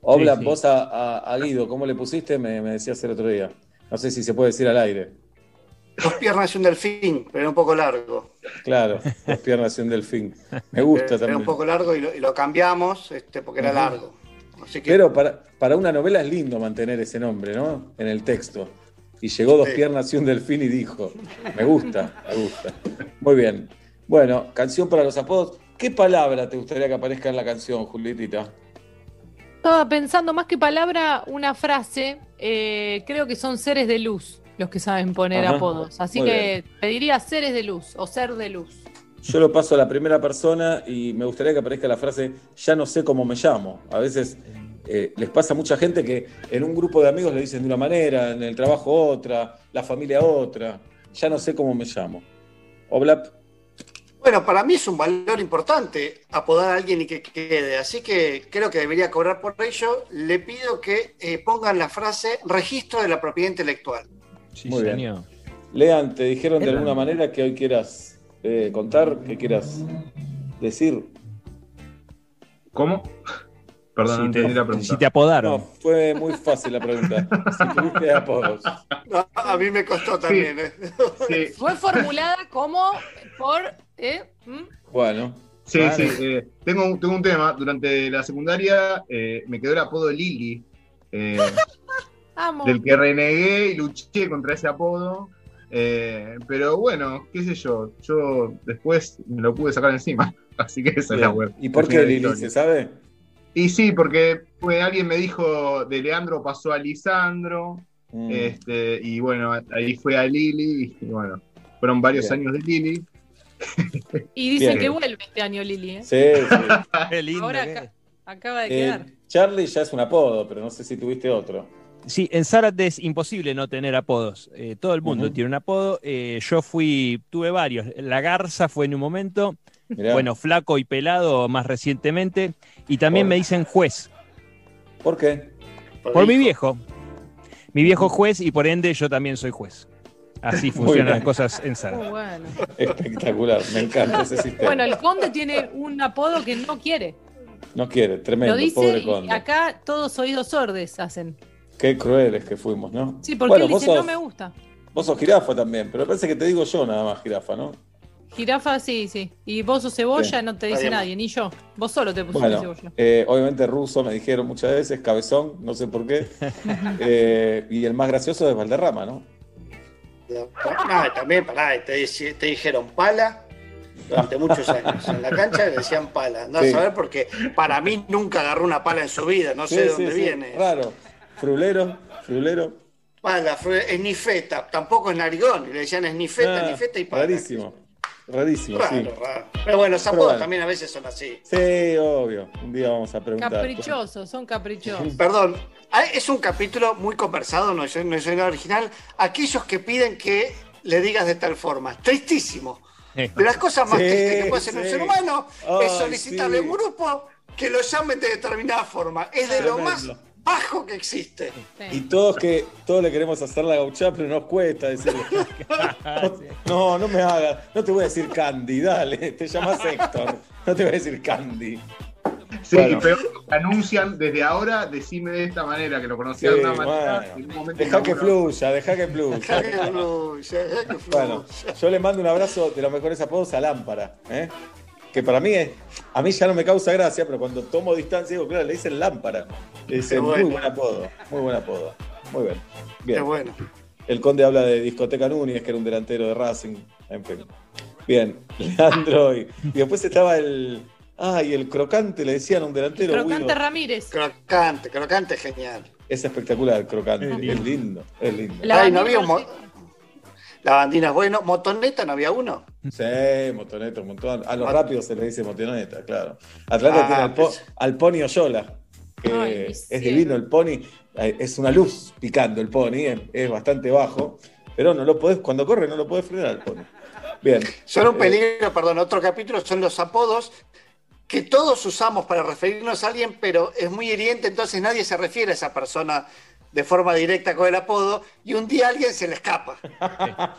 Obla, Sí, sí. vos a, a- a Guido, ¿cómo le pusiste? Me, me decías el otro día. No sé si se puede decir al aire. Dos piernas y un delfín, pero era un poco largo. Claro, las piernas y un delfín. Me gusta Era también. un poco largo y lo, y lo cambiamos este, porque era largo. Así que Pero para, para una novela es lindo mantener ese nombre, ¿no? En el texto. Y llegó dos Sí. piernas y un delfín y dijo, me gusta, me gusta. Muy bien. Bueno, canción para los apodos. ¿Qué palabra te gustaría que aparezca en la canción, Julietita? Estaba pensando más que palabra, una frase. eh, creo que son seres de luz los que saben poner Ajá. apodos. Así Muy que pediría seres de luz o ser de luz. Yo lo paso a la primera persona y me gustaría que aparezca la frase, ya no sé cómo me llamo. A veces eh, les pasa a mucha gente que en un grupo de amigos le dicen de una manera, en el trabajo otra, la familia otra. Ya no sé cómo me llamo. Oblap. Bueno, para mí es un valor importante apodar a alguien y que quede, así que creo que debería cobrar por ello. Le pido que eh, pongan la frase registro de la propiedad intelectual. Muy bien. Lean, ¿te dijeron de alguna manera que hoy quieras eh, contar, que quieras decir? ¿Cómo? Perdón, no Si te- entendí la pregunta. si te apodaron. No, fue muy fácil la pregunta. si tuviste apodos. No, a mí me costó también. ¿eh? Fue formulada como por. ¿eh? ¿Mm? Bueno. Sí, Claro. sí. eh, tengo, un- tengo un tema. Durante la secundaria eh, me quedó el apodo Lili, eh, [laughs] del que renegué y luché contra ese apodo. Eh, pero bueno, qué sé yo, yo después me lo pude sacar encima. [laughs] Así que esa es la Bien. web. ¿Y por qué Lili? ¿Se sabe? Y sí, porque pues, alguien me dijo de Leandro pasó a Lisandro. Mm. Este, y bueno, ahí fue a Lili. Y bueno, fueron varios Bien. años de Lili. Y dicen Bien. que vuelve este año Lili, ¿eh? Sí, sí. [laughs] Qué lindo. Ahora acaba de Eh, quedar. Charlie ya es un apodo, pero no sé si tuviste otro. Sí, en Zárate es imposible no tener apodos. Eh, todo el mundo tiene un apodo. Eh, yo fui, tuve varios. La Garza fue en un momento. Mirá. Bueno, flaco y pelado más recientemente. Y también Por- me dicen juez, ¿Por qué? por mi viejo. Mi viejo juez y por ende yo también soy juez. Así [laughs] funcionan las cosas en bueno. Espectacular, me encanta ese [laughs] sistema. Bueno, el conde tiene un apodo que no quiere. No quiere, tremendo, Lo dice pobre y conde. acá todos oídos sordes hacen. Qué crueles que fuimos, ¿no? Sí, porque Bueno, él dice, no me gusta. Vos sos jirafa también, pero parece que te digo yo nada más jirafa, ¿no? Jirafa, sí, sí. Y vos sos cebolla, Bien. no te dice nadie, ni yo. Vos solo te pusiste Bueno, cebolla. eh, obviamente ruso me dijeron muchas veces, cabezón, no sé por qué. [laughs] Eh, y el más gracioso es Valderrama, ¿no? No, también, pará, te, te dijeron pala durante muchos años. En la cancha le decían pala. No Sí. a saber porque para mí nunca agarró una pala en su vida, no sé Sí, de dónde sí, viene. Raro. Frulero, frulero. Pala, fue esnifeta, tampoco es narigón, y le decían esnifeta, Ah, esnifeta y pala. Rarísimo. Rarísimo, Raro, sí. raro. Pero bueno, los apodos bueno. también a veces son así. Sí, obvio. Un día vamos a preguntar. Caprichosos, son caprichosos. [laughs] Perdón, ah, es un capítulo muy conversado, no es, no el original. Aquellos que piden que le digas de tal forma. Tristísimo. De las cosas más Sí, tristes que puede hacer un ser humano es solicitarle a sí. un grupo que lo llamen de determinada forma. Es de lo más. Bajo que existe. Y todos que todos le queremos hacer la gauchada, pero nos cuesta decirle. [laughs] No, no me hagas. No te voy a decir Candy, dale. Te llamas Héctor. No te voy a decir Candy. Sí, Bueno. y peor, anuncian desde ahora, decime de esta manera, que lo conocía Sí, de una manera. bueno. Deja que fluya, deja que fluya. Dejá que fluya, dejá que fluya. Bueno, yo le mando un abrazo de los mejores apodos a Lámpara, ¿eh? Que para mí es, a mí ya no me causa gracia, pero cuando tomo distancia digo, claro, le dicen Lámpara. Le dicen, bueno. muy buen apodo, muy buen apodo. Muy bien. Bien. Qué bueno. El conde habla de Discoteca Núñez, que era un delantero de Racing. En fin. Bien, [laughs] Leandro. Y, y después estaba el. Ay, el crocante, le decían a un delantero. Crocante Guido. Ramírez. Crocante, crocante, genial. Es espectacular el crocante. Es Es lindo. lindo, es lindo. Ay, no había un La bandina es bueno. Motoneta no había uno. Sí, motoneta, un montón. A los rápidos se le dice motoneta, claro. Atlanta Ah, tiene al, po- pues. al Pony Oyola, que Ay, mi es cielo. divino el Pony. eh, Es una luz picando el Pony, es, es bastante bajo, pero no lo podés, cuando corre no lo podés frenar al Pony. Bien. Son un Eh, peligro, perdón, otro capítulo son los apodos que todos usamos para referirnos a alguien, pero es muy hiriente, entonces nadie se refiere a esa persona de forma directa con el apodo y un día alguien se le escapa. [laughs]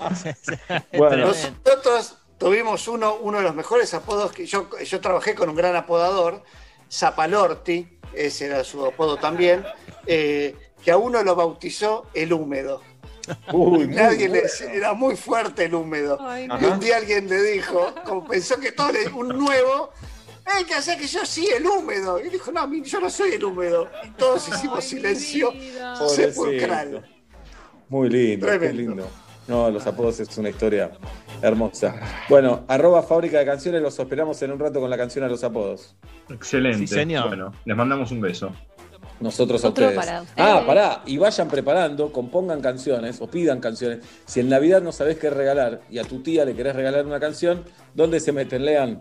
Bueno. Nosotros tuvimos uno, uno de los mejores apodos que yo, yo trabajé con un gran apodador, Zapalorti, ese era su apodo también, eh, que a uno lo bautizó el húmedo. Uy, muy Nadie le bueno. decía- era muy fuerte el húmedo. Ay, y un día alguien le dijo, como pensó que todo le- un nuevo, hay que hacer que yo sí el húmedo. Y dijo, no, yo no soy el húmedo. Y todos hicimos silencio sepulcral. Muy lindo, qué Tremendo. lindo. No, los apodos es una historia hermosa. Bueno, arroba fábrica de canciones, los esperamos en un rato con la canción a los apodos. Excelente. Sí, señor. Bueno, les mandamos un beso. Nosotros a Otro ustedes. para ustedes. Ah, pará, y vayan preparando, compongan canciones o pidan canciones. Si en Navidad no sabés qué regalar y a tu tía le querés regalar una canción, ¿dónde se meten? Lean.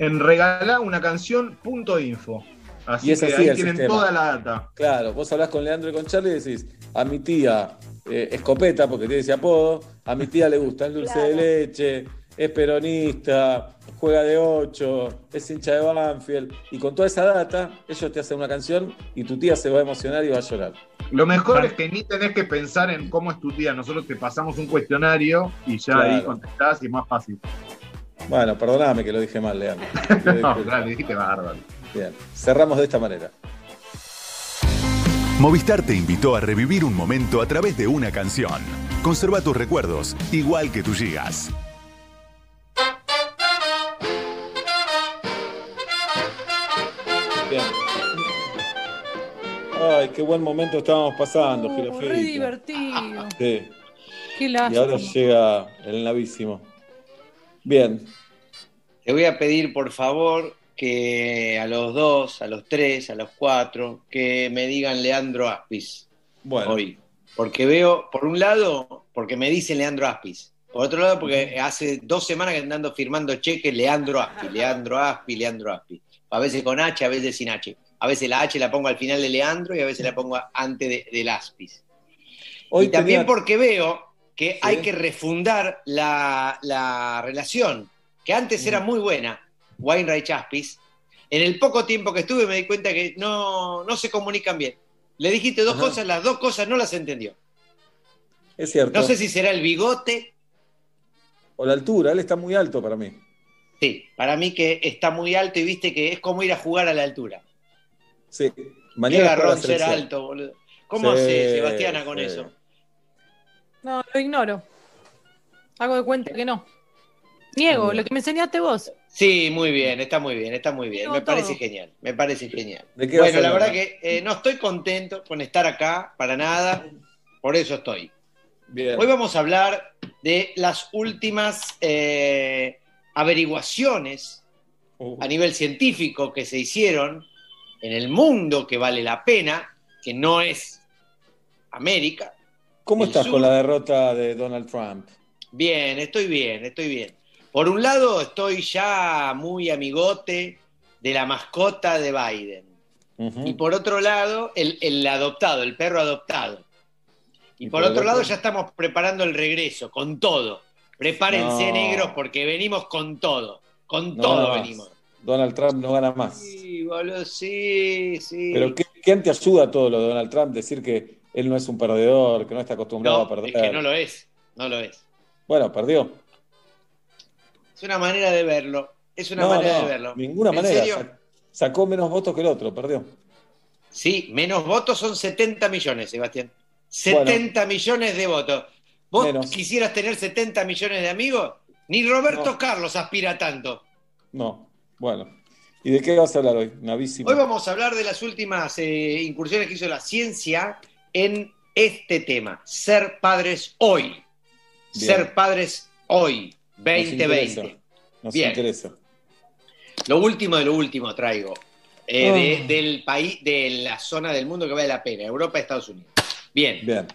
En regalá una canción punto info. Así Y es que así ahí el tienen sistema. toda la data. Claro, vos hablás con Leandro y con Charlie y decís, a mi tía eh, escopeta, porque tiene ese apodo, a mi tía le gusta el dulce de leche, es peronista, juega de 8, es hincha de Banfield, y con toda esa data, ellos te hacen una canción y tu tía se va a emocionar y va a llorar. Lo mejor es que ni tenés que pensar en cómo es tu tía. Nosotros te pasamos un cuestionario y ya ahí contestás y es más fácil. Bueno, perdóname que lo dije mal, Leandro. [laughs] no, claro, dijiste bárbaro. Bien, cerramos de esta manera. Movistar te invitó a revivir un momento a través de una canción. Conserva tus recuerdos, igual que tus gigas. Bien. Ay, qué buen momento estábamos pasando, Uh, Girofito. re divertido. Sí. Qué Y lástima. ahora llega el navísimo. Bien. Te voy a pedir, por favor, que a los dos, a los tres, a los cuatro, que me digan Leandro Aspis Bueno. hoy. Porque veo, por un lado, porque me dice Leandro Aspis. Por otro lado, porque hace dos semanas que ando firmando cheques Leandro Aspis, Leandro Aspis, Leandro Aspis. A veces con H, a veces sin H. A veces la H la pongo al final de Leandro y a veces la pongo antes de- del Aspis. Hoy y también tenía- porque veo que hay que refundar la, la relación, que antes era muy buena, Wainwright Aspis. En el poco tiempo que estuve me di cuenta que no, no se comunican bien. Le dijiste dos Ajá. cosas, las dos cosas no las entendió. Es cierto. No sé si será el bigote. O la altura, él está muy alto para mí. Sí, para mí que está muy alto y viste que es como ir a jugar a la altura. Sí. Qué Mañana la garrón ser alto, boludo. ¿Cómo Sí, hace Sebastiana con sí. eso? No, lo ignoro. Hago de cuenta que no. Niego, Bien. lo que me enseñaste vos. Sí, muy bien, está muy bien, está muy bien. Me parece genial, me parece genial. ¿De qué vas Bueno, la verdad que eh, no estoy contento con estar acá, para nada, por eso estoy. Bien. Hoy vamos a hablar de las últimas eh, averiguaciones Uh. a nivel científico que se hicieron en el mundo que vale la pena, que no es América. ¿Cómo estás sur- con la derrota de Donald Trump? Bien, estoy bien, estoy bien. Por un lado, estoy ya muy amigote de la mascota de Biden. Y por otro lado, el, el adoptado, el perro adoptado. Y, ¿Y por, otro lado, ya estamos preparando el regreso, con todo. Prepárense, No. negros, porque venimos con todo. Con No todo venimos. Donald Trump no gana más. Sí, boludo, sí, sí. Pero ¿qué, ¿quién te ayuda a todo lo de Donald Trump? Decir que él no es un perdedor, que no está acostumbrado a perder. es que no lo es, no lo es. Bueno, perdió. Es una manera de verlo. Es una no, manera no, de verlo. ninguna ¿En manera. serio? Sa- Sacó menos votos que el otro, perdió. Sí, menos votos son 70 millones, Sebastián. 70 millones de votos. ¿Vos Menos. quisieras tener 70 millones de amigos? Ni Roberto No. Carlos aspira tanto. No. Bueno. ¿Y de qué vas a hablar hoy? Navísimo. Hoy vamos a hablar de las últimas eh, incursiones que hizo la ciencia en este tema. Ser padres hoy. Bien. Ser padres hoy. Nos 2020. interesa. Nos Bien. interesa. Lo último de lo último traigo. eh, de- del país, de la zona del mundo que vale la pena. Europa, Estados Unidos. Bien. Bien.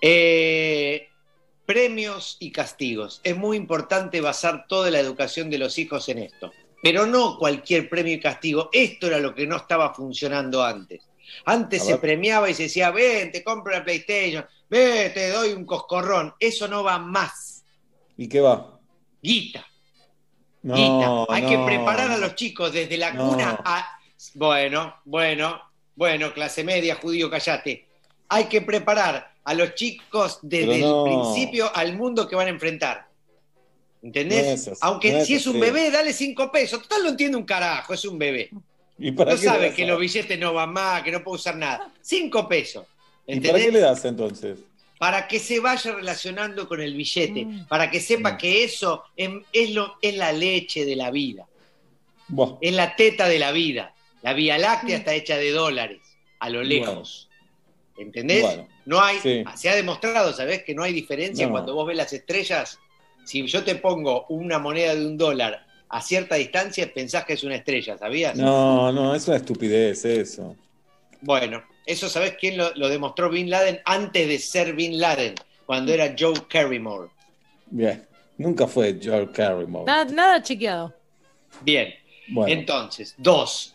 Eh, premios y castigos. Es muy importante basar toda la educación de los hijos en esto. Pero no cualquier premio y castigo. Esto era lo que no estaba funcionando antes. Antes se premiaba y se decía, ven, te compro la PlayStation, ven, te doy un coscorrón. Eso no va más. ¿Y qué va? Guita. No, Guita. Hay que no. preparar a los chicos desde la No. cuna a... Bueno, bueno, bueno, clase media, judío, callate. Hay que preparar a los chicos desde no. el principio al mundo que van a enfrentar. ¿Entendés? No es Aunque no es si es un bebé, dale cinco pesos. Total lo entiende un carajo, es un bebé. ¿Y para No qué sabe que los billetes no van más, que no puede usar nada. Cinco pesos. ¿Y ¿Entendés? para qué le das entonces? Para que se vaya relacionando con el billete, Mm. para que sepa que eso es, es lo, es la leche de la vida, Buah. es la teta de la vida. La Vía Láctea está hecha de dólares, a lo lejos. ¿Entendés? Bueno, no hay, sí. se ha demostrado, ¿sabés? Que no hay diferencia No. cuando vos ves las estrellas. Si yo te pongo una moneda de un dólar a cierta distancia, pensás que es una estrella, ¿sabías? No, no, es una estupidez eso. Bueno, eso sabés quién lo, lo demostró Bin Laden antes de ser Bin Laden, cuando era Joe Carrymore. Bien. Nunca fue George Carrymore. Nada, nada chequeado. Bien, Bueno. entonces, dos.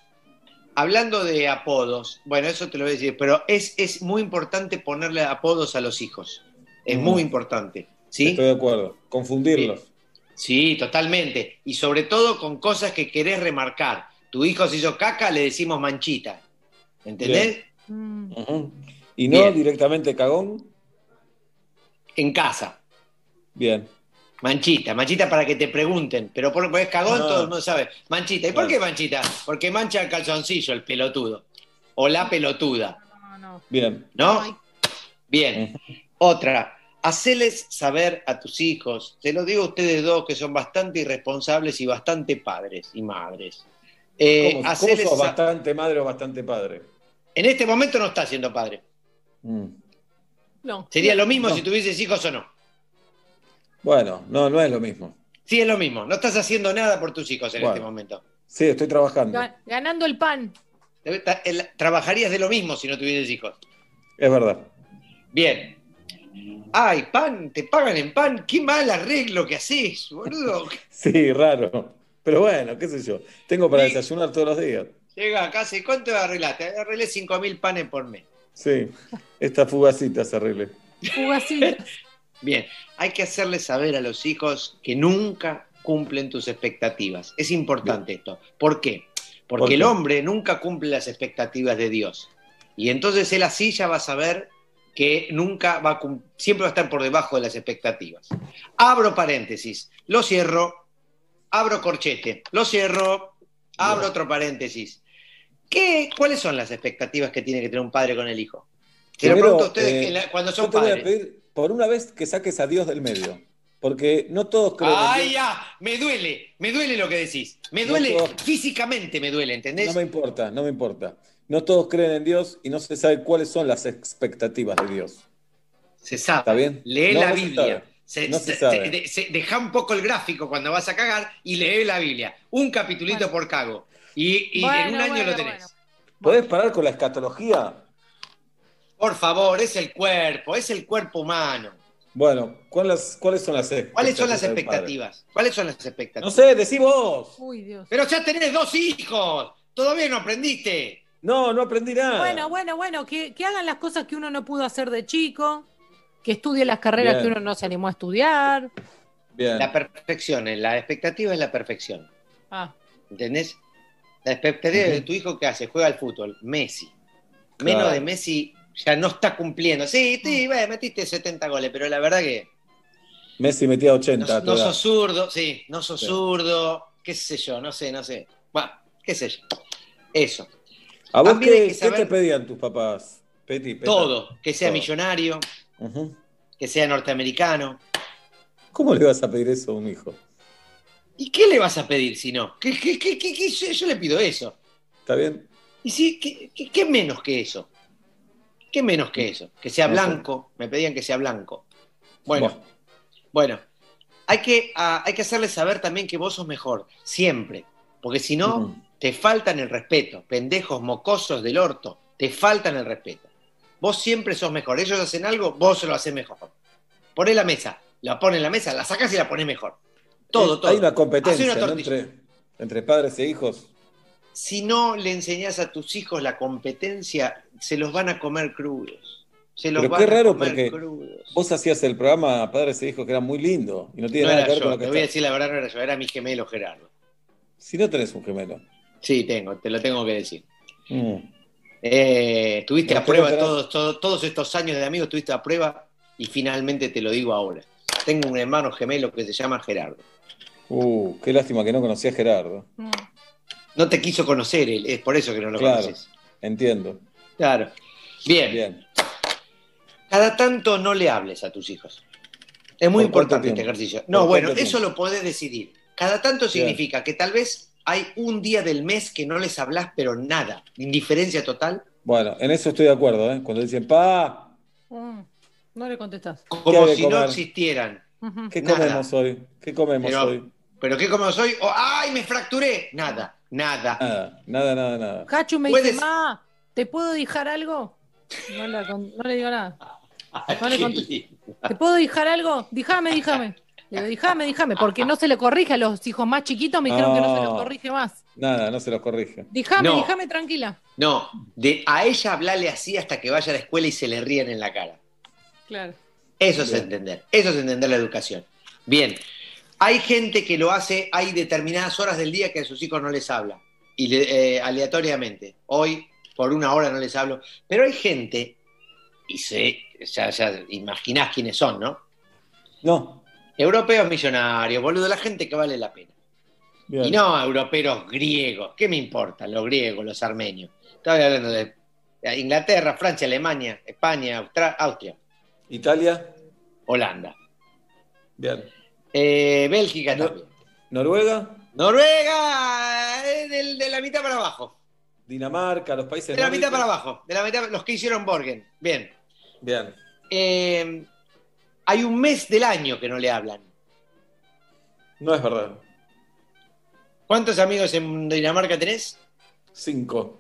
Hablando de apodos, bueno, eso te lo voy a decir, pero es, es muy importante ponerle apodos a los hijos. Es Mm. muy importante. ¿Sí? Estoy de acuerdo. Confundirlos. Sí, totalmente. Y sobre todo con cosas que querés remarcar. Tu hijo se hizo caca, le decimos manchita. ¿Entendés? Ujú. Y no Bien. directamente cagón. En casa. Bien. Manchita, manchita para que te pregunten, pero por porque es cagón, Ah. todo el mundo sabe. Manchita, ¿y por qué manchita? Porque mancha el calzoncillo, el pelotudo. O la pelotuda, Bien. ¿no? Bien. Otra, haceles saber a tus hijos, te lo digo a ustedes dos que son bastante irresponsables y bastante padres y madres. Eh, ¿Cómo, sos bastante madre o bastante padre? En este momento no está siendo padre. Mm. No. Sería lo mismo No. si tuvieses hijos o no. Bueno, no, no es lo mismo. Sí, es lo mismo. No estás haciendo nada por tus hijos en Bueno. este momento. Sí, estoy trabajando. Ga- Ganando el pan. Trabajarías de lo mismo si no tuvieses hijos. Es verdad. Bien. Ay, pan, te pagan en pan. Qué mal arreglo que haces, boludo. [laughs] Sí, raro. Pero bueno, qué sé yo. Tengo para desayunar todos los días. Llega a casa y ¿cuánto arreglaste? Arreglé 5.000 panes por mes. Sí. Esta fugacita se arregle. Fugacitas. [laughs] Bien, hay que hacerle saber a los hijos que nunca cumplen tus expectativas. Es importante esto. ¿Por qué? Porque ¿Por qué? el hombre nunca cumple las expectativas de Dios. Y entonces él así ya va a saber que nunca va a cum- siempre va a estar por debajo de las expectativas. Abro paréntesis, lo cierro, abro corchete, lo cierro, abro otro paréntesis. ¿Qué, ¿Cuáles son las expectativas que tiene que tener un padre con el hijo? Se lo Primero, pregunto a ustedes eh, la- cuando yo son te voy a padres. pedir, por una vez, que saques a Dios del medio. Porque no todos creen. en ¡Ay, Dios. ya! Me duele, me duele lo que decís. Me No duele, físicamente me duele, ¿entendés? No me importa, no me importa. No todos creen en Dios y no se sabe cuáles son las expectativas de Dios. Se sabe. ¿Está bien? Lee No, la no Biblia. Se- No se se- sabe. se- de- se- deja un poco el gráfico cuando vas a cagar y lee la Biblia. Un capitulito por cago. Y, y en Bueno, un año bueno, lo tenés. ¿Podés parar con la escatología? Por favor, es el cuerpo, es el cuerpo humano. Bueno, ¿cuáles, ¿cuáles son las expectativas? ¿Cuáles son las expectativas? ¿Cuáles son las expectativas? No sé, decí vos. Uy, Dios. Pero ya tenés dos hijos. Todavía no aprendiste. No, no aprendí nada. Bueno, bueno, bueno, que, que hagan las cosas que uno no pudo hacer de chico, que estudie las carreras Bien. que uno no se animó a estudiar. Bien. La perfección, eh, la expectativa es la perfección. Ah, ¿Entendés? La expectativa de tu hijo que hace, juega al fútbol, Messi. Menos Claro. de Messi ya no está cumpliendo. Sí, Mm. sí, bueno, metiste 70 goles, pero la verdad que Messi metía 80. no, no sos zurdo, sí, no sos Sí. zurdo, qué sé yo, no sé, no sé. Bueno, qué sé yo. Eso. ¿A vos qué, te pedían tus papás? Peti, Peta? Todo, que sea Todo. millonario, que sea norteamericano. ¿Cómo le vas a pedir eso a un hijo? ¿Y qué le vas a pedir si no? ¿Qué, qué- qué- yo, yo le pido eso. ¿Está bien? ¿Y sí, qué, menos que eso? ¿Qué menos que eso? Que sea blanco. Me pedían que sea blanco. Bueno, bueno. Hay que, ah, hay que hacerles saber también que vos sos mejor, siempre. Porque si no, Ujú. te faltan el respeto. Pendejos mocosos del orto, te faltan el respeto. Vos siempre sos mejor. Ellos hacen algo, vos lo haces mejor. Poné la mesa, la pones en la mesa, la sacas y la pones mejor. Todo, Es- todo. Hay una competencia una ¿no? tortilla. entre, entre padres e hijos. si no le enseñás a tus hijos la competencia, se los van a comer crudos. Se los Pero qué raro porque crudos. vos hacías el programa Padres e Hijos que era muy lindo y no tiene No nada que ver yo, con lo te que voy a decir la verdad, no era yo, era mi gemelo Gerardo. Si no tenés un gemelo. Sí, tengo, te lo tengo que decir. Mm. Eh, estuviste a prueba tenés- todos, todos, todos estos años de amigos, estuviste a prueba y finalmente te lo digo ahora. Tengo un hermano gemelo que se llama Gerardo. Uh, qué lástima que no conocía a Gerardo. No te quiso conocer él, es por eso que no lo claro, conoces. entiendo. Claro. Bien. Bien. Cada tanto no le hables a tus hijos. Es muy ¿Por cuánto importante este ejercicio. ¿Por No, bueno, eso lo podés decidir. Cada tanto significa que tal vez hay un día del mes que no les hablas, pero nada. Indiferencia total. Bueno, en eso estoy de acuerdo, ¿eh? Cuando dicen, pa, mm, no le contestás. Como si no existieran. ¿qué Nada. comemos hoy? ¿Qué comemos Pero, hoy? ¿Pero qué como soy? O, ¡Ay, me fracturé! Nada, nada. Nada, nada, nada, nada. Hachu me Puedes- dice, ma, ¿te puedo dejar algo? No, la no le digo nada. No le. ¿Te puedo dejar algo? Díjame, díjame. Le digo, díjame, díjame, porque no se le corrige a los hijos más chiquitos, me dijeron que no se No. corrige más. Nada, no se los corrige. Díjame, No. díjame tranquila. No, de, a ella hablarle así hasta que vaya a la escuela y se le ríen en la cara. Claro. Eso es Bien. entender, eso es entender la educación. Bien, hay gente que lo hace, hay determinadas horas del día que a sus hijos no les habla, y le- eh, aleatoriamente. Hoy, por una hora no les hablo, pero hay gente, y sé, ya, ya imaginás quiénes son, ¿no? No. Europeos millonarios, boludo, la gente que vale la pena. Bien. Y no europeos griegos, ¿qué me importa? Los griegos, los armenios. Estaba hablando de Inglaterra, Francia, Alemania, España, Austria, Italia, Holanda. bien. Eh, Bélgica No- también. Noruega, Noruega, eh, del- de, la mitad para abajo. Dinamarca, los países De la mitad para abajo. De la mitad, los que hicieron Borgen. Bien. Bien. eh, hay un mes del año que no le hablan. No es verdad. ¿Cuántos amigos en Dinamarca tenés? Cinco.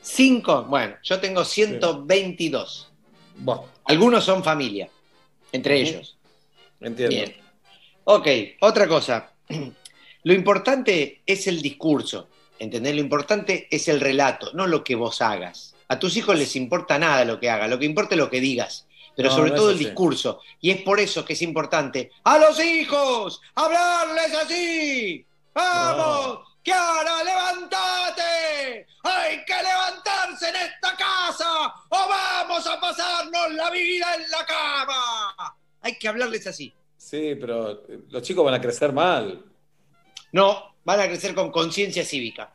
¿Cinco? Bueno, yo tengo 122. Algunos son familia, entre ellos. Entiendo. Bien. Ok, otra cosa. [clears throat] Lo importante es el discurso, ¿entendés? Lo importante es el relato, no lo que vos hagas. A tus hijos les importa nada lo que hagas, lo que importa es lo que digas, pero No, sobre no todo el discurso. Y es por eso que es importante a los hijos hablarles así. ¡Vamos! ¡Kiara, levántate! ¡Hay que levantarse en esta casa! ¡O vamos a pasarnos la vida en la cama! Hay que hablarles así. Sí, pero eh, los chicos van a crecer mal. No, van a crecer con conciencia cívica.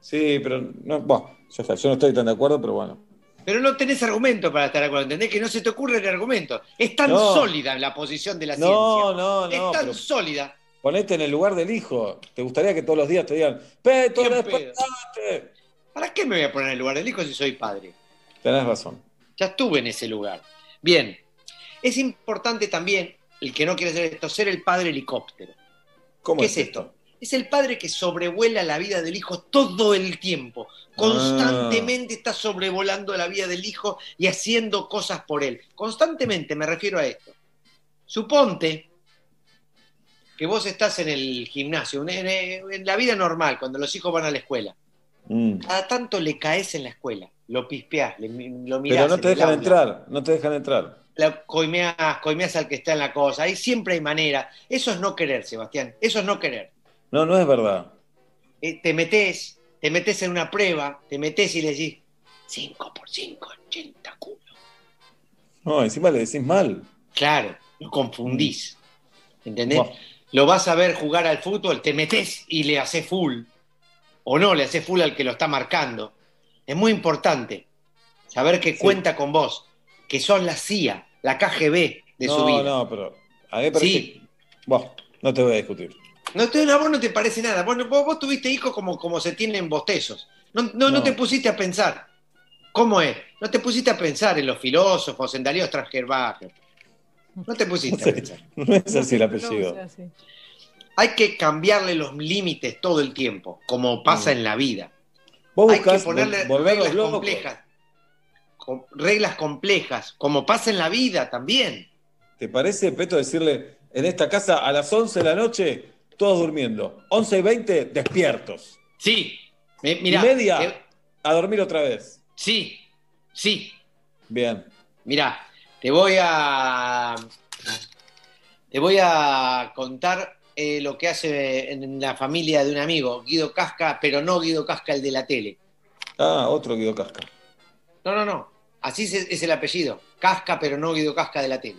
Sí, pero no, bueno, está, yo no estoy tan de acuerdo, pero bueno. Pero no tenés argumento para estar de acuerdo, ¿entendés? Que no se te ocurre el argumento. Es tan No. sólida la posición de la No, ciencia. no, no, Es tan pero- sólida. Ponete en el lugar del hijo. ¿Te gustaría que todos los días te digan, Peto, despertate"? ¿Para qué me voy a poner en el lugar del hijo si soy padre? Tenés razón. Ya estuve en ese lugar. Bien. Es importante también, el que no quiere hacer esto, ser el padre helicóptero. ¿Cómo ¿Qué es es esto? Es el padre que sobrevuela la vida del hijo todo el tiempo. Constantemente está sobrevolando la vida del hijo y haciendo cosas por él. Constantemente me refiero a esto. Suponte que vos estás en el gimnasio, en, en la vida normal, cuando los hijos van a la escuela. Mm. Cada tanto le caes en la escuela, lo pispeás, le- lo mirás. Pero no te dejan entrar, no te dejan entrar. la coimeás, coimeás al que está en la cosa. Ahí siempre hay manera. Eso es no querer, Sebastián. Eso es no querer. No, no es verdad. Eh, te metes, te metes en una prueba, te metes y le decís 5 por 5, 80 culos. No, encima le decís mal. Claro, lo confundís. ¿Entendés? Lo vas a ver jugar al fútbol, te metes y le haces full. O no, le haces full al que lo está marcando. Es muy importante saber que cuenta con vos, que son la CIA, la KGB de no, su vida. no, pero a mí parece. Sí. Buah, no te voy a discutir. No, te, a vos no te parece nada. Vos, vos, vos tuviste hijos como, como se tienen bostezos. No, no, no No. te pusiste a pensar. ¿Cómo es? No te pusiste a pensar en los filósofos, en Darío Strasgerbacher. No te pusiste a pensar. [laughs] No es así el apellido. Hay que cambiarle los límites todo el tiempo, como pasa en la vida. Vos Hay que buscás ponerle reglas locos. complejas. con- reglas complejas, como pasa en la vida también. ¿Te parece, Peto, decirle en esta casa a las 11 de la noche, todos durmiendo? 11 y 20, despiertos. Sí. Mi- mirá, y media, te- a dormir otra vez. Sí, sí. Bien. Mirá, te voy a. Te voy a contar eh, lo que hace en la familia de un amigo, Guido Casca, pero no Guido Casca el de la tele. Ah, otro Guido Casca. No, no, no. Así es, el apellido. Casca, pero no Guido Casca de la tele.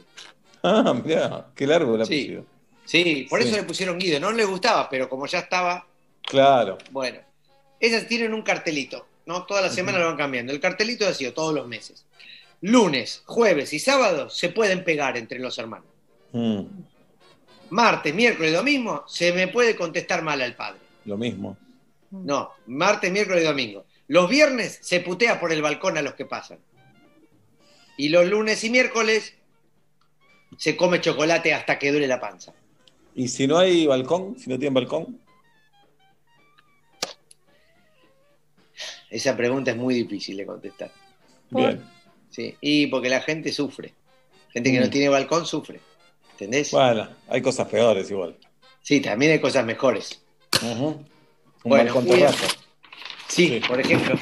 Ah, mirá, qué largo el apellido. Sí, por Sí. eso le pusieron Guido. No le gustaba, pero como ya estaba, Claro. bueno. Esas tienen un cartelito, ¿no? Toda la semana lo van cambiando. El cartelito ha sido todos los meses. Lunes, jueves y sábado se pueden pegar entre los hermanos. Mm, Martes, miércoles y domingo se me puede contestar mal al padre. lo mismo. No, martes, miércoles y domingo. Los viernes se putea por el balcón a los que pasan. Y los lunes y miércoles se come chocolate hasta que duele la panza. ¿Y si no hay balcón? Si no tienen balcón. Esa pregunta es muy difícil de contestar. Bien. Sí, y porque la gente sufre. Gente que Mm. no tiene balcón sufre. ¿Entendés? Bueno, hay cosas peores igual. Sí, también hay cosas mejores. Un Bueno, balcón terraza. Sí, por ejemplo.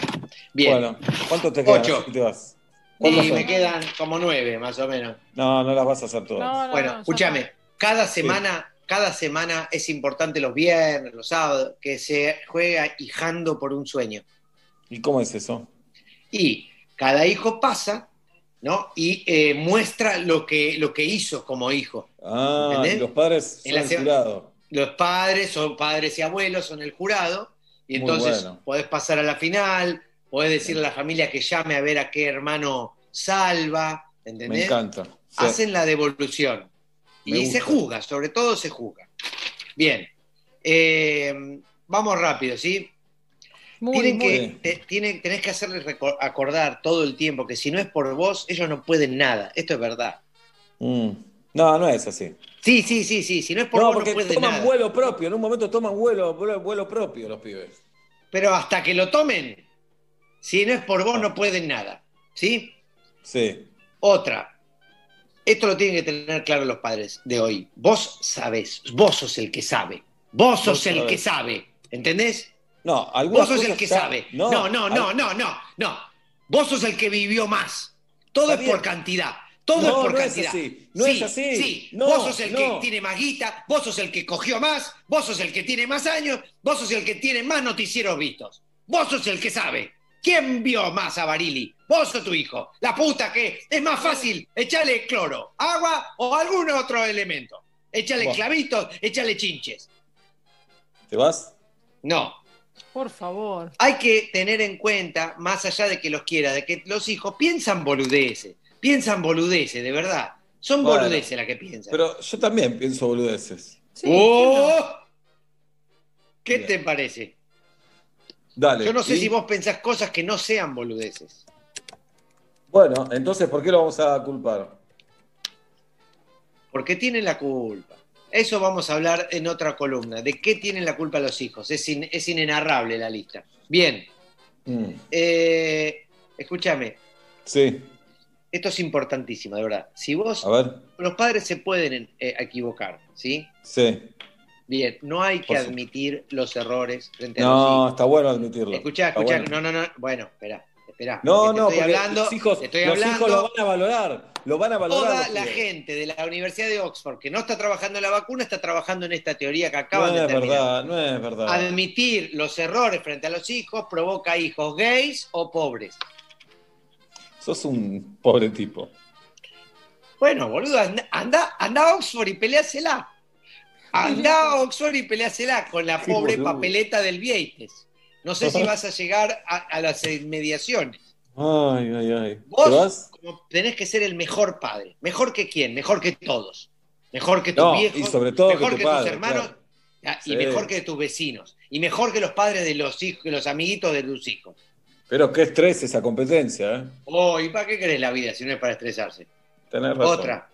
Bien. Bueno, ¿cuánto te quedan? Ocho. Te vas. y ¿Cuántas me quedan como nueve, más o menos. No, no las vas a hacer todas. bueno, escúchame, cada semana, cada semana es importante los viernes, los sábados, que se juega hijando por un sueño. ¿Y cómo es eso? Y cada hijo pasa, ¿no? Y eh, muestra lo que, lo que hizo como hijo. Ah, los padres En son el jurado. Los padres son padres y abuelos, son el jurado, y entonces bueno. podés pasar a la final, podés decirle a la familia que llame a ver a qué hermano salva, ¿entendés? Me encanta. Sí. hacen la devolución. Me Y se juzga, sobre todo se juzga. Bien. Eh, vamos rápido, ¿sí? Muy, Tienen muy. que, te- tienen- tenés que hacerles acordar todo el tiempo que si no es por vos, ellos no pueden nada. Esto es verdad. Mm. No, no es así. Sí, sí, sí, sí. Si no es por No, vos, porque no pueden toman nada. vuelo propio. En un momento toman vuelo, vuelo, vuelo propio los pibes. Pero hasta que lo tomen, si no es por vos, no pueden nada. ¿Sí? Sí. Otra. Esto lo tienen que tener claro los padres de hoy. Vos sabés, vos sos el que sabe. Vos sos Vos el sabés. que sabe. ¿Entendés? No, Vos sos el que sabe. No, no, no, no, no, no, Vos sos el que vivió más. Todo es por cantidad. Todo No, es por no es cantidad. así, no sí, es así. Sí, No, vos sos el que tiene más guita, vos sos el que cogió más, vos sos el que tiene más años, vos sos el que tiene más noticieros vistos. Vos sos el que sabe. ¿Quién vio más a Barili? ¿Vos o tu hijo? La puta que es más fácil echarle cloro, agua o algún otro elemento. Échale clavitos, échale chinches. ¿Te vas? No, Por favor. hay que tener en cuenta, más allá de que los quiera, de que los hijos piensan boludeces, piensan boludeces, de verdad. Son Bueno. boludeces las que piensan. Pero yo también pienso boludeces. ¡Oh! ¿Qué te parece? Dale. Yo no sé ¿y? si vos pensás cosas que no sean boludeces. Bueno, entonces, ¿por qué lo vamos a culpar? Porque tienen la culpa. Eso vamos a hablar en otra columna. ¿De qué tienen la culpa los hijos? Es, in- es inenarrable la lista. Bien. Mm, eh, escúchame, Sí, esto es importantísimo, de verdad. Si vos, a ver. los padres se pueden eh, equivocar, ¿sí? Sí. Bien, no hay que admitir los errores frente a los No, hijos. está bueno admitirlo. Escuchá, escuchá, bueno. no, no, no, bueno, espera, espera. No, porque no, estoy porque hablando, los hijos, los hijos lo van a valorar. Lo van a valorar. toda la gente de la Universidad de Oxford que no está trabajando en la vacuna está trabajando en esta teoría que acaban No de es terminar. verdad, no es verdad. Admitir los errores frente a los hijos provoca hijos gays o pobres. Sos un pobre tipo. Bueno, boludo, anda, anda, a Oxford y peleásela. Anda a Oxford y peleásela con la pobre papeleta del Vieites. No sé si [laughs] vas a llegar a, a las inmediaciones. Ay, ay, ay. ¿Te Vos vas? como tenés que ser el mejor padre. ¿Mejor que quién? Mejor que todos. Mejor que tus No, viejos. y sobre todo que mejor tu que, padre, tus hermanos. claro. ah, Y Sí. mejor que tus vecinos. Y mejor que los padres de los hijos, que los amiguitos de tus hijos. Pero qué estrés esa competencia, ¿eh? Oh, ¿y para qué querés la vida si no es para estresarse? Tenés razón. Otra.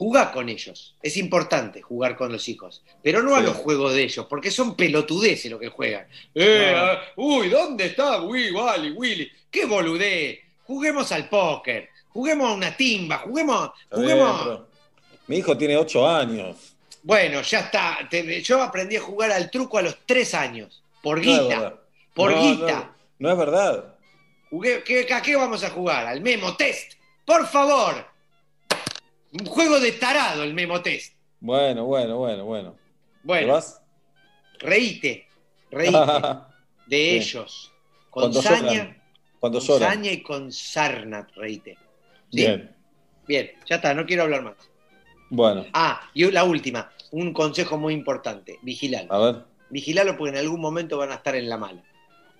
Jugá con ellos. Es importante jugar con los hijos. Pero no a los juegos de ellos, porque son pelotudeces lo que juegan. Eh, No. ah, uy, ¿dónde está Willy, Wally, Willy? ¡Qué boludez! Juguemos al póker, juguemos a una timba, juguemos. Bien, juguemos... Mi hijo tiene ocho años. Bueno, ya está. Yo aprendí a jugar al truco a los tres años. Por guita. por No, guita. No, no es verdad. Jugué- ¿qué, ¿A qué vamos a jugar? Al Memo Test. Por favor. Un juego de tarado el Memo Test. Bueno, bueno, bueno, bueno. ¿Te Bueno, vas? reíte. Reíte [laughs] de Sí. ellos. Con Cuando saña, lloran. Cuando con lloran. saña y con sarna, reíte. ¿Sí? Bien. Bien, ya está, no quiero hablar más. Bueno, Ah, y la última, un consejo muy importante, vigilalo. a ver. Vigilalo porque en algún momento van a estar en la mala.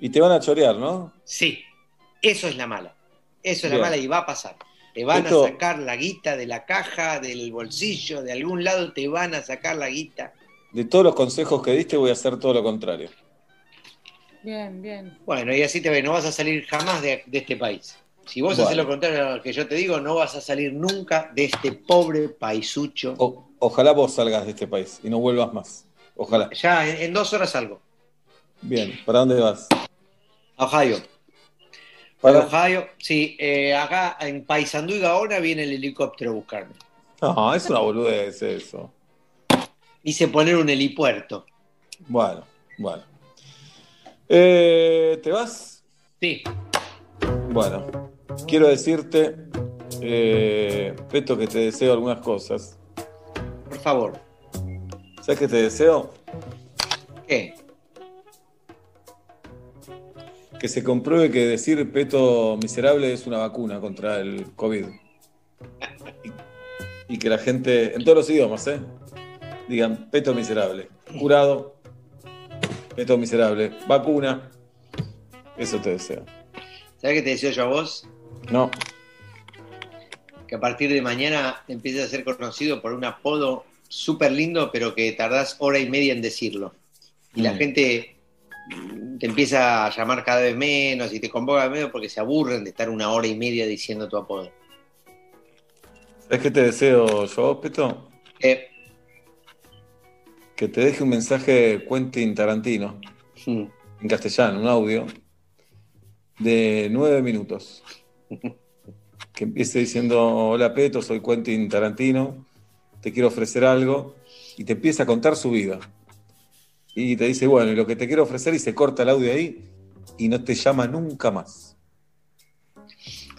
Y te van a chorear, ¿no? Sí, eso es la mala. Eso es Bien. la mala y va a pasar. Te van Esto- a sacar la guita de la caja, del bolsillo, de algún lado te van a sacar la guita. De todos los consejos que diste, voy a hacer todo lo contrario. Bien, bien. Bueno, y así te ve, no vas a salir jamás de, de este país. Si vos Bueno. haces lo contrario a lo que yo te digo, no vas a salir nunca de este pobre paisucho. O- ojalá vos salgas de este país y no vuelvas más. Ojalá. Ya, en, en dos horas salgo. Bien, ¿para dónde vas? A Ohio. Para- Ohio, sí, eh, acá en Paysandú y Gaona viene el helicóptero a buscarme. No, es una boludez eso. Hice poner un helipuerto. Bueno, bueno. Eh, ¿Te vas? Sí. Bueno, quiero decirte, eh, Peto, que te deseo algunas cosas. Por favor. ¿Sabes qué te deseo? ¿Qué? Que se compruebe que decir Peto miserable es una vacuna contra el COVID. Y, y que la gente, en todos los idiomas, ¿eh? Digan Peto miserable. Curado. Peto miserable. Vacuna. Eso te deseo. ¿Sabes qué te deseo yo a vos? No. Que a partir de mañana empieces a ser conocido por un apodo súper lindo, pero que tardás hora y media en decirlo. Y la Mm. gente te empieza a llamar cada vez menos y te convoca menos porque se aburren de estar una hora y media diciendo tu apodo. ¿Sabes qué te deseo yo, Peto? Que te deje un mensaje Quentin Tarantino mm, en castellano, un audio de nueve minutos. [laughs] Que empiece diciendo, hola Peto, soy Quentin Tarantino, te quiero ofrecer algo, y te empieza a contar su vida. Y te dice, bueno, lo que te quiero ofrecer, y se corta el audio ahí, y no te llama nunca más.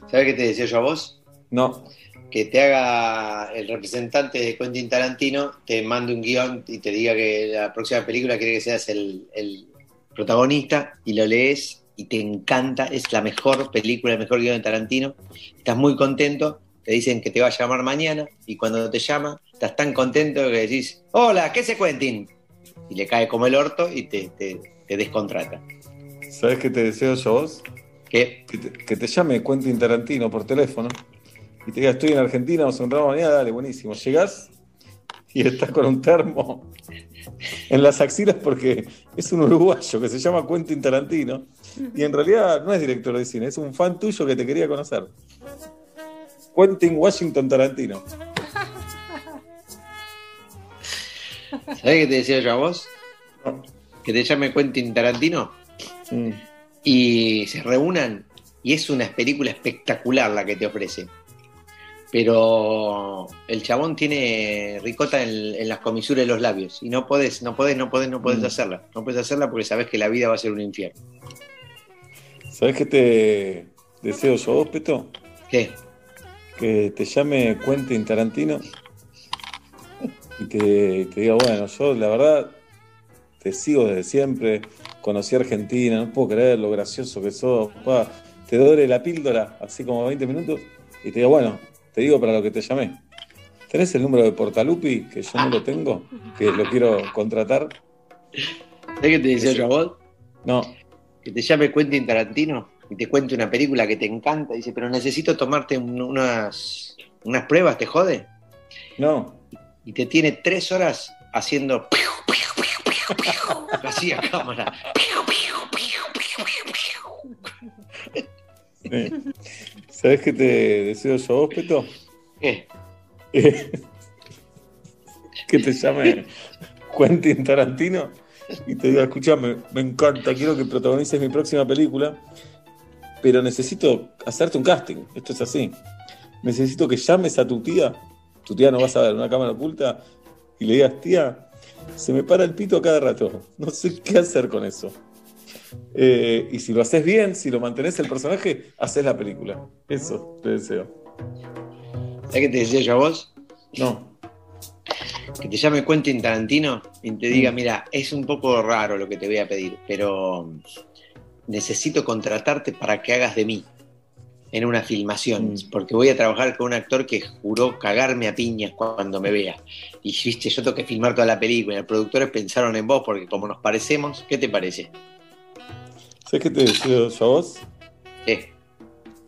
¿Sabes qué te decía yo a vos? No. Que te haga el representante de Quentin Tarantino, te mande un guion y te diga que la próxima película quiere que seas el, el protagonista y lo lees y te encanta, es la mejor película, el mejor guion de Tarantino, estás muy contento, te dicen que te va a llamar mañana y cuando te llama estás tan contento que decís, hola, ¿qué se Quentin? Y le cae como el orto y te, te- te descontrata. ¿Sabes qué te deseo yo a vos? ¿Qué? Que te, que te llame Quentin Tarantino por teléfono y te diga, estoy en Argentina, nos encontramos mañana, dale, buenísimo. Llegás y estás con un termo en las axilas porque es un uruguayo que se llama Quentin Tarantino y en realidad no es director de cine, es un fan tuyo que te quería conocer. Quentin Washington Tarantino. ¿Sabes qué te decía yo a vos? Que te llame Quentin Tarantino y se reúnan y es una película espectacular la que te ofrece. Pero el chabón tiene ricota en, en las comisuras de los labios y no podés, no podés, no podés, no podés Mm. hacerla. No podés hacerla porque sabés que la vida va a ser un infierno. ¿Sabes qué te deseo yo a vos, Peto? ¿Qué? Que te llame Quentin Tarantino y te, te diga, bueno, yo la verdad te sigo desde siempre, conocí Argentina, no puedo creer lo gracioso que sos, pa, te dore la píldora, así como 20 minutos, y te digo, bueno, te digo para lo que te llamé. ¿Tenés el número de Portalupi, que yo no lo tengo, que lo quiero contratar? ¿Sabés qué te decía yo a vos? No. Que te llame Quentin Tarantino y te cuente una película que te encanta. Dice, pero necesito tomarte un- unas, unas pruebas, ¿te jode? No. Y te tiene tres horas haciendo [laughs] así a cámara. Sí. ¿Sabes qué te deseo yo vos, Peto? ¿Qué? [laughs] que te llame Quentin Tarantino y te diga, escúchame, me encanta, quiero que protagonices mi próxima película, pero necesito hacerte un casting. Esto es así. Necesito que llames a tu tía, tu tía no vas a ver, una cámara oculta, y le digas, tía, se me para el pito a cada rato, no sé qué hacer con eso. Eh, y si lo haces bien, si lo mantenés el personaje, haces la película. Eso te deseo. ¿Sabes qué te decía yo a vos? No. Que te llame Quentin Tarantino y te diga, mira, es un poco raro lo que te voy a pedir, pero necesito contratarte para que hagas de mí en una filmación, porque voy a trabajar con un actor que juró cagarme a piñas cuando me vea. Y viste, yo tengo que filmar toda la película. y Los productores pensaron en vos porque como nos parecemos, ¿qué te parece? ¿Sabes qué te deseo yo a vos? ¿Qué?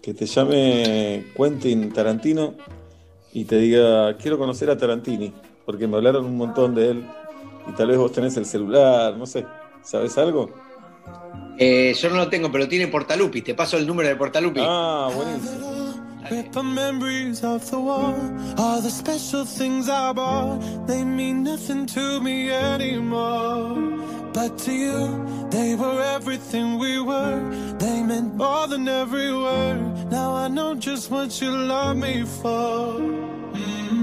Que te llame Quentin Tarantino y te diga, quiero conocer a Tarantini, porque me hablaron un montón de él y tal vez vos tenés el celular, no sé, ¿sabes algo? Eh, yo no lo tengo, pero tiene Portalupi. Te paso el número de Portalupi. Ah, buenísimo. The memories of the war. All the special things I bought, they mean nothing to me anymore. But to you, they were everything we were. They meant more than every word. Now I know just what you love me for. Mm.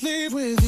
Diamonds leave with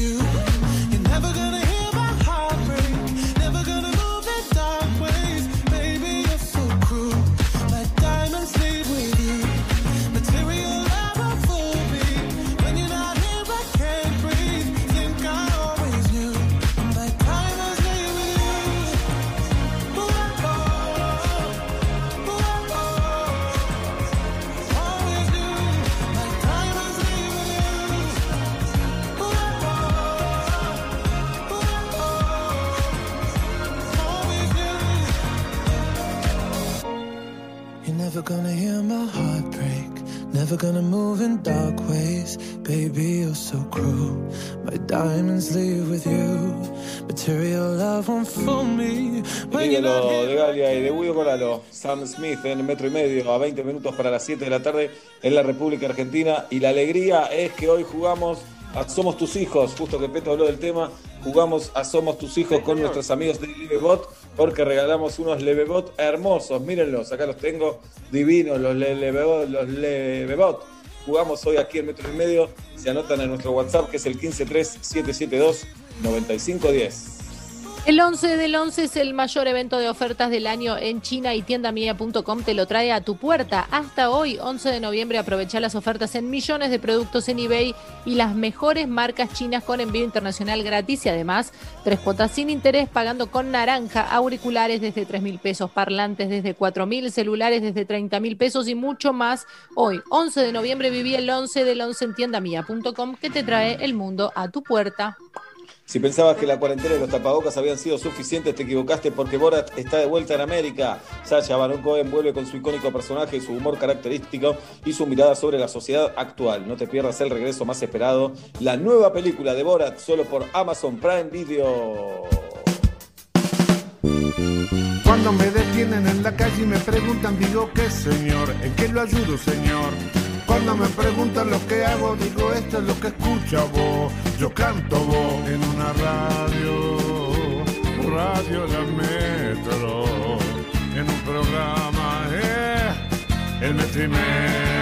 gonna hear my heart break. Never gonna move in dark ways. Baby, you're so cruel. My diamonds leave with you. Material love won't fool me. When you're not ídolo here, de Galia y de Guido Coralo, Sam Smith en el metro y medio a 20 minutos para las 7 de la tarde en la República Argentina. Y la alegría es que hoy jugamos a Somos tus hijos, justo que Peto habló del tema, jugamos a Somos tus hijos con nuestros amigos de Levebot porque regalamos unos Levebot hermosos. Mírenlos, acá los tengo divinos, los Le- Levebot. Los. Jugamos hoy aquí en metro y medio. Se anotan en nuestro WhatsApp que es el 153-772-9510. El 11 del 11 es el mayor evento de ofertas del año en China y tiendamia.com te lo trae a tu puerta. Hasta hoy, 11 de noviembre, aprovecha las ofertas en millones de productos en eBay y las mejores marcas chinas con envío internacional gratis y además tres cuotas sin interés pagando con naranja, auriculares desde 3 mil pesos, parlantes desde 4 mil, celulares desde 30 mil pesos y mucho más. Hoy, 11 de noviembre, viví el 11 del 11 en tiendamia.com que te trae el mundo a tu puerta. Si pensabas que la cuarentena y los tapabocas habían sido suficientes, te equivocaste porque Borat está de vuelta en América. Sacha Baron Cohen vuelve con su icónico personaje, su humor característico y su mirada sobre la sociedad actual. No te pierdas el regreso más esperado, la nueva película de Borat, solo por Amazon Prime Video. Cuando me detienen en la calle y me preguntan, digo que señor, ¿en qué lo ayudo, señor? Cuando me preguntan lo que hago, digo esto es lo que escucha vos. Yo canto en una radio, radio la metro, en un programa, eh, el metro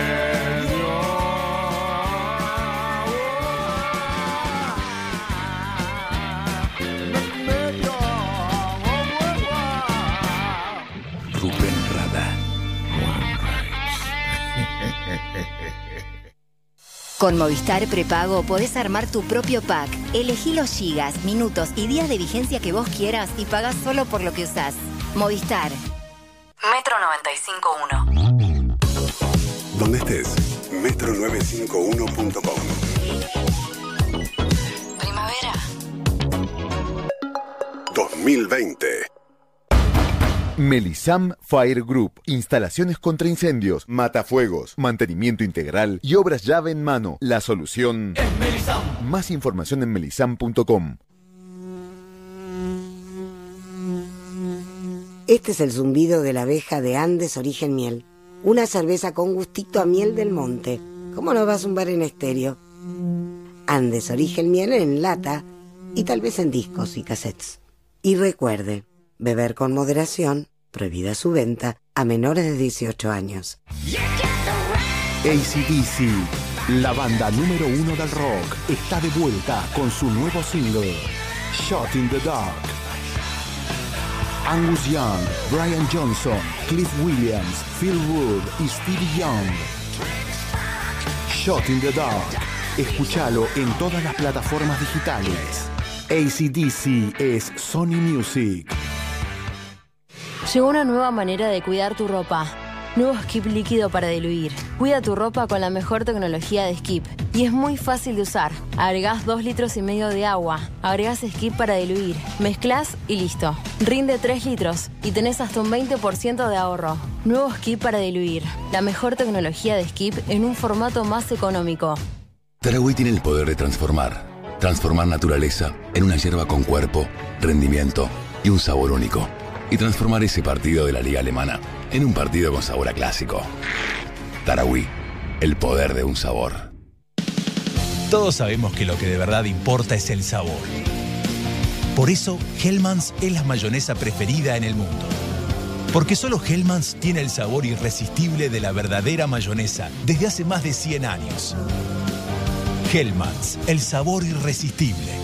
Con Movistar Prepago podés armar tu propio pack. Elegí los gigas, minutos y días de vigencia que vos quieras y pagás solo por lo que usás. Movistar. Metro 95.1. Donde estés, metro951.com. Primavera. 2020. Melisam Fire Group. Instalaciones contra incendios, matafuegos, mantenimiento integral y obras llave en mano. La solución. Más información en melisam.com. Este es el zumbido de la abeja de Andes Origen Miel. Una cerveza con gustito a miel del monte. ¿Cómo no va a zumbar en estéreo? Andes Origen Miel en lata y tal vez en discos y cassettes. Y recuerde, beber con moderación, prohibida su venta a menores de 18 años. ACDC, la banda número uno del rock, está de vuelta con su nuevo single, Shot in the Dark. Angus Young, Brian Johnson, Cliff Williams, Phil Wood y Stevie Young. Shot in the Dark. Escúchalo en todas las plataformas digitales. ACDC es Sony Music. Llegó una nueva manera de cuidar tu ropa. Nuevo Skip líquido para diluir. Cuida tu ropa con la mejor tecnología de Skip. Y es muy fácil de usar. Agregás 2 litros y medio de agua. Agregás Skip para diluir. Mezclas y listo. Rinde 3 litros y tenés hasta un 20% de ahorro. Nuevo Skip para diluir. La mejor tecnología de Skip en un formato más económico. Tarahui tiene el poder de transformar. Transformar naturaleza en una hierba con cuerpo, rendimiento y un sabor único. Y transformar ese partido de la liga alemana en un partido con sabor a clásico. Tarahui, el poder de un sabor. Todos sabemos que lo que de verdad importa es el sabor. Por eso, Hellmann's es la mayonesa preferida en el mundo. Porque solo Hellmann's tiene el sabor irresistible de la verdadera mayonesa desde hace más de 100 años. Hellmann's, el sabor irresistible.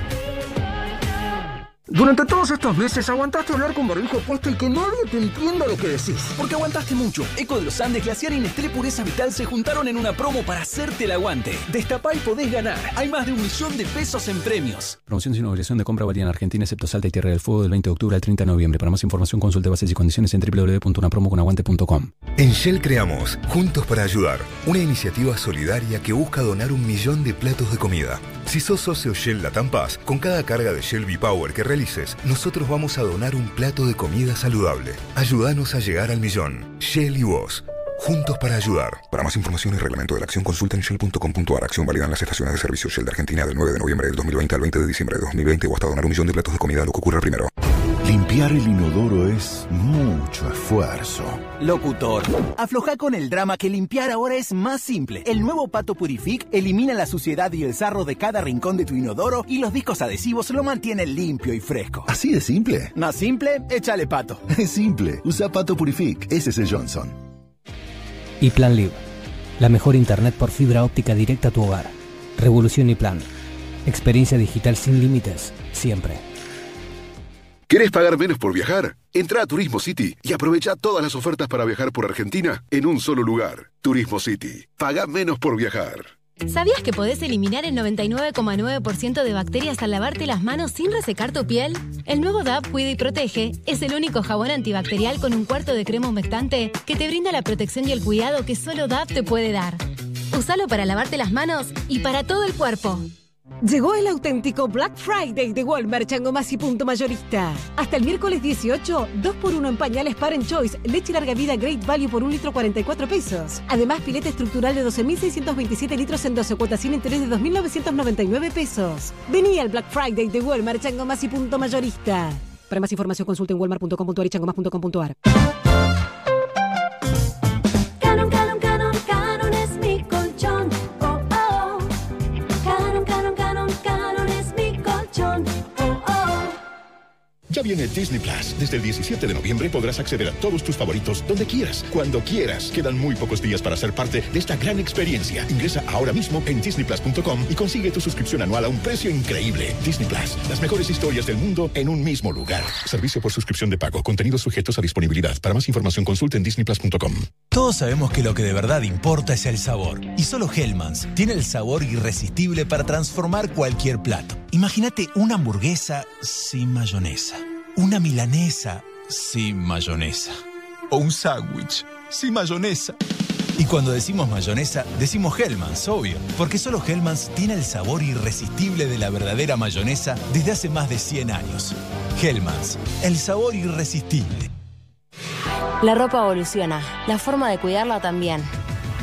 Durante todos estos meses aguantaste hablar con barbijo puesto y que nadie te entienda lo que decís. Porque aguantaste mucho. Eco de los Andes, Glaciar y Nestlé Pureza Vital se juntaron en una promo para hacerte el aguante. Destapá y podés ganar. Hay más de un millón de pesos en premios. Promoción sin obligación de compra válida en Argentina, excepto Salta y Tierra del Fuego, del 20 de octubre al 30 de noviembre. Para más información, consulte bases y condiciones en www.unapromoconaguante.com. En Shell creamos Juntos para Ayudar, una iniciativa solidaria que busca donar un millón de platos de comida. Si sos socio Shell Latam Paz, con cada carga de Shell V-Power que nosotros vamos a donar un plato de comida saludable. Ayúdanos a llegar al millón. Shell y vos. Juntos para ayudar. Para más información y reglamento de la acción, consulta en shell.com.ar. Acción válida en las estaciones de servicio Shell de Argentina del 9 de noviembre del 2020 al 20 de diciembre de 2020 o hasta donar un millón de platos de comida, lo que ocurra primero. Limpiar el inodoro es mucho esfuerzo. Locutor. Afloja con el drama que limpiar ahora es más simple. El nuevo Pato Purific elimina la suciedad y el sarro de cada rincón de tu inodoro y los discos adhesivos lo mantienen limpio y fresco. ¿Así de simple? Más simple, échale pato. [laughs] Es simple. Usa Pato Purific. Ese es el Johnson. Y Plan Live. La mejor internet por fibra óptica directa a tu hogar. Revolución y Plan. Experiencia digital sin límites, siempre. ¿Querés pagar menos por viajar? Entra a Turismo City y aprovecha todas las ofertas para viajar por Argentina en un solo lugar. Turismo City. Paga menos por viajar. ¿Sabías que podés eliminar el 99,9% de bacterias al lavarte las manos sin resecar tu piel? El nuevo DAP Cuida y Protege es el único jabón antibacterial con un cuarto de crema humectante que te brinda la protección y el cuidado que solo DAP te puede dar. Usalo para lavarte las manos y para todo el cuerpo. Llegó el auténtico Black Friday de Walmart Changomás y Punto Mayorista. Hasta el miércoles 18, 2x1 en pañales Parent Choice, leche larga vida Great Value por 1 litro 44 pesos. Además, pilete estructural de 12.627 litros en 12 cuotas sin interés de 2.999 pesos. Vení al Black Friday de Walmart Changomás y Punto Mayorista. Para más información consulte en walmart.com.ar y changomás.com.ar. Viene Disney Plus. Desde el 17 de noviembre podrás acceder a todos tus favoritos donde quieras, cuando quieras. Quedan muy pocos días para ser parte de esta gran experiencia. Ingresa ahora mismo en disneyplus.com y consigue tu suscripción anual a un precio increíble. Disney Plus, las mejores historias del mundo en un mismo lugar. Servicio por suscripción de pago. Contenidos sujetos a disponibilidad. Para más información consulte en disneyplus.com. Todos sabemos que lo que de verdad importa es el sabor. Y solo Hellmann's tiene el sabor irresistible para transformar cualquier plato. Imagínate una hamburguesa sin mayonesa. Una milanesa sin mayonesa. O un sándwich sin mayonesa. Y cuando decimos mayonesa, decimos Hellmann's, obvio. Porque solo Hellmann's tiene el sabor irresistible de la verdadera mayonesa desde hace más de 100 años. Hellmann's, el sabor irresistible. La ropa evoluciona, la forma de cuidarla también.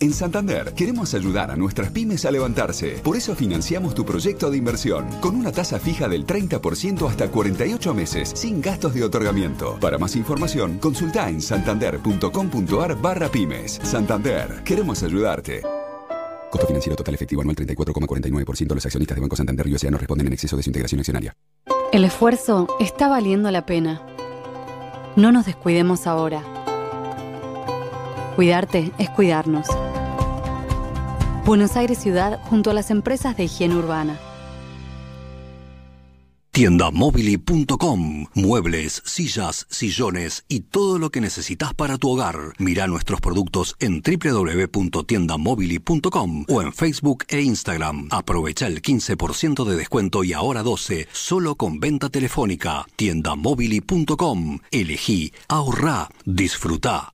En Santander queremos ayudar a nuestras pymes a levantarse. Por eso financiamos tu proyecto de inversión con una tasa fija del 30% hasta 48 meses, sin gastos de otorgamiento. Para más información, consulta en santander.com.ar barra pymes. Santander, queremos ayudarte. Costo financiero total efectivo anual 34,49%. Los accionistas de Banco Santander y no responden en exceso de su integración accionaria. El esfuerzo está valiendo la pena. No nos descuidemos ahora. Cuidarte es cuidarnos. Buenos Aires Ciudad junto a las empresas de higiene urbana. Tiendamobili.com. Muebles, sillas, sillones y todo lo que necesitas para tu hogar. Mira nuestros productos en www.tiendamobili.com o en Facebook e Instagram. Aprovecha el 15% de descuento y ahora 12 solo con venta telefónica. Tiendamobili.com. Elegí, ahorrá, disfrutá.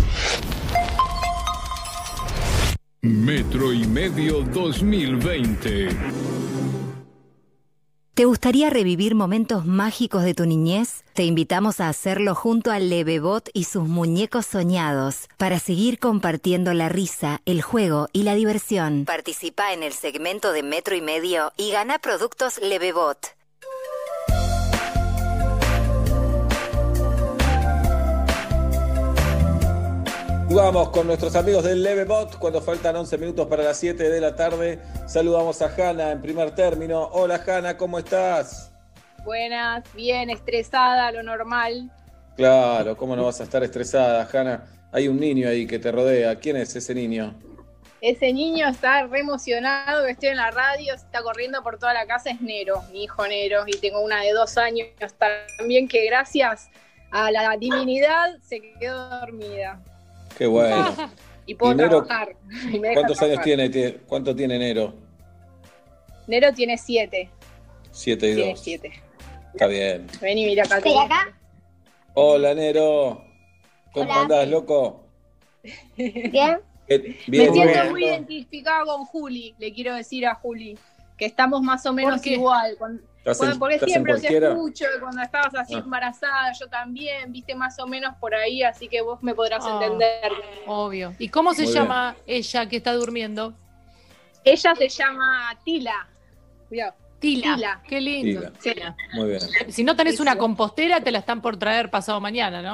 Metro y Medio 2020. ¿Te gustaría revivir momentos mágicos de tu niñez? Te invitamos a hacerlo junto al Levebot y sus muñecos soñados para seguir compartiendo la risa, el juego y la diversión. Participa en el segmento de Metro y Medio y gana productos Levebot. Jugamos con nuestros amigos del Levebot cuando faltan 11 minutos para las 7 de la tarde. Saludamos a Hanna en primer término. Hola Hanna, ¿cómo estás? Buenas, bien, estresada, lo normal. Claro, ¿cómo no vas a estar estresada, Hanna? Hay un niño ahí que te rodea. ¿Quién es ese niño? Ese niño está re emocionado que estoy en la radio, está corriendo por toda la casa, es Nero, mi hijo Nero, y tengo una de dos años también que gracias a la divinidad se quedó dormida. Qué bueno. [laughs] y puedo ¿Y Nero, trabajar. [laughs] y me deja ¿Cuántos años tiene? Tie- ¿Cuánto tiene Nero? Nero tiene siete. Siete y Tiene dos. siete. Está bien. Vení, mira acá. Estoy acá. Hola, Nero. ¿Cómo Hola. andás, loco? Bien. Eh, Me siento bien. muy identificada con Juli, le quiero decir a Juli, que estamos más o menos igual. Con, ¿Estás con- en- porque siempre os cualquiera? escucho, cuando estabas así Ah. embarazada, yo también, viste más o menos por ahí, así que vos me podrás Ah, entender. Obvio. ¿Y cómo se Muy bien. llama ella que está durmiendo? Ella se llama Tila. Cuidado. Tila. Qué lindo. Tila. Muy bien. Si no tenés una compostera, te la están por traer pasado mañana, ¿no?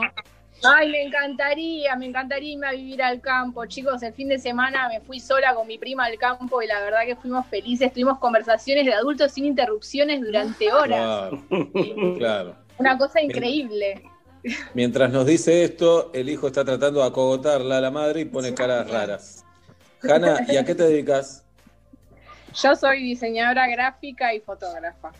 Ay, me encantaría, me encantaría irme a vivir al campo. Chicos, el fin de semana me fui sola con mi prima al campo y la verdad que fuimos felices. Tuvimos conversaciones de adultos sin interrupciones durante horas. Claro, [laughs] claro. Una cosa increíble. Mientras nos dice esto, el hijo está tratando de acogotarla a la madre y pone caras raras. Hanna, ¿y a qué te dedicas? Yo soy diseñadora gráfica y fotógrafa.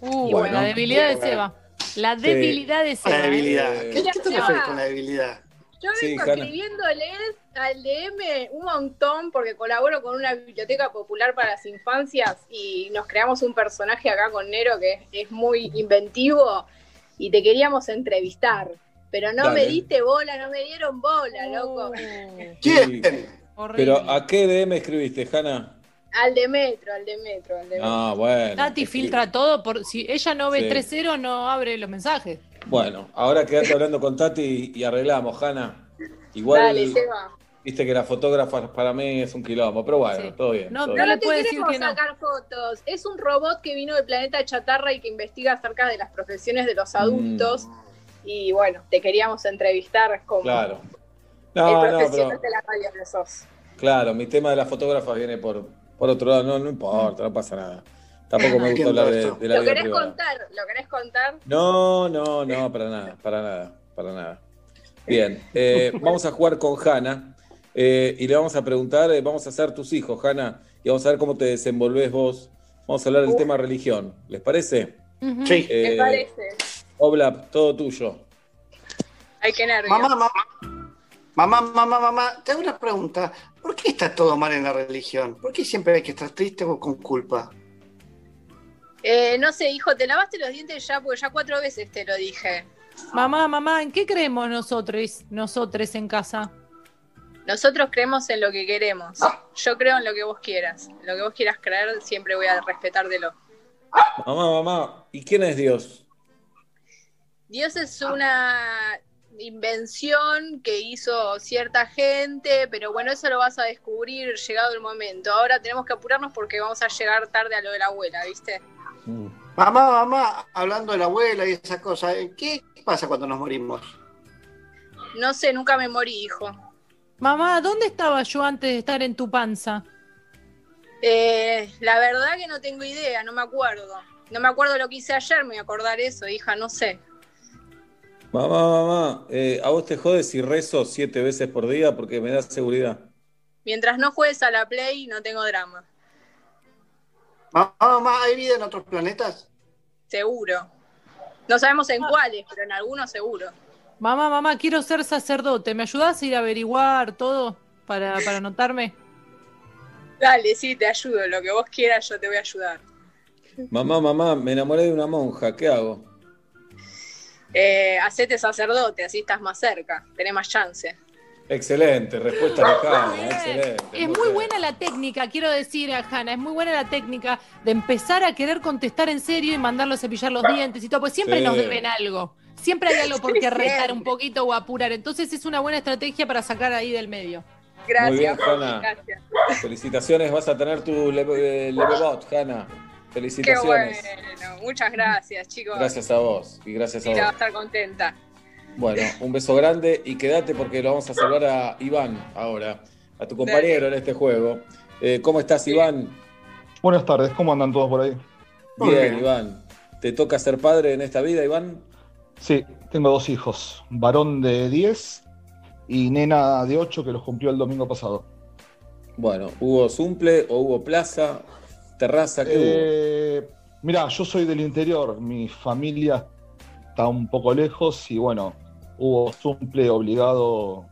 Uh, Bueno. la debilidad de Seba. La Sí. debilidad de Seba. La debilidad. ¿eh? ¿Qué, qué te refieres con la debilidad? Yo Sí, vengo Hanna. escribiéndoles al DM un montón porque colaboro con una biblioteca popular para las infancias y nos creamos un personaje acá con Nero que es, es muy inventivo y te queríamos entrevistar. Pero no Dale. me diste bola, no me dieron bola, loco. Sí. Pero ¿a qué DM escribiste, Hanna? Al de metro, al de metro, al de metro. Ah, bueno. Tati filtra todo. Por, si ella no ve Sí. 3-0, no abre los mensajes. Bueno, ahora quedate hablando con Tati y, arreglamos, Hanna. Igual, Dale, Seba. viste que la fotógrafa para mí es un quilombo, pero bueno, todo bien. No, todo no bien. te queremos sacar fotos. Es un robot que vino del planeta Chatarra y que investiga acerca de las profesiones de Mm. los adultos. Y bueno, te queríamos entrevistar como Claro. el No, no, profesional pero de la radio que sos. claro, mi tema de las fotógrafas viene por, por otro lado, no, no importa, no pasa nada. Tampoco me [laughs] gusta hablar de, de la ¿Lo vida querés privada. contar? ¿Lo querés contar? No, no, no, para nada, para nada, para nada. Bien, [laughs] eh, vamos a jugar con Hanna eh, y le vamos a preguntar, eh, vamos a hacer tus hijos, Hanna, y vamos a ver cómo te desenvolves vos. Vamos a hablar del tema religión, ¿les parece? Sí. Eh, Me parece. Oblap, todo tuyo. Ay, qué nervios. Mamá, mamá, mamá, mamá, mamá, te hago una pregunta. ¿Por qué está todo mal en la religión? ¿Por qué siempre hay que estar triste o con culpa? Eh, no sé, hijo, ¿te lavaste los dientes ya? Porque ya cuatro veces te lo dije. Mamá, mamá, ¿en qué creemos nosotros, nosotros en casa? Nosotros creemos en lo que queremos. Yo creo en lo que vos quieras. Lo que vos quieras creer, siempre voy a respetártelo. Mamá, mamá, ¿y quién es Dios? Dios es una invención que hizo cierta gente, pero bueno, eso lo vas a descubrir llegado el momento. Ahora tenemos que apurarnos porque vamos a llegar tarde a lo de la abuela, ¿viste? Mamá, mamá, hablando de la abuela y esas cosas, ¿qué pasa cuando nos morimos? No sé, nunca me morí, hijo. Mamá, ¿dónde estaba yo antes de estar en tu panza? Eh, la verdad que no tengo idea, no me acuerdo. No me acuerdo lo que hice ayer, me voy a acordar eso, hija, no sé. Mamá, mamá, eh, ¿a vos te jodes si rezo siete veces por día porque me da seguridad? Mientras no juegues a la Play, no tengo drama. Mamá, mamá, ¿hay vida en otros planetas? Seguro. No sabemos en cuáles, pero en algunos seguro. Mamá, mamá, quiero ser sacerdote. ¿Me ayudás a ir a averiguar todo para, para anotarme? Dale, sí, te ayudo. Lo que vos quieras, yo te voy a ayudar. Mamá, mamá, me enamoré de una monja, ¿qué hago? Eh, hacete sacerdote, así estás más cerca, tenés más chance. Excelente, respuesta de Hanna, excelente. Es muy buena la técnica, quiero decir a Hanna, es muy buena la técnica de empezar a querer contestar en serio y mandarlo a cepillar los dientes y todo, pues siempre Sí. nos deben algo. Siempre hay algo por qué retar un poquito o apurar. Entonces es una buena estrategia para sacar ahí del medio. Gracias. Muy bien, Jorge, Hanna. gracias. Felicitaciones, vas a tener tu leve- eh, Hanna. Qué Felicitaciones. bueno. Muchas gracias, chicos. Gracias a vos y gracias a Mira, va a vos. estar contenta. Bueno, un beso grande y quédate porque lo vamos a salvar a Iván ahora, a tu compañero en este juego. Eh, ¿Cómo estás, Iván? Buenas tardes, ¿cómo andan todos por ahí? Bien, Iván. ¿Te toca ser padre en esta vida, Iván? Sí, tengo dos hijos, varón de 10 y nena de 8 que los cumplió el domingo pasado. Bueno, ¿hubo Zumple o hubo Plaza? ¿Terraza? ¿Qué hubo? Eh, mirá, yo soy del interior, mi familia está un poco lejos y bueno, hubo cumple obligado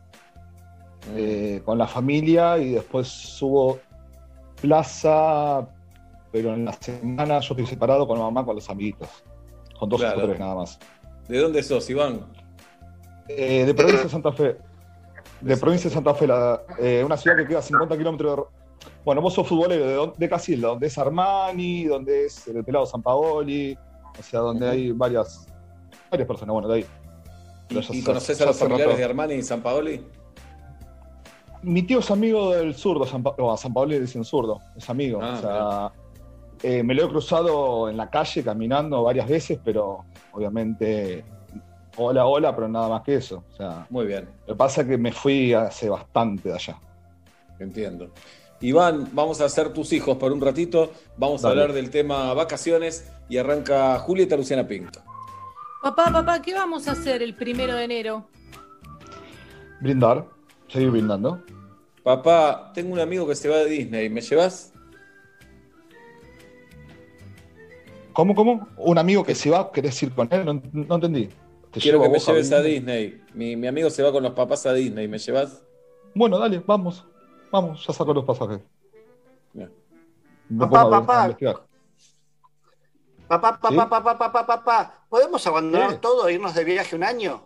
eh, con la familia y después hubo plaza, pero en la semana yo estoy separado con la mamá con los amiguitos, con dos Claro. o tres nada más. ¿De dónde sos, Iván? Eh, de provincia de Santa Fe. De provincia de Santa Fe, la- eh, una ciudad que queda a 50 kilómetros de... Bueno, vos sos futbolero, ¿de, de Casilda, donde es Armani, donde es el pelado San Paoli, o sea, donde hay varias, varias personas, bueno, de ahí. Pero ¿Y se- conoces a los familiares de Armani y San Paoli? Mi tío es amigo del zurdo, San Pa- o a San Paoli le dicen zurdo, es amigo. Ah, o sea, eh, me lo he cruzado en la calle caminando varias veces, pero obviamente hola, hola, pero nada más que eso. O sea, Muy bien, lo que pasa es que me fui hace bastante de allá. entiendo. Iván, vamos a ser tus hijos por un ratito. Vamos a hablar del tema vacaciones y arranca Julieta Luciana Pink. Papá, papá, ¿qué vamos a hacer el primero de enero? Brindar, seguir brindando. Papá, tengo un amigo que se va de Disney. ¿Me llevas? ¿Cómo, cómo? ¿Un amigo que se va, querés ir con él? No, no entendí. ¿Te Quiero que me a lleves a Disney? Disney. Mi, mi amigo se va con los papás a Disney. ¿Me llevas? Bueno, dale, vamos. Vamos, ya saco los pasajes. Bien. Papá, papá. investigar. Papá, papá, ¿Sí? papá, papá, papá, papá, ¿podemos abandonar ¿Qué? todo e irnos de viaje un año?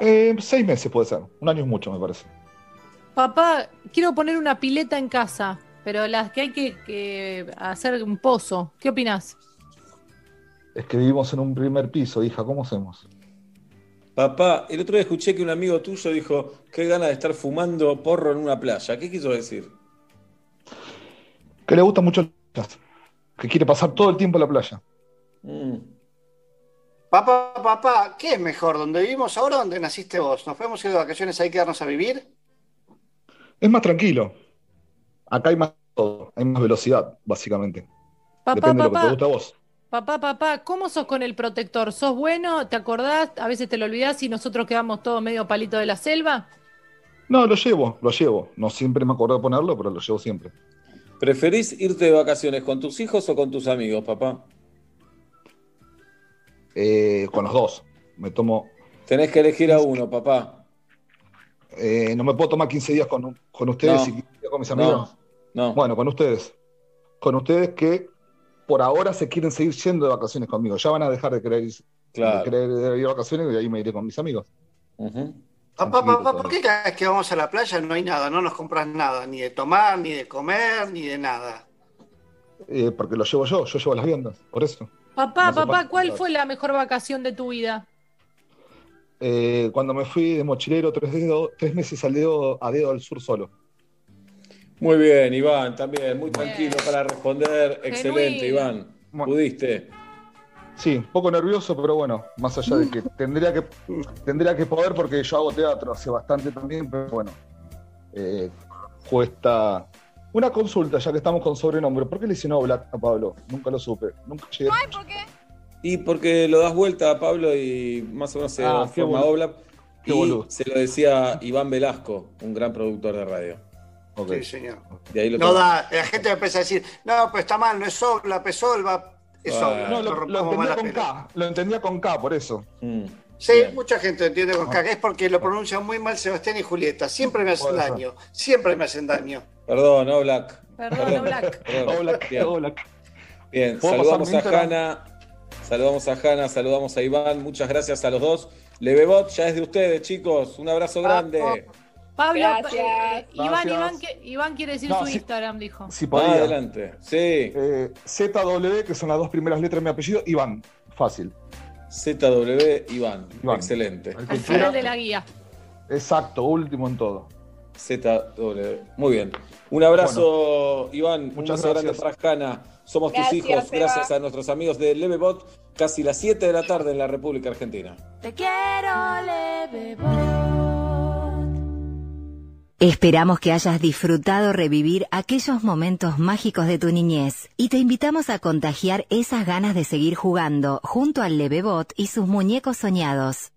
Eh, seis meses puede ser. Un año es mucho, me parece. Papá, quiero poner una pileta en casa, pero las que hay que, que hacer un pozo. ¿Qué opinás? Es que vivimos en un primer piso, hija. ¿Cómo hacemos? Papá, el otro día escuché que un amigo tuyo dijo qué gana de estar fumando porro en una playa. ¿Qué quiso decir? Que le gusta mucho el que quiere pasar todo el tiempo en la playa. Mm. Papá, papá, ¿qué es mejor? ¿Donde vivimos ahora o donde naciste vos? ¿Nos podemos ir de vacaciones ahí quedarnos a vivir? Es más tranquilo. Acá hay más todo, hay más velocidad, básicamente. Papá, Depende de lo que papá. te guste a vos. Papá, papá, ¿cómo sos con el protector? ¿Sos bueno? ¿Te acordás? A veces te lo olvidás y nosotros quedamos todos medio palito de la selva. No, lo llevo, lo llevo. No siempre me acuerdo de ponerlo, pero lo llevo siempre. ¿Preferís irte de vacaciones con tus hijos o con tus amigos, papá? Eh, con los dos. Me tomo. Tenés que elegir a uno, papá. eh, no me puedo tomar 15 días con, con ustedes No. y 15 días con mis No, amigos. no. Bueno, con ustedes. Con ustedes que por ahora se quieren seguir yendo de vacaciones conmigo. Ya van a dejar de querer, ir- Claro. de querer ir de vacaciones y ahí me iré con mis amigos. Papá, papá, ¿por qué cada vez que vamos a la playa no hay nada? No nos compras nada, ni de tomar, ni de comer, ni de nada. Eh, porque lo llevo yo, yo llevo las viandas, por eso. Papá, No papá, ¿cuál fue la mejor vacación de tu vida? Eh, cuando me fui de mochilero tres, meses al dedo, a dedo al sur solo. Muy bien, Iván, también, muy tranquilo para responder. Excelente. Iván. Pudiste. Sí, un poco nervioso, pero bueno, más allá de que [laughs] tendría que tendría que poder porque yo hago teatro hace bastante también, pero bueno, eh, cuesta una consulta ya que estamos con sobrenombre. ¿Por qué le hicieron Black a Pablo? Nunca lo supe, nunca llegué. ¿por qué? Y porque lo das vuelta a Pablo y más o menos se Ah, forma. Qué Y boludo. se lo decía Iván Velasco, un gran productor de radio. Sí, señor. De ahí lo No da, la gente empieza a decir, no, pero está mal, no es Solva, es Solva, es Ah. Solva. No, lo, lo entendía con. K, lo entendía con K, por eso. Mm. Sí, mucha gente entiende con K, es porque lo pronuncian muy mal Sebastián y Julieta. Siempre me hacen daño, siempre me hacen daño. Perdón, Oblak. Perdón, Oblak. Perdón. Oblak, Bien. Oblak. Bien, ¿Puedo saludamos a? Hanna, saludamos a Hanna, saludamos a Iván, muchas gracias a los dos. Levebot ya es de ustedes, chicos, un abrazo grande. Pablo, Gracias. eh, Iván, Gracias. Iván, Iván quiere decir No, su. Instagram, dijo. Si Ah, podía. adelante. Sí, Eh, ZW, que son las dos primeras letras de mi apellido, Iván. Fácil. ZW Iván, Iván. excelente. Al final de la guía. Exacto, último en todo. ZW. Muy bien. Un abrazo, Iván. Un muchas grande gracias. para Hanna. Somos tus hijos, Eva. gracias a nuestros amigos de Levebot, casi las 7 de la tarde en la República Argentina. Te quiero, Levebot. Esperamos que hayas disfrutado revivir aquellos momentos mágicos de tu niñez y te invitamos a contagiar esas ganas de seguir jugando junto al Levebot y sus muñecos soñados.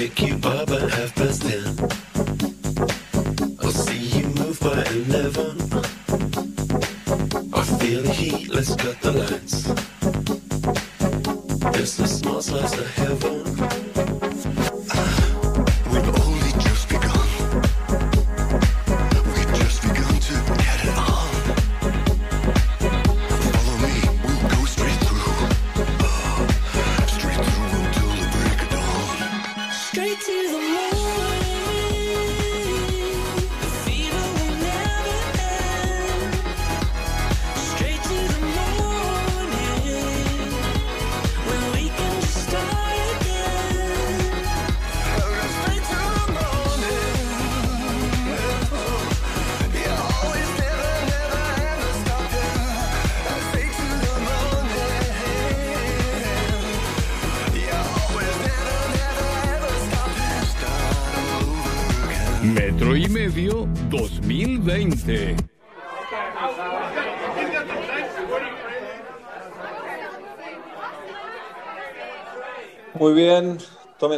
Pick you up at half past.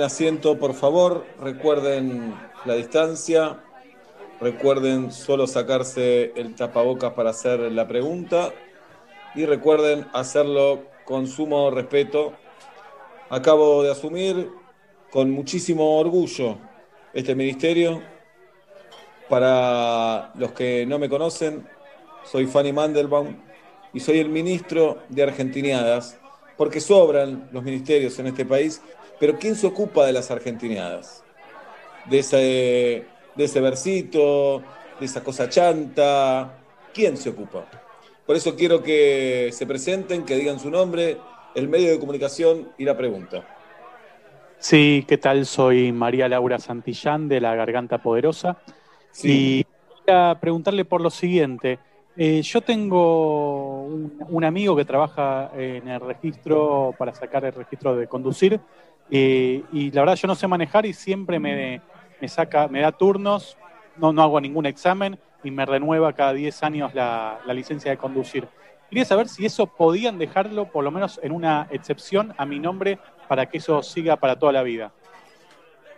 Asiento, por favor. Recuerden la distancia. Recuerden solo sacarse el tapabocas para hacer la pregunta. Y recuerden hacerlo con sumo respeto. Acabo de asumir con muchísimo orgullo este ministerio. Para los que no me conocen, soy Fanny Mandelbaum y soy el ministro de Argentiniadas, porque sobran los ministerios en este país, pero ¿quién se ocupa de las argentiniadas? De ese, de ese versito, de esa cosa chanta, ¿quién se ocupa? Por eso quiero que se presenten, que digan su nombre, el medio de comunicación y la pregunta. Sí, ¿qué tal? Soy María Laura Santillán de La Garganta Poderosa. Y quería preguntarle por lo siguiente. Eh, yo tengo un, un amigo que trabaja en el registro para sacar el registro de conducir eh, y la verdad yo no sé manejar y siempre me, me saca, me da turnos, no, no hago ningún examen y me renueva cada 10 años la, la licencia de conducir. Quería saber si eso podían dejarlo por lo menos en una excepción a mi nombre para que eso siga para toda la vida.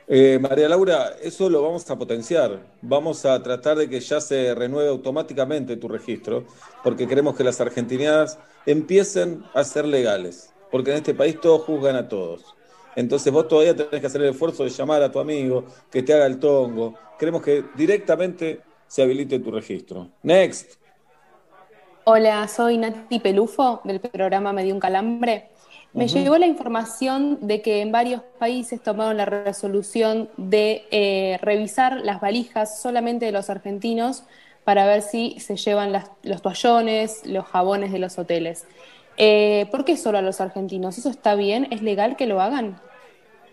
Eh, María Laura, eso lo vamos a potenciar. Vamos a tratar de que ya se renueve automáticamente tu registro, porque queremos que las argentinadas empiecen a ser legales, porque en este país todos juzgan a todos. Entonces vos todavía tenés que hacer el esfuerzo de llamar a tu amigo, que te haga el tongo. Queremos que directamente se habilite tu registro. Next. Hola, soy Nati Pelufo del programa Me dio un calambre. Me Ujú. llegó la información de que en varios países tomaron la resolución de eh, revisar las valijas solamente de los argentinos para ver si se llevan las- los toallones, los jabones de los hoteles. Eh, ¿Por qué solo a los argentinos? ¿Eso está bien? ¿Es legal que lo hagan?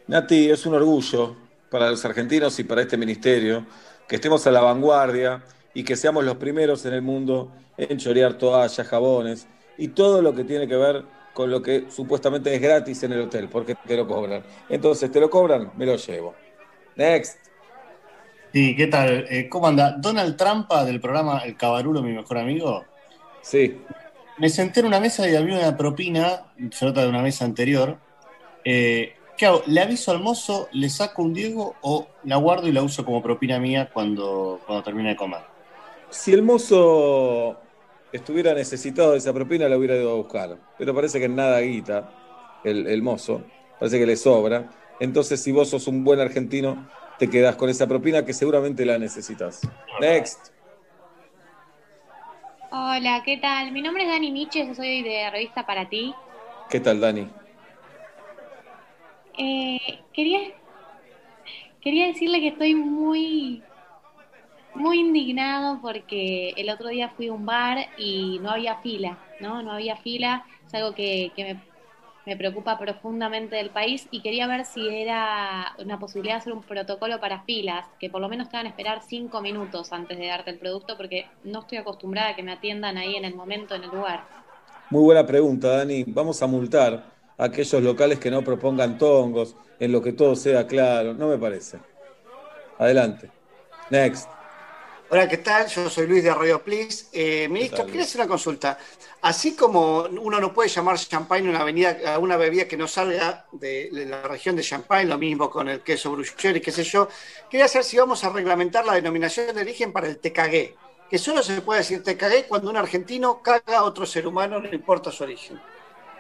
Nati, es un orgullo para los argentinos y para este ministerio que estemos a la vanguardia y que seamos los primeros en el mundo en chorear toallas, jabones y todo lo que tiene que ver con lo que supuestamente es gratis en el hotel, porque te lo cobran. Entonces, ¿te lo cobran? Me lo llevo. Next. Sí, ¿qué tal? Eh, ¿Cómo anda? Donald Trampa del programa El Cabarulo, mi mejor amigo. Sí. Me senté en una mesa y había una propina, se nota de una mesa anterior. Eh, ¿Qué hago? ¿Le aviso al mozo, le saco un Diego o la guardo y la uso como propina mía cuando, cuando termine de comer? Si el mozo estuviera necesitado de esa propina, la hubiera ido a buscar. Pero parece que nada guita el, el mozo. Parece que le sobra. Entonces, si vos sos un buen argentino, te quedás con esa propina que seguramente la necesitas. Next. Hola, ¿qué tal? Mi nombre es Dani Miche, yo soy de Revista Para Ti. ¿Qué tal, Dani? Eh, quería, quería decirle que estoy muy, muy indignado porque el otro día fui a un bar y no había fila, ¿no? No había fila, es algo que, que me, me preocupa profundamente del país y quería ver si era una posibilidad de hacer un protocolo para filas, que por lo menos te van a esperar cinco minutos antes de darte el producto porque no estoy acostumbrada a que me atiendan ahí en el momento, en el lugar. Muy buena pregunta, Dani. Vamos a multar a aquellos locales que no propongan tongos, en lo que todo sea claro. No me parece. Adelante. Next. Hola, ¿qué tal? Yo soy Luis de Arroyo Please. Eh, ministro, quería hacer una consulta. Así como uno no puede llamar champagne a una, avenida, una bebida que no salga de, la región de Champagne, lo mismo con el queso bruschetta y qué sé yo, quería saber si vamos a reglamentar la denominación de origen para el TKG, que solo se puede decir TKG cuando un argentino caga a otro ser humano, no importa su origen.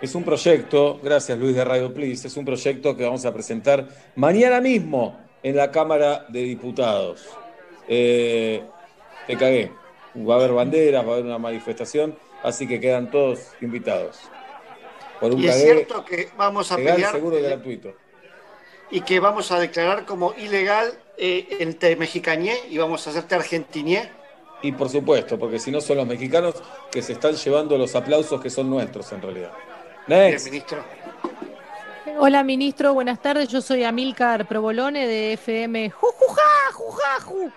Es un proyecto, gracias Luis de Radio Please, es un proyecto que vamos a presentar mañana mismo en la Cámara de Diputados. Eh, te cagué. Va a haber banderas, va a haber una manifestación, así que quedan todos invitados. Por un Y es cierto que vamos a legal, pelear seguro y gratuito. y que vamos a declarar como ilegal eh, el te mexicañé y vamos a hacerte argentiñé. Y por supuesto, porque si no son los mexicanos que se están llevando los aplausos que son nuestros en realidad. Next. ministro. Hola, ministro, buenas tardes. Yo soy Amilcar Provolone de FM Jujuja, Jujaju.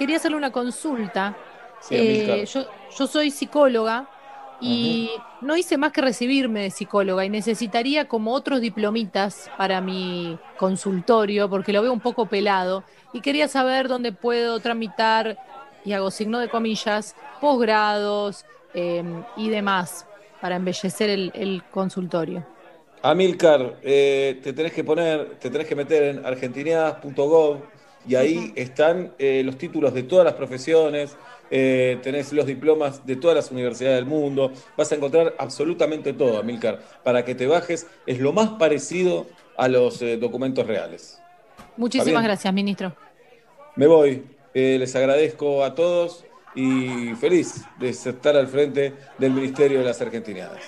Quería hacerle una consulta. Sí, Eh, yo, yo soy psicóloga y no hice más que recibirme de psicóloga y necesitaría como otros diplomitas para mi consultorio porque lo veo un poco pelado y quería saber dónde puedo tramitar, y hago signo de comillas, posgrados eh, y demás para embellecer el, el consultorio. Amilcar, eh, te tenés que poner, te tenés que meter en argentinadas.gov y ahí están eh, los títulos de todas las profesiones, eh, tenés los diplomas de todas las universidades del mundo, vas a encontrar absolutamente todo, Amilcar, para que te bajes, es lo más parecido a los eh, documentos reales. Muchísimas gracias, ministro. Me voy, les agradezco a todos y feliz de estar al frente del Ministerio de las Argentinadas.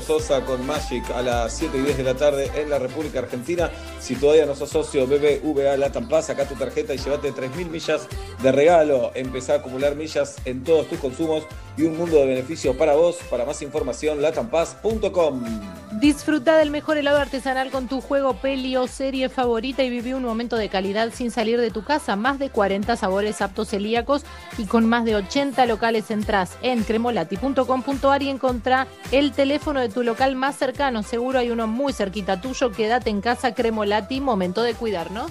Sosa con Magic a las 7 y 10 de la tarde en la República Argentina. Si todavía no sos socio BBVA Latam Paz, saca tu tarjeta y llévate 3.000 millas de regalo. Empezá a acumular millas en todos tus consumos y un mundo de beneficios para vos. Para más información, latampaz.com. Disfruta del mejor helado artesanal con tu juego, peli o serie favorita y viví un momento de calidad sin salir de tu casa. Más de 40 sabores aptos celíacos y con más de 80 locales entras en cremolati.com.ar y encontrá el teléfono de tu local más cercano. Seguro hay uno muy cerquita tuyo. Quédate en casa, Cremolati. Momento de cuidarnos.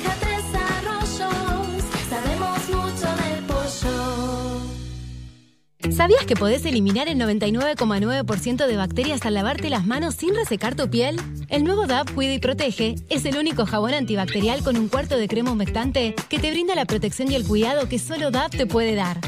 ¿Sabías que podés eliminar el 99,9% de bacterias al lavarte las manos sin resecar tu piel? El nuevo DAP Cuida y Protege es el único jabón antibacterial con un cuarto de crema humectante que te brinda la protección y el cuidado que solo DAP te puede dar.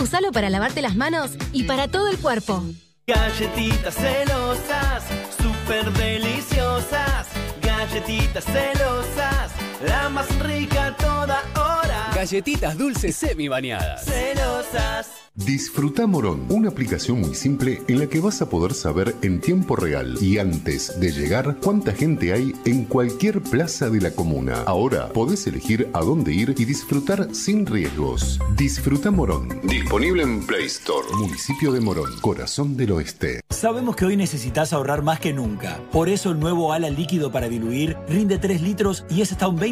Usalo para lavarte las manos y para todo el cuerpo. Galletitas celosas, súper deliciosas. Galletitas celosas, la más rica toda hora. Galletitas dulces semi bañadas. Celosas. Disfruta Morón, una aplicación muy simple en la que vas a poder saber en tiempo real y antes de llegar cuánta gente hay en cualquier plaza de la comuna. Ahora podés elegir a dónde ir y disfrutar sin riesgos. Disfruta Morón. Disponible en Play Store. Municipio de Morón, corazón del oeste. Sabemos que hoy necesitas ahorrar más que nunca. Por eso el nuevo ala líquido para diluir rinde 3 litros y es hasta un 20%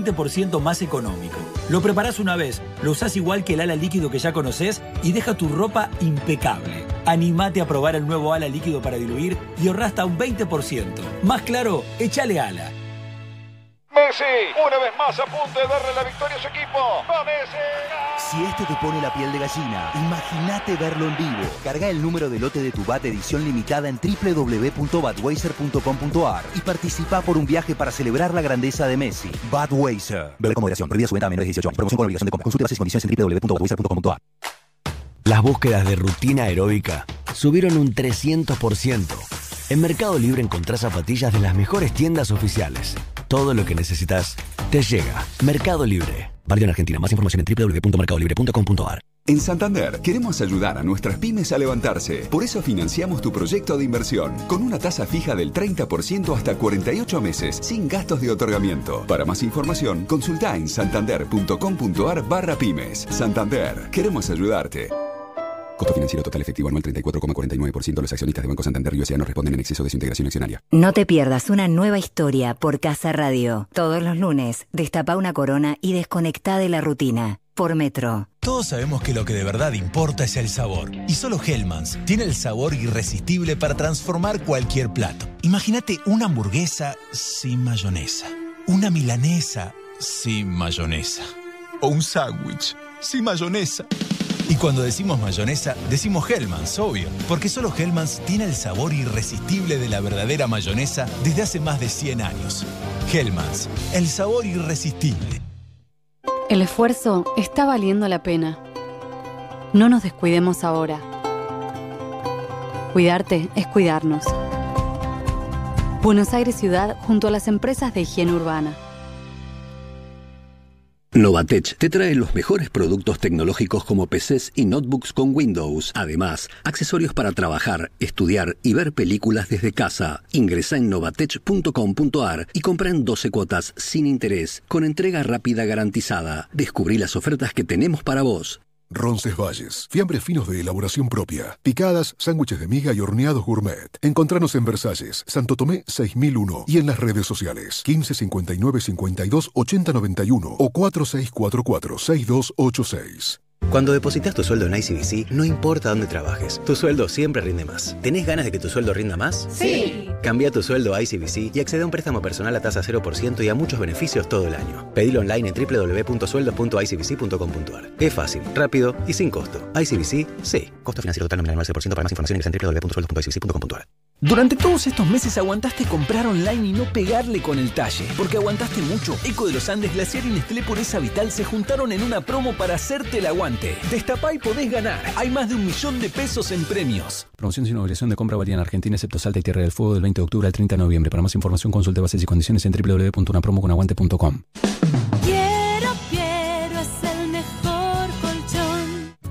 más económico. Lo preparás una vez, lo usás igual que el ala líquido que ya conoces y deja tu ropa impecable. Animate a probar el nuevo ala líquido para diluir y ahorra hasta un 20%. Más claro, échale ala. Messi, una vez más a punto de darle la victoria a su equipo. ¡Va Messi! Si este te pone la piel de gallina, imagínate verlo en vivo. Carga el número de lote de tu BAT edición limitada en www.badweiser.com.ar y participa por un viaje para celebrar la grandeza de Messi. Badweiser. Bebe con moderación. Prohibida su venta a menores de 18 años. Promoción con obligación de compra. Consulte bases y condiciones en www.badweiser.com.ar. Las búsquedas de rutina aeróbica subieron un 300%. En Mercado Libre encontrás zapatillas de las mejores tiendas oficiales. Todo lo que necesitas te llega. Mercado Libre. Válido en Argentina. Más información en www.mercadolibre.com.ar. En Santander queremos ayudar a nuestras pymes a levantarse. Por eso financiamos tu proyecto de inversión con una tasa fija del 30% hasta 48 meses sin gastos de otorgamiento. Para más información, consulta en santander.com.ar barra pymes. Santander, queremos ayudarte. Costo financiero total efectivo anual 34,49%. Los accionistas de Banco Santander y no responden en exceso de su integración accionaria. No te pierdas una nueva historia por Casa Radio. Todos los lunes, destapa una corona y desconecta de la rutina. Por Metro. Todos sabemos que lo que de verdad importa es el sabor. Y solo Hellmann's tiene el sabor irresistible para transformar cualquier plato. Imagínate una hamburguesa sin mayonesa. Una milanesa sin mayonesa. O un sándwich sin mayonesa. Y cuando decimos mayonesa, decimos Hellmann's, obvio. Porque solo Hellmann's tiene el sabor irresistible de la verdadera mayonesa desde hace más de 100 años. Hellmann's, el sabor irresistible. El esfuerzo está valiendo la pena. No nos descuidemos ahora. Cuidarte es cuidarnos. Buenos Aires Ciudad junto a las empresas de higiene urbana. Novatech te trae los mejores productos tecnológicos como PCs y notebooks con Windows. Además, accesorios para trabajar, estudiar y ver películas desde casa. Ingresa en novatech.com.ar y compra en 12 cuotas sin interés, con entrega rápida garantizada. Descubrí las ofertas que tenemos para vos. Roncesvalles, fiambres finos de elaboración propia, picadas, sándwiches de miga y horneados gourmet. Encontranos en Versalles, Santo Tomé 6001 y en las redes sociales 15 59 52 80 91 o 4644 6286. Cuando depositas tu sueldo en ICBC, no importa dónde trabajes, tu sueldo siempre rinde más. ¿Tenés ganas de que tu sueldo rinda más? Sí. Cambia tu sueldo a ICBC y accede a un préstamo personal a tasa 0% y a muchos beneficios todo el año. Pedilo online en www.sueldo.icbc.com.ar. Es fácil, rápido y sin costo. ICBC, sí. Costo financiero total nominal 9% para más información ingresa en www.sueldo.icbc.com.ar. Durante todos estos meses aguantaste comprar online y no pegarle con el talle. Porque aguantaste mucho. Eco de los Andes, Glaciar y Nestlé Pureza Vital se juntaron en una promo para hacerte el aguante. Destapá y podés ganar. Hay más de un millón de pesos en premios. Promoción sin obligación de compra válida en Argentina, excepto Salta y Tierra del Fuego del 20 de octubre al 30 de noviembre. Para más información consulte bases y condiciones en www.unapromoconaguante.com.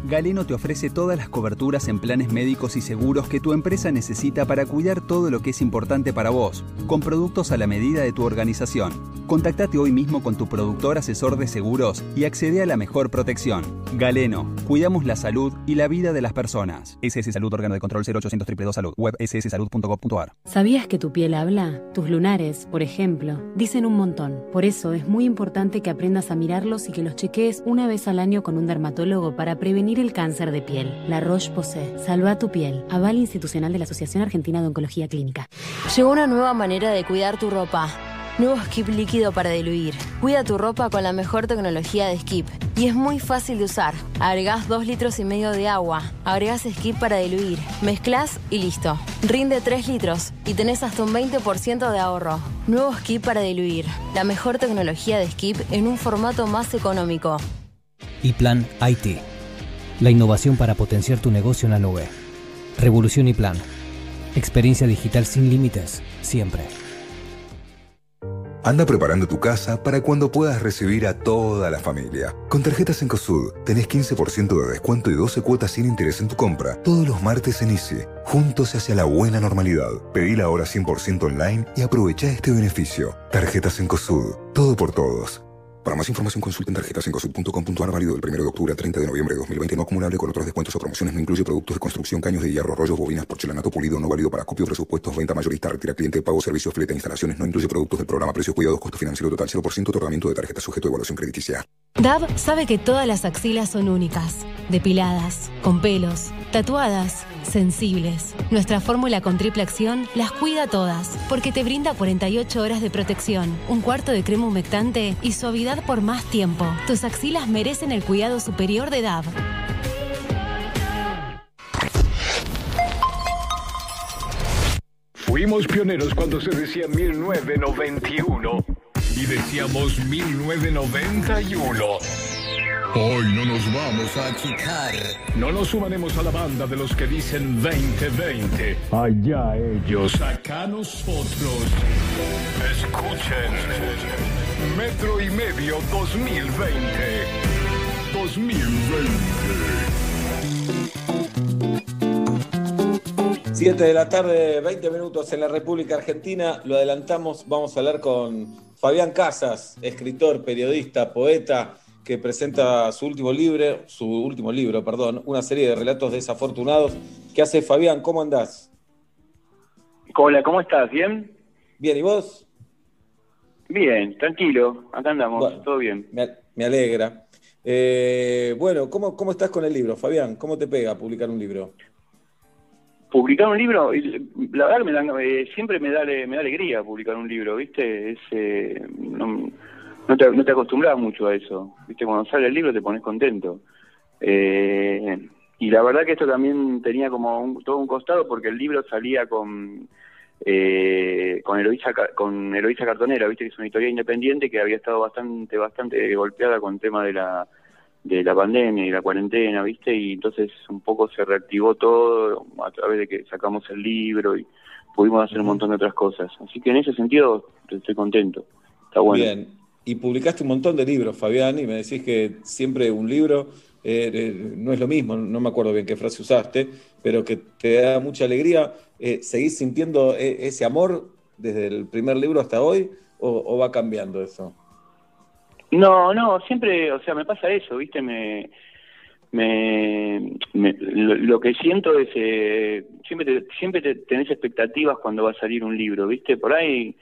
Galeno te ofrece todas las coberturas en planes médicos y seguros que tu empresa necesita para cuidar todo lo que es importante para vos, con productos a la medida de tu organización. Contactate hoy mismo con tu productor asesor de seguros y accede a la mejor protección. Galeno, cuidamos la salud y la vida de las personas. SS Salud, órgano de control 0800 222 Salud, web sssalud.gov.ar. ¿Sabías que tu piel habla? Tus lunares, por ejemplo, dicen un montón. Por eso es muy importante que aprendas a mirarlos y que los chequees una vez al año con un dermatólogo para prevenir el cáncer de piel. La Roche-Posay. Salva tu piel. Aval institucional de la Asociación Argentina de Oncología Clínica. Llegó una nueva manera de cuidar tu ropa. Nuevo Skip líquido para diluir. Cuida tu ropa con la mejor tecnología de Skip. Y es muy fácil de usar. Agregás 2 litros y medio de agua. Agregás Skip para diluir. Mezclas y listo. Rinde 3 litros y tenés hasta un 20% de ahorro. Nuevo Skip para diluir. La mejor tecnología de Skip en un formato más económico. y Plan IT. La innovación para potenciar tu negocio en la nube. Revolución y Plan. Experiencia digital sin límites, siempre. Anda preparando tu casa para cuando puedas recibir a toda la familia. Con tarjetas Encosud tenés 15% de descuento y 12 cuotas sin interés en tu compra todos los martes en ICI. Juntos hacia la buena normalidad. Pedila ahora 100% online y aprovecha este beneficio. Tarjetas Encosud. Todo por todos. Para más información consulten tarjetasencosud.com.ar válido del 1 de octubre al 30 de noviembre de 2020 no acumulable con otros descuentos o promociones no incluye productos de construcción, caños de hierro, rollos, bobinas, porcelanato pulido no válido para copio, presupuestos, venta mayorista, retira cliente, pago, servicios, flete, instalaciones no incluye productos del programa, precios, cuidados, costo financiero total 0% otorgamiento de tarjeta sujeto a evaluación crediticia. DAB sabe que todas las axilas son únicas, depiladas, con pelos, tatuadas, sensibles. Nuestra fórmula con triple acción las cuida todas, porque te brinda 48 horas de protección, un cuarto de crema humectante y suavidad por más tiempo. Tus axilas merecen el cuidado superior de DAB. Fuimos pioneros cuando se decía 1991 y decíamos 1991. Hoy no nos vamos a achicar. No nos sumaremos a la banda de los que dicen 2020. Allá ellos, acá nosotros. Escuchen. Metro y medio 2020. 2020. 7 de la tarde, 20 minutos en la República Argentina. Lo adelantamos, vamos a hablar con Fabián Casas, escritor, periodista, poeta, que presenta su último libro, su último libro, perdón, una serie de relatos desafortunados. ¿Qué hace Fabián? ¿Cómo andás? Hola, ¿cómo estás? ¿Bien? Bien, ¿y vos? Bien, tranquilo, acá andamos, Bueno. todo bien. Me, alegra. Eh, bueno, ¿cómo, ¿cómo estás con el libro, Fabián? ¿Cómo te pega publicar un libro? Publicar un libro, la verdad me da- eh, siempre me da, me da alegría publicar un libro, ¿viste? Es, eh, no, no te, no te acostumbras mucho a eso, ¿viste? Cuando sale el libro te pones contento. Eh, y la verdad que esto también tenía como un- todo un costado porque el libro salía con eh, con Eloísa con Eloísa Cartonera, viste que es una editorial independiente que había estado bastante bastante golpeada con el tema de la de la pandemia y la cuarentena, viste, y entonces un poco se reactivó todo a través de que sacamos el libro y pudimos hacer un montón de otras cosas. Así que en ese sentido estoy contento. Está bueno. Bien. Y publicaste un montón de libros, Fabián, y me decís que siempre un libro eh, eh, no es lo mismo, no me acuerdo bien qué frase usaste, pero que te da mucha alegría. Eh, ¿Seguís sintiendo eh, ese amor desde el primer libro hasta hoy o, va cambiando eso? No, no, siempre, o sea, me pasa eso, ¿viste? Me, me, me- lo, lo que siento es, eh, siempre, te- siempre te- tenés expectativas cuando va a salir un libro, ¿viste? Por ahí,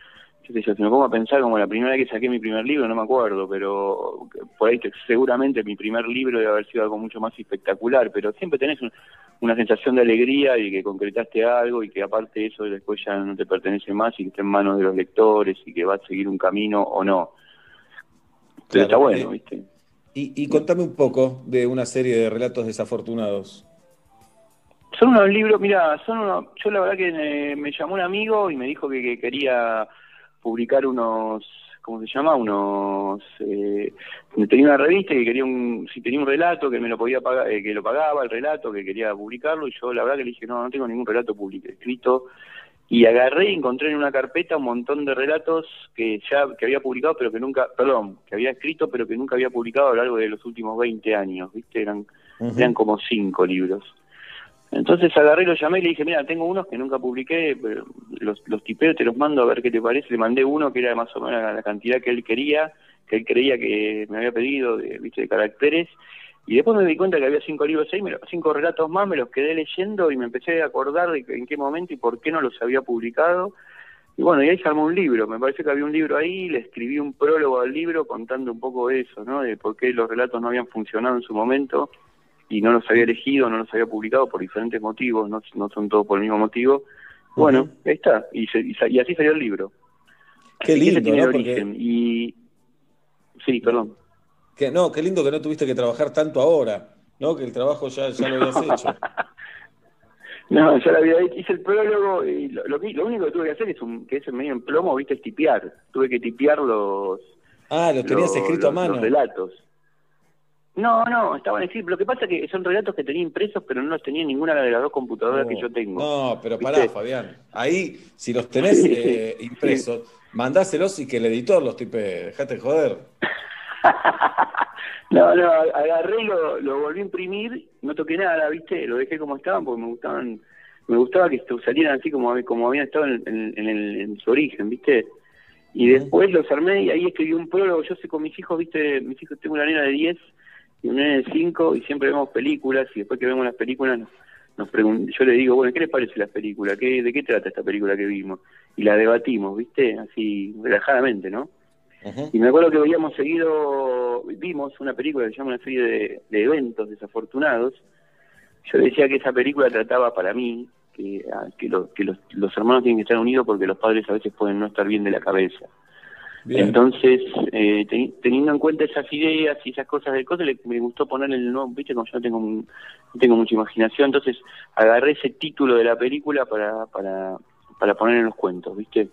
qué sé yo, si me pongo a pensar como la primera vez que saqué mi primer libro, no me acuerdo, pero por ahí te- seguramente mi primer libro debe haber sido algo mucho más espectacular, pero siempre tenés un- una sensación de alegría y que concretaste algo y que aparte eso después ya no te pertenece más y que está en manos de los lectores y que va a seguir un camino o no. Pero está bueno, eh, ¿viste? Y, y contame un poco de una serie de relatos desafortunados. Son unos libros, mira, son unos, yo la verdad que me llamó un amigo y me dijo que, que quería publicar unos, ¿cómo se llama? Unos, eh, tenía una revista y que quería un, si tenía un relato que me lo podía pagar, eh, que lo pagaba el relato, que quería publicarlo y yo la verdad que le dije, no, no tengo ningún relato public- escrito y agarré y encontré en una carpeta un montón de relatos que ya que había publicado pero que nunca, perdón, que había escrito pero que nunca había publicado a lo largo de los últimos 20 años, ¿viste? Eran eran como cinco libros. Entonces agarré, lo llamé y le dije, mira, tengo unos que nunca publiqué, pero los, los tipeo, te los mando a ver qué te parece. Le mandé uno que era más o menos la cantidad que él quería, que él creía que me había pedido, de, viste, de caracteres. Y después me di cuenta que había cinco libros ahí, cinco relatos más, me los quedé leyendo y me empecé a acordar de en qué momento y por qué no los había publicado. Y bueno, y ahí se armó un libro. Me parece que había un libro ahí, le escribí un prólogo al libro contando un poco eso, ¿no? De por qué los relatos no habían funcionado en su momento y no los había elegido, no los había publicado por diferentes motivos, no, no son todos por el mismo motivo. Bueno, ahí está. Y, se- y y así salió el libro. Qué Así que ese lindo, tiene ¿no? el Porque- origen. Y sí, perdón. Que, no, qué lindo que no tuviste que trabajar tanto ahora, ¿no? Que el trabajo ya, ya lo habías hecho. [laughs] No, ya la había hecho, hice el prólogo y lo, lo, lo único que tuve que hacer es un, que es medio en plomo, viste, es tipear. Tuve que tipear los, Ah, lo tenías los- escrito a los- mano. los relatos. No, no, estaban escritos. Lo que pasa es que son relatos que tenía impresos, pero no los tenía en ninguna de las dos computadoras que yo tengo. No, pero ¿Viste? pará, Fabián. Ahí, si los tenés eh, impresos, mandáselos y que el editor los tipe. Dejate de joder. [laughs] No, no, agarré lo, lo volví a imprimir, no toqué nada, ¿viste? Lo dejé como estaban porque me gustaban, me gustaba que salieran así como, como habían estado en, en- en el- en su origen, ¿viste? Y después los armé y ahí escribí un prólogo. Yo sé con mis hijos, ¿viste? Mis hijos, tengo una nena de 10 nena de 5 y siempre vemos películas y después que vemos las películas nos, nos pregun- yo le digo, bueno, ¿qué les parece la película? ¿Qué, ¿De qué trata esta película que vimos? Y la debatimos, ¿viste? Así, relajadamente, ¿no? Y me acuerdo que veíamos seguido, vimos una película que se llama una serie de, de eventos desafortunados. Yo decía que esa película trataba para mí que, que, lo- que los, los hermanos tienen que estar unidos porque los padres a veces pueden no estar bien de la cabeza. Bien. Entonces, eh, teni- teniendo en cuenta esas ideas y esas cosas de cosas, le- me gustó ponerle el nuevo, viste, como yo no tengo, un- tengo mucha imaginación, entonces agarré ese título de la película para, para, para poner en los cuentos, viste.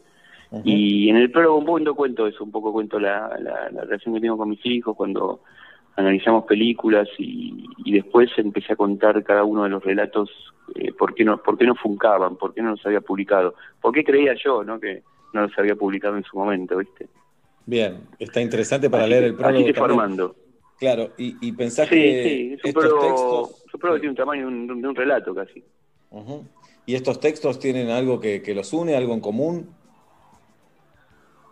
Y en el prólogo un poco cuento eso, un poco cuento la, la, la relación que tengo con mis hijos cuando analizamos películas y, y después empecé a contar cada uno de los relatos eh, por, qué no, por qué no funcaban, por qué no los había publicado, por qué creía yo ¿no? que no los había publicado en su momento, ¿viste? Bien, está interesante para Así leer el prólogo. así también. formando. Claro, y, y pensás Sí, que sí, es un estos prólogo, textos. prólogo tiene un tamaño de un, de un relato casi. ¿Y estos textos tienen algo que, que los une, algo en común?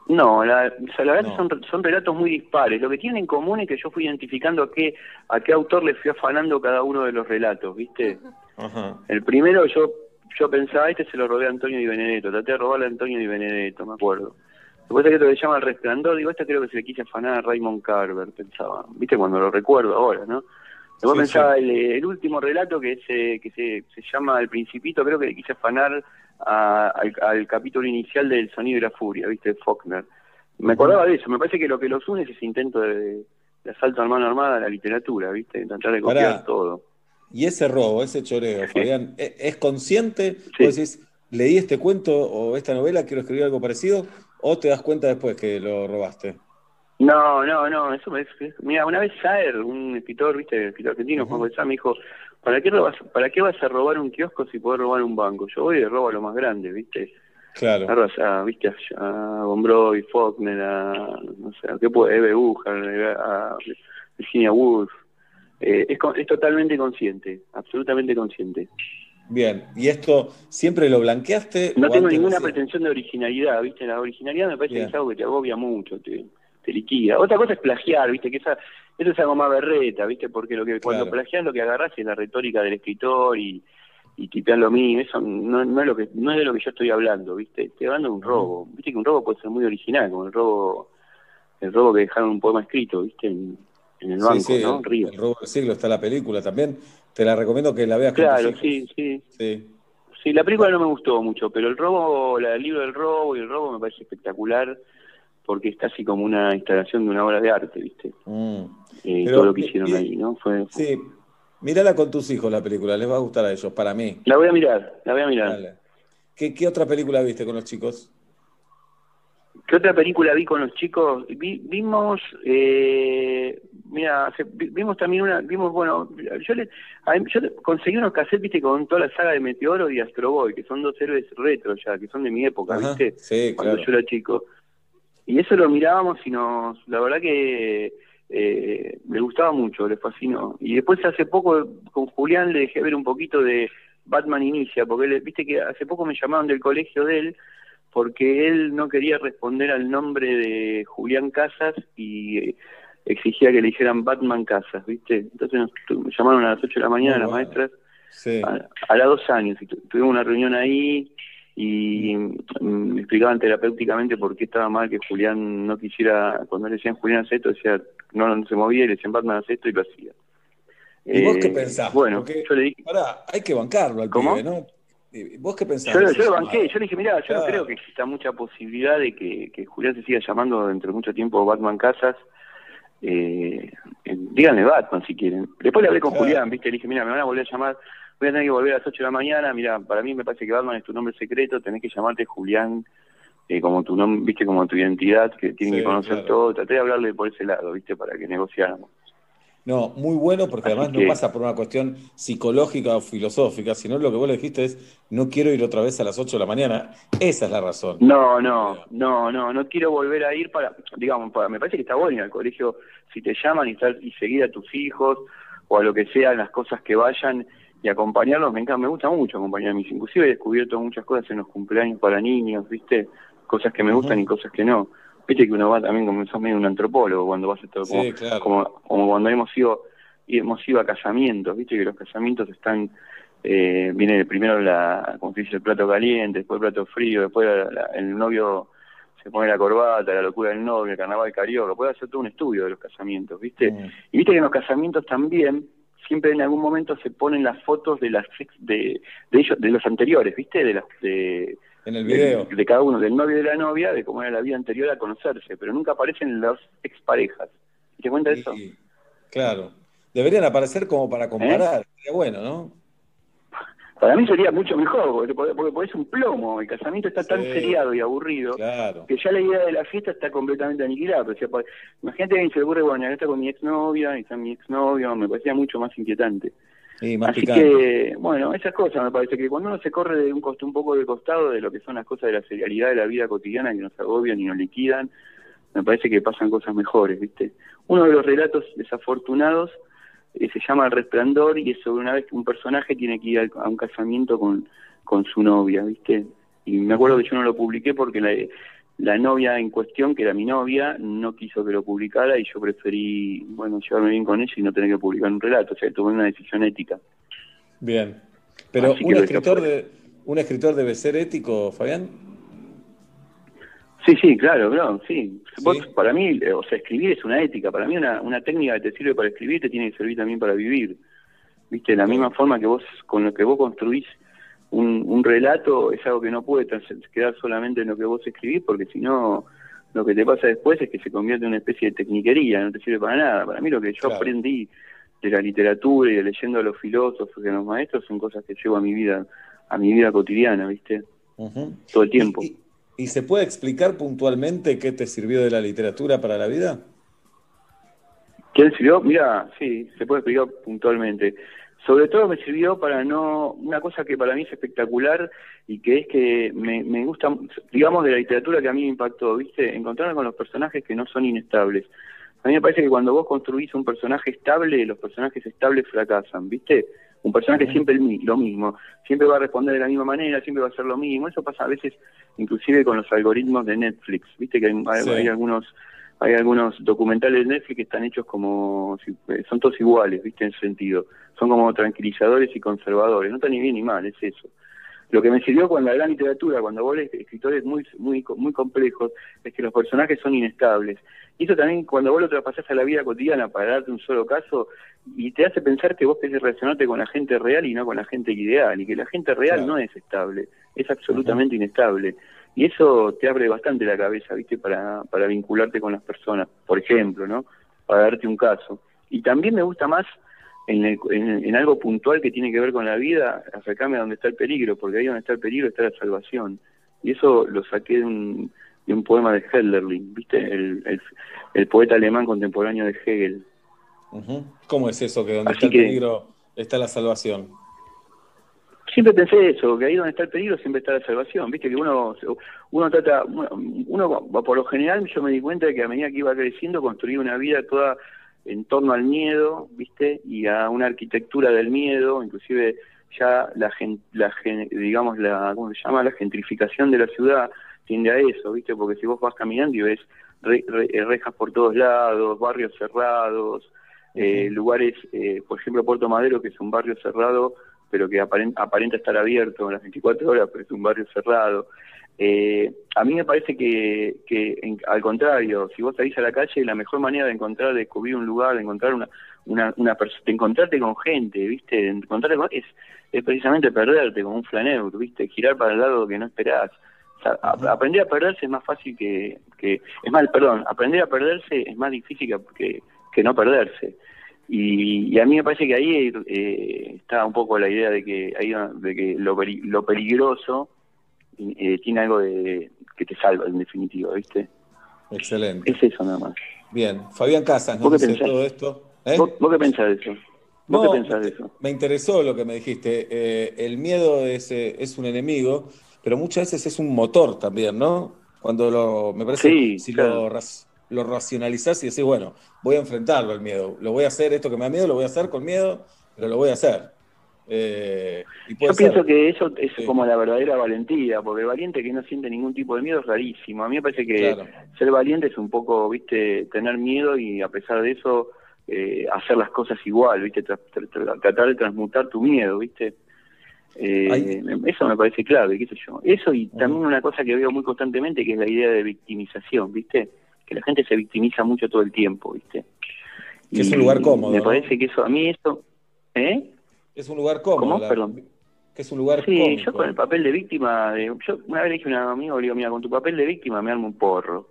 No, la, o sea, la verdad No. que son, son relatos muy dispares. Lo que tienen en común es que yo fui identificando a qué, a qué autor le fui afanando cada uno de los relatos, ¿viste? Ajá. El primero yo yo pensaba, este se lo robé a Antonio Di Benedetto, traté de robarle a Antonio Di Benedetto, me acuerdo. Después hay otro que se llama El Resplandor, digo, este creo que se le quise afanar a Raymond Carver, pensaba. ¿Viste? Cuando lo recuerdo ahora, ¿no? Después Sí, pensaba El, el último relato que se, que se, se llama El Principito, creo que le quise afanar a- al, al capítulo inicial del Sonido y la Furia, ¿viste? De Faulkner. Me acordaba de eso, me parece que lo que los une es ese intento de, de asalto a mano armada a la literatura, ¿viste? Tratar de copiar Pará. todo. Y ese robo, ese choreo, Fabián, ¿e- ¿es consciente? Vos decís, leí este cuento o esta novela, quiero escribir algo parecido, o te das cuenta después que lo robaste? No, no, no, eso me es, mira, una vez Saer, un escritor, viste, escritor argentino, Juan González, me dijo, ¿para qué, robas, ¿para qué vas a robar un kiosco si podés robar un banco? Yo voy y robo a lo más grande, viste. Claro. A, viste, a, a Gombrowicz, Faulkner, a, no sé, a qué puede, Eve a Virginia Woolf. Eh, es, es totalmente consciente, absolutamente consciente. Bien, ¿y esto siempre lo blanqueaste? No tengo ninguna pretensión de originalidad, ¿viste? La originalidad me parece Bien. que es algo que te agobia mucho, te, te liquida. Otra cosa es plagiar, ¿viste? Que esa, eso es algo más berreta, ¿viste? Porque lo que cuando Claro. plagias lo que agarras es la retórica del escritor y, y tipear lo mío. Eso no, no es lo que no es de lo que yo estoy hablando, ¿viste? Estoy hablando de un robo. ¿Viste que un robo puede ser muy original, como el robo el robo que dejaron un poema escrito, ¿viste? En, en el Sí, banco, sí, ¿no? el, Río. el robo del siglo está la película también. Te la recomiendo que la veas con Claro, sí, sí. Sí. Sí, la película no me gustó mucho, pero el robo, la- el libro del robo y el robo me parece espectacular porque es casi como una instalación de una obra de arte, ¿viste? Eh, Mm. Pero, todo lo que ¿qué- hicieron qué- ahí, ¿no? Fue, Sí, mírala con tus hijos la película, les va a gustar a ellos, para mí. La voy a mirar, la voy a mirar. Dale. ¿Qué, qué otra película viste con los chicos? ¿Qué otra película vi con los chicos? Vi- vimos, eh, mira, vimos también una, vimos, bueno, yo, le, yo conseguí unos cassettes, viste, con toda la saga de Meteoro y Astro Boy, que son dos héroes retro ya, que son de mi época, Ajá, viste, sí, cuando claro. yo era chico. Y eso lo mirábamos y nos, la verdad que eh, le gustaba mucho, le fascinó. Y después hace poco con Julián le dejé ver un poquito de Batman Inicia, porque él, viste que hace poco me llamaron del colegio de él porque él no quería responder al nombre de Julián Casas y eh, exigía que le dijeran Batman Casas, ¿viste? Entonces nos llamaron a las 8 de la mañana Muy las bueno. maestras Sí. a, a las dos años y tu- tuvimos una reunión ahí y mm, me explicaban terapéuticamente por qué estaba mal que Julián no quisiera, cuando le decían Julián hace esto, decía, no, no se movía y le decían Batman hace esto y lo hacía. ¿Y vos qué Eh, pensás? Bueno, Porque, yo le dije, pará, hay que bancarlo al ¿Cómo? pibe, ¿no? ¿Y ¿Vos qué pensás? yo, de yo lo banqué, yo le dije, mira, yo no Claro. creo que exista mucha posibilidad de que, que Julián se siga llamando dentro de mucho tiempo Batman Casas. Eh, eh, díganle Batman si quieren. Después le hablé con Claro. Julián, viste, le dije, mira, me van a volver a llamar, voy a tener que volver a las 8 de la mañana, mira, para mí me parece que Batman es tu nombre secreto, tenés que llamarte Julián eh, como tu nombre, viste, como tu identidad, que tienen Sí, que conocer claro. todo. Traté de hablarle por ese lado, viste, para que negociáramos. No, muy bueno porque además que- no pasa por una cuestión psicológica o filosófica, sino lo que vos le dijiste es, no quiero ir otra vez a las 8 de la mañana. Esa es la razón. No, no, no, no, no quiero volver a ir para, digamos, para, me parece que está bueno ir al colegio si te llaman y, estar, y seguir a tus hijos o a lo que sea, en las cosas que vayan y acompañarlos, me encanta, me gusta mucho acompañar a mis, inclusive he descubierto muchas cosas en los cumpleaños para niños, ¿viste? Cosas que me gustan y cosas que no. Viste que uno va también como sos medio un antropólogo cuando vas a todo, como, Sí, claro. como, como cuando hemos ido, hemos ido a casamientos, viste que los casamientos están eh, viene primero la, como se dice, el plato caliente, después el plato frío, después la- la- el novio se pone la corbata, la locura del novio, el carnaval carioca, puede hacer todo un estudio de los casamientos, ¿viste? Mm. Y viste que en los casamientos también siempre en algún momento se ponen las fotos de las de, de ellos de los anteriores, ¿viste? De las de En el video. de, de cada uno, del novio y de la novia, de cómo era la vida anterior a conocerse, pero nunca aparecen las exparejas. ¿Te cuenta eso? Claro. Deberían aparecer como para ¿Eh? comparar. Sería bueno, ¿no? Para mí sería mucho mejor, porque, es un plomo, el casamiento está tan Sí. seriado y aburrido Claro. que ya la idea de la fiesta está completamente aniquilada. O sea, imagínate que se ocurre, bueno, acá está con mi exnovia, está mi exnovio, me parecía mucho más inquietante. Más Así picante. que, bueno, esas cosas me parece que cuando uno se corre de un, costo, un poco del costado de lo que son las cosas de la serialidad de la vida cotidiana que nos agobian y nos liquidan, me parece que pasan cosas mejores, ¿viste? Uno de los relatos desafortunados eh, se llama El Resplandor y es sobre una vez que un personaje tiene que ir al- a un casamiento con, con su novia, ¿viste? Y me acuerdo que yo no lo publiqué porque la, la novia en cuestión, que era mi novia, no quiso que lo publicara y yo preferí, bueno, llevarme bien con ella y no tener que publicar un relato, o sea, tomé una decisión ética. Bien. Pero Así un escritor de un escritor debe ser ético, Fabián. Sí, sí, claro, claro, sí. Vos, para mí, eh, o sea, escribir es una ética. Para mí una, una técnica que te sirve para escribir te tiene que servir también para vivir. Viste, de la misma forma que vos, con lo que vos construís un, un relato, es algo que no puede quedar solamente en lo que vos escribís, porque si no, lo que te pasa después es que se convierte en una especie de tecniquería, no te sirve para nada. Para mí lo que yo Claro. aprendí de la literatura y de leyendo a los filósofos y a los maestros son cosas que llevo a mi vida, a mi vida cotidiana, ¿viste? Ujú. Todo el tiempo. ¿Y se puede explicar puntualmente qué te sirvió de la literatura para la vida? ¿Qué me sirvió? Mira, sí, se puede explicar puntualmente. Sobre todo me sirvió para no, una cosa que para mí es espectacular y que es que me, me gusta, digamos, de la literatura que a mí me impactó, ¿viste? Encontrarme con los personajes que no son inestables. A mí me parece que cuando vos construís un personaje estable, los personajes estables fracasan, ¿viste? Un personaje siempre el lo mismo, siempre va a responder de la misma manera, siempre va a hacer lo mismo. Eso pasa a veces, inclusive con los algoritmos de Netflix, ¿viste? Que hay- Sí. hay algunos hay algunos documentales de Netflix que están hechos como, eh, son todos iguales, ¿viste? En ese sentido. Son como tranquilizadores y conservadores, no está ni bien ni mal, es eso. Lo que me sirvió con la gran literatura, cuando vos lees escritores muy, muy, muy complejos, es que los personajes son inestables. Y eso también, cuando vos lo traspasás a la vida cotidiana para darte un solo caso, y te hace pensar que vos querés relacionarte con la gente real y no con la gente ideal, y que la gente real Claro. no es estable, es absolutamente inestable. Y eso te abre bastante la cabeza, ¿viste? Para, para vincularte con las personas, por ejemplo, ¿no? Para darte un caso. Y también me gusta más en, el- en, en algo puntual que tiene que ver con la vida, acercarme a donde está el peligro, porque ahí donde está el peligro está la salvación. Y eso lo saqué de un, de un poema de Hölderlin, ¿viste? El, el, el poeta alemán contemporáneo de Hegel. ¿Cómo es eso que donde Así está el que- peligro está la salvación? Siempre pensé eso, que ahí donde está el peligro siempre está la salvación, viste que uno uno trata, uno, por lo general yo me di cuenta de que a medida que iba creciendo construía una vida toda en torno al miedo, ¿viste? Y a una arquitectura del miedo, inclusive ya la, gen- la gen- digamos, la, ¿cómo se llama? La gentrificación de la ciudad tiende a eso, ¿viste? Porque si vos vas caminando y ves re- re- eh, rejas por todos lados, barrios cerrados, eh, lugares, eh, por ejemplo, Puerto Madero, que es un barrio cerrado, pero que aparen- aparenta estar abierto las 24 horas, pero es un barrio cerrado. Eh, a mí me parece que, que en- al contrario, si vos salís a la calle, la mejor manera de encontrar, de descubrir un lugar, de encontrar una, una, una de encontrarte con gente, ¿viste? De encontrarte con- es, es precisamente perderte como un flaneur, ¿viste? Girar para el lado que no esperás. O sea, a- aprender a perderse es más fácil que, que... Es más, perdón, aprender a perderse es más difícil que, que, que no perderse. Y, y a mí me parece que ahí eh, está un poco la idea de que, ahí, de que lo, lo peligroso eh, tiene algo de que te salva en definitiva, ¿viste? Excelente. Es eso nada más. Bien, Fabián Casas ¿Vos nos qué dice pensás? todo esto. ¿Eh? ¿Vos, vos qué pensás de eso? ¿Vos No, qué pensás de eso? Me interesó lo que me dijiste. Eh, el miedo es, eh, es un enemigo, pero muchas veces es un motor también, ¿no? Cuando lo, me parece, Sí, si claro. lo, lo racionalizás y decís, bueno, voy a enfrentarlo el miedo, lo voy a hacer, esto que me da miedo, lo voy a hacer con miedo, pero lo voy a hacer. Eh, y Yo pienso que eso es Sí. como la verdadera valentía, porque el valiente que no siente ningún tipo de miedo es rarísimo. A mí me parece que Claro. ser valiente es un poco, viste, tener miedo y a pesar de eso eh, hacer las cosas igual, viste, Tra- tra- tra- tratar de transmutar tu miedo, viste. Eh, eso me parece clave, qué sé yo. Eso y también una cosa que veo muy constantemente que es la idea de victimización, viste, que la gente se victimiza mucho todo el tiempo, viste. Que es un lugar cómodo, Me ¿no? parece que eso, a mí eso, ¿eh? Es un lugar cómodo. ¿Cómo? la- Perdón. Que es un lugar Sí, yo con el papel de víctima, de- yo una vez le dije a un amigo, le digo, mira, con tu papel de víctima me armo un porro.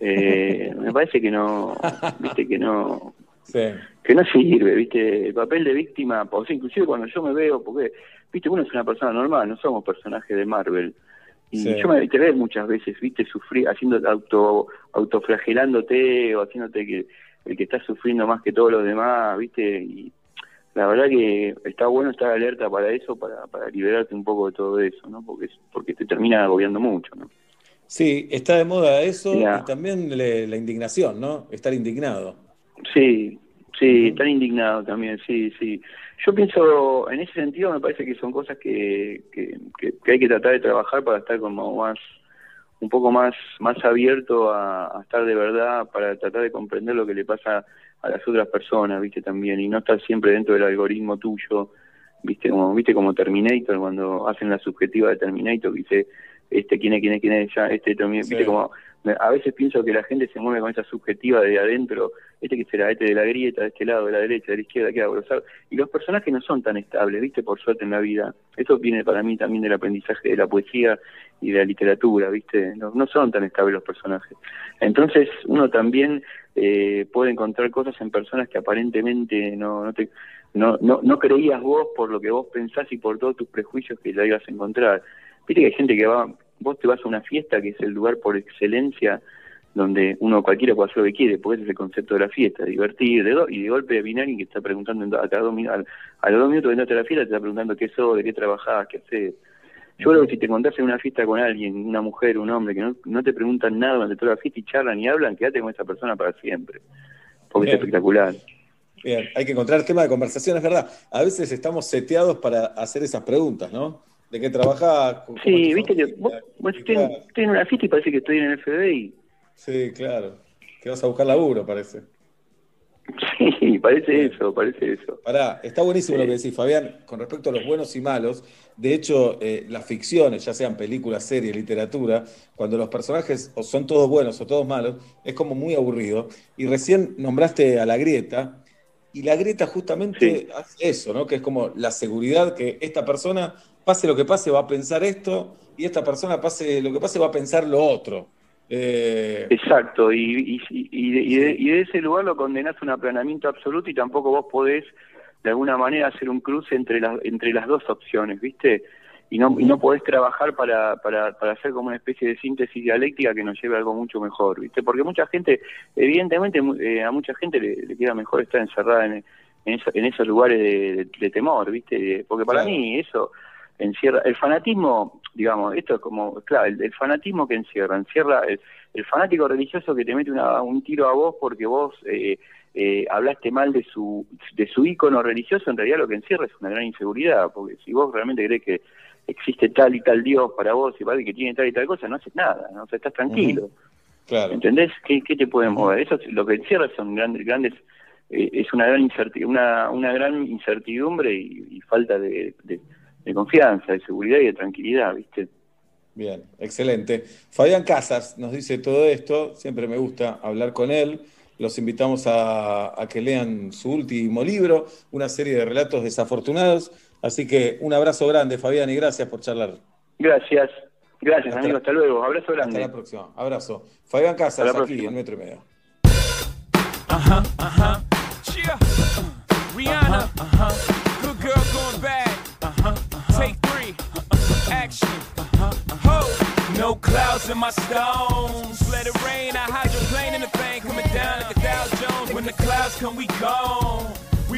Eh, [laughs] me parece que no, viste, que no, Sí. que no sirve, viste, el papel de víctima, o sea, inclusive cuando yo me veo, porque, viste, uno es una persona normal, no somos personajes de Marvel. Y Sí. yo me ves muchas veces, viste, sufrir, haciendo auto, autoflagelándote o haciéndote que el que está sufriendo más que todos los demás, viste, y la verdad que está bueno estar alerta para eso, para, para liberarte un poco de todo eso, ¿no? Porque, porque te termina agobiando mucho, ¿no? Sí, está de moda eso y también le- la indignación, ¿no? Estar indignado. Sí, sí, tan indignado también, sí, sí. Yo pienso, en ese sentido me parece que son cosas que, que, que- que hay que tratar de trabajar para estar como más, un poco más, más abierto a, a estar de verdad, para tratar de comprender lo que le pasa a las otras personas, viste, también, y no estar siempre dentro del algoritmo tuyo, viste, como, viste, como Terminator, cuando hacen la subjetiva de Terminator, dice, este, quién es, quién es, quién es, ya, este, también, viste, como, a veces pienso que la gente se mueve con esa subjetiva de adentro, este que será, este de la grieta, de este lado, de la derecha, de la izquierda, que hago, y los personajes no son tan estables, viste, por suerte en la vida. Eso viene para mí también del aprendizaje de la poesía y de la literatura, viste, no, no son tan estables los personajes. Entonces, uno también eh, puede encontrar cosas en personas que aparentemente no, no te no, no, no creías vos por lo que vos pensás y por todos tus prejuicios que la ibas a encontrar. Viste que hay gente que va, vos te vas a una fiesta que es el lugar por excelencia donde uno cualquiera puede hacer lo que quiere, porque ese es el concepto de la fiesta, divertir, de do- y de golpe viene alguien que está preguntando a, cada dos, al- a los dos minutos de entrarte a la fiesta te está preguntando qué sos, de qué trabajás, qué haces. Yo creo que si te encontrás en una fiesta con alguien, una mujer, un hombre, que no, no te preguntan nada durante toda la fiesta y charlan y hablan, quédate con esa persona para siempre, porque Bien. es espectacular. Bien, hay que encontrar tema de conversación, es verdad. A veces estamos seteados para hacer esas preguntas, ¿no? ¿De qué trabajás? ¿Cómo Sí, viste que vos, vos Y estoy, claro, estoy en una fiesta y parece que estoy en el FBI. Sí, claro. Que vas a buscar laburo, parece. [laughs] Sí, parece eso, parece eso. Pará, está buenísimo lo que decís, Fabián, con respecto a los buenos y malos. De hecho, eh, las ficciones, ya sean películas, series, literatura, cuando los personajes o son todos buenos o todos malos, es como muy aburrido. Y recién nombraste a la grieta, y la grieta justamente hace eso, ¿no? Que es como la seguridad que esta persona, pase lo que pase, va a pensar esto, y esta persona, pase lo que pase, va a pensar lo otro. Eh, Exacto, y, y, y, de, y de- y de ese lugar lo condenás a un aplanamiento absoluto y tampoco vos podés de alguna manera hacer un cruce entre las entre las dos opciones, ¿viste? Y no, y no podés trabajar para, para, para hacer como una especie de síntesis dialéctica que nos lleve a algo mucho mejor, ¿viste? Porque mucha gente, evidentemente eh, a mucha gente le, le queda mejor estar encerrada en, en, eso- en esos lugares de, de- de temor, ¿viste? Porque para Claro. mí eso encierra, el fanatismo, digamos, esto es como, claro, el, el fanatismo que encierra, encierra el, el fanático religioso que te mete una- un tiro a vos porque vos eh, eh, hablaste mal de su de su ícono religioso, en realidad lo que encierra es una gran inseguridad, porque si vos realmente crees que existe tal y tal Dios para vos y para que tiene tal y tal cosa, no haces nada, ¿no? o sea, estás tranquilo. Claro. ¿Entendés? ¿Qué, qué te puede mover? Eso es- lo que encierra son grandes, grandes eh, es una gran incerti- una, una gran incertidumbre y, y falta de, de- de confianza, de seguridad y de tranquilidad, ¿viste? Bien, excelente. Fabián Casas nos dice todo esto, siempre me gusta hablar con él. Los invitamos a, a que lean su último libro, una serie de relatos desafortunados. Así que un abrazo grande, Fabián, y gracias por charlar. Gracias, gracias Hasta amigo, la- hasta luego, abrazo Hasta grande. la próxima. Abrazo. Fabián Casas, Hasta la aquí próxima. en Metro y Medio. Uh-huh, uh-huh. Yeah. Rihanna. Uh-huh. Good girl going bad. Uh-huh. Take three. Action. Uh-huh. Ho. No clouds in my stones. Let it rain. I hydroplane in the thing coming down like a Dow Jones. When the clouds come, we gone.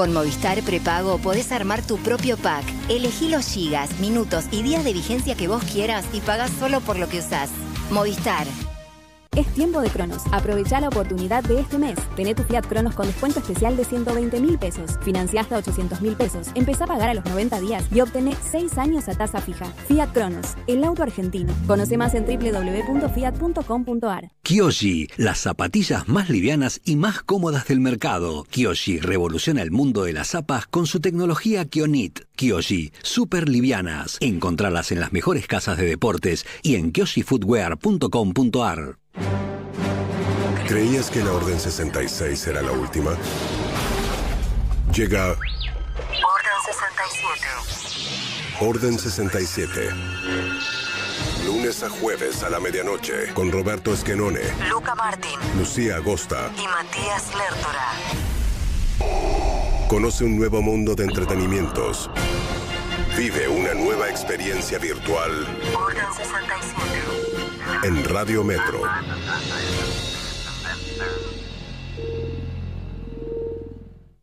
Con Movistar Prepago podés armar tu propio pack. Elegí los gigas, minutos y días de vigencia que vos quieras y pagás solo por lo que usás. Movistar. Es tiempo de Cronos. Aprovecha la oportunidad de este mes. Tené tu Fiat Cronos con descuento especial de 120 mil pesos. Financia hasta 800 mil pesos. Empezá a pagar a los 90 días y obtené 6 años a tasa fija. Fiat Cronos, el auto argentino. Conoce más en www.fiat.com.ar. Kyoshi, las zapatillas más livianas y más cómodas del mercado. Kyoshi revoluciona el mundo de las zapas con su tecnología Kionit. Kyoshi, super livianas. Encontralas en las mejores casas de deportes y en kyoshifootwear.com.ar. ¿Creías que la Orden 66 era la última? Llega Orden 67. Orden 67. Lunes a jueves a la medianoche con Roberto Esquenone, Luca Martín Lucía Agosta. y Matías Lertora. Conoce un nuevo mundo de entretenimientos. Vive una nueva experiencia virtual Orden 67. en Radio Metro.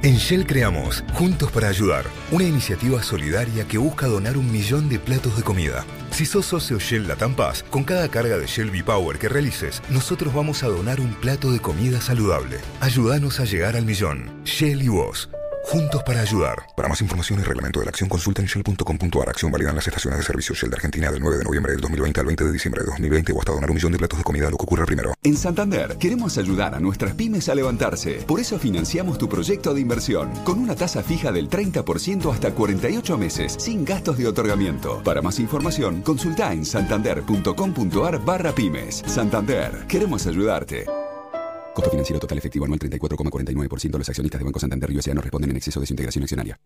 En Shell creamos Juntos para Ayudar, una iniciativa solidaria que busca donar un millón de platos de comida. Si sos socio Shell Latam Paz, con cada carga de Shell V-Power que realices, nosotros vamos a donar un plato de comida saludable. Ayúdanos a llegar al millón. Shell y vos. Juntos para ayudar. Para más información y reglamento de la acción, consulta en shell.com.ar. Acción válida en las estaciones de servicio Shell de Argentina del 9 de noviembre del 2020 al 20 de diciembre de 2020 o hasta donar un millón de platos de comida, lo que ocurra primero. En Santander queremos ayudar a nuestras pymes a levantarse. Por eso financiamos tu proyecto de inversión con una tasa fija del 30% hasta 48 meses, sin gastos de otorgamiento. Para más información, consulta en santander.com.ar barra pymes. Santander, queremos ayudarte. Costo financiero total efectivo anual 34,49%. Los accionistas de Banco Santander y no responden en exceso de su integración accionaria.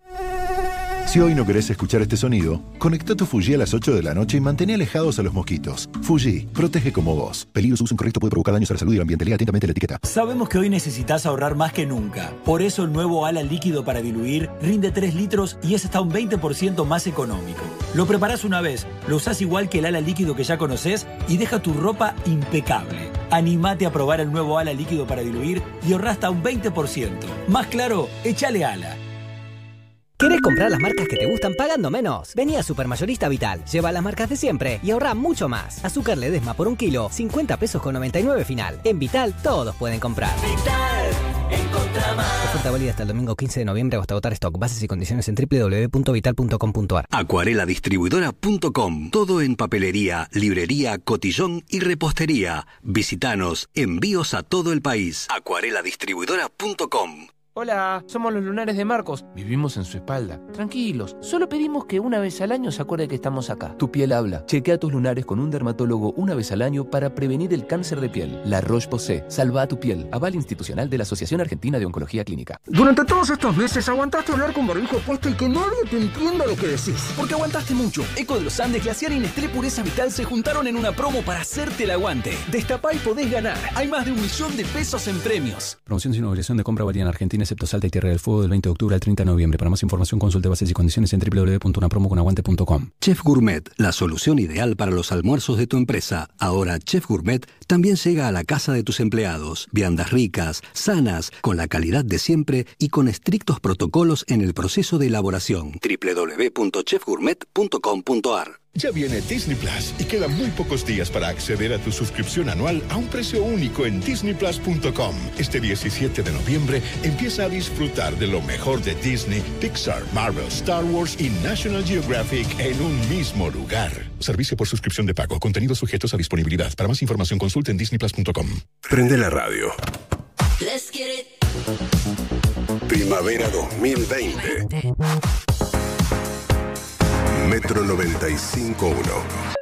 Si hoy no querés escuchar este sonido, conecta tu Fuji a las 8 de la noche y mantén alejados a los mosquitos. Fuji, protege como vos. Peligro su uso incorrecto puede provocar daños a la salud y al ambiente. Lea atentamente la etiqueta. Sabemos que hoy necesitas ahorrar más que nunca. Por eso el nuevo ala líquido para diluir rinde 3 litros y es hasta un 20% más económico. Lo preparás una vez, lo usás igual que el ala líquido que ya conoces y deja tu ropa impecable. Animate a probar el nuevo ala líquido para diluir y ahorra hasta un 20%. Más claro, échale ala. ¿Querés comprar las marcas que te gustan pagando menos? Vení a Supermayorista Vital, lleva las marcas de siempre y ahorra mucho más. Azúcar Ledesma por un kilo, 50 pesos con 99 final. En Vital todos pueden comprar. Vital. Oferta válida hasta el domingo 15 de noviembre hasta agotar stock. Bases y condiciones en www.vital.com.ar. Acuareladistribuidora.com. Todo en papelería, librería, cotillón y repostería. Visítanos. Envíos a todo el país. Acuareladistribuidora.com. Hola, somos los lunares de Marcos. Vivimos en su espalda. Tranquilos, solo pedimos que una vez al año se acuerde que estamos acá. Tu piel habla. Chequea tus lunares con un dermatólogo una vez al año para prevenir el cáncer de piel. La Roche-Posay. Salva a tu piel. Aval institucional de la Asociación Argentina de Oncología Clínica. Durante todos estos meses aguantaste hablar con barbijo puesto y que nadie te entienda lo que decís. Porque aguantaste mucho. Eco de los Andes, Glaciar y Nestlé Pureza Vital se juntaron en una promo para hacerte el aguante. Destapá y podés ganar. Hay más de un millón de pesos en premios. Promoción sin obligación de compra válida en Argentina, excepto Salta y Tierra del Fuego del 20 de octubre al 30 de noviembre. Para más información consulte bases y condiciones en www.unapromoconaguante.com. Chef Gourmet, la solución ideal para los almuerzos de tu empresa. Ahora Chef Gourmet también llega a la casa de tus empleados. Viandas ricas, sanas, con la calidad de siempre y con estrictos protocolos en el proceso de elaboración. www.chefgourmet.com.ar Ya viene Disney Plus y quedan muy pocos días para acceder a tu suscripción anual a un precio único en disneyplus.com. Este 17 de noviembre empieza a disfrutar de lo mejor de Disney, Pixar, Marvel, Star Wars y National Geographic en un mismo lugar. Servicio por suscripción de pago. Contenidos sujetos a disponibilidad. Para más información en disneyplus.com. Prende la radio. Let's get it. Primavera 2020. Metro 95.1.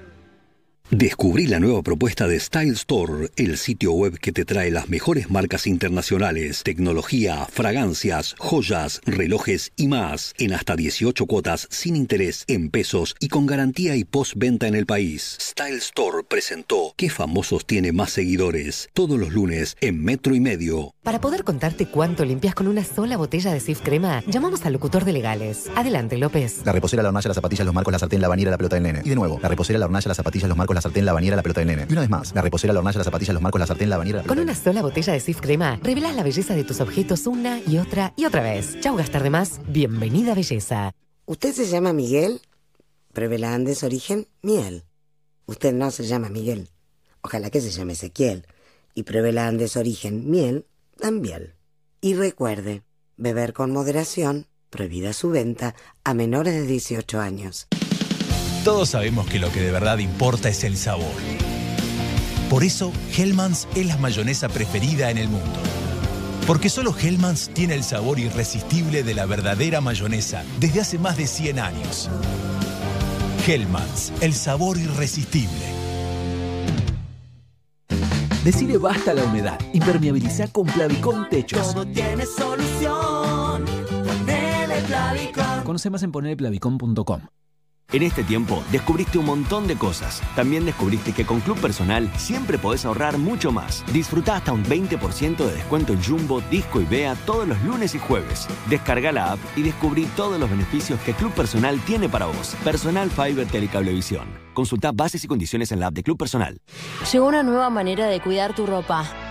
Descubrí la nueva propuesta de Style Store, el sitio web que te trae las mejores marcas internacionales, tecnología, fragancias, joyas, relojes y más, en hasta 18 cuotas sin interés, en pesos y con garantía y postventa en el país. Style Store presentó ¿Qué famosos tiene más seguidores? Todos los lunes en Metro y Medio. Para poder contarte cuánto limpias con una sola botella de Sif Crema, llamamos al locutor de legales. Adelante, López. La reposera, la hornalla, las zapatillas, los marcos, la sartén, la bañera, la pelota del nene. Y de nuevo, la reposera, la hornalla, las zapatillas, los marcos, la sartén, la bañera, la pelota del nene. Y una vez más, la reposera, la hornalla, las zapatillas, los marcos, la sartén, la bañera, la Con una sola botella de Sif Crema, revelas la belleza de tus objetos una y otra y otra vez. Chau gastar de más. Bienvenida belleza. ¿Usted se llama Miguel? Pruebe la Andes Origen Miel. Usted no se llama Miguel. Ojalá que se llame Ezequiel. Y pruebe la Andes Origen Miel también. Y recuerde, beber con moderación, prohibida su venta a menores de 18 años. Todos sabemos que lo que de verdad importa es el sabor. Por eso, Hellmann's es la mayonesa preferida en el mundo. Porque solo Hellmann's tiene el sabor irresistible de la verdadera mayonesa desde hace más de 100 años. Hellmann's, el sabor irresistible. Decile basta a la humedad. Impermeabiliza con Plavicón Techos. Todo tiene solución. Ponele Plavicón. Conoce más en ponerplavicón.com. En este tiempo descubriste un montón de cosas. También descubriste que con Club Personal siempre podés ahorrar mucho más. Disfruta hasta un 20% de descuento en Jumbo, Disco y Bea todos los lunes y jueves. Descarga la app y descubrí todos los beneficios que Club Personal tiene para vos. Personal Fiber Telecablevisión. Consulta bases y condiciones en la app de Club Personal. Llegó una nueva manera de cuidar tu ropa.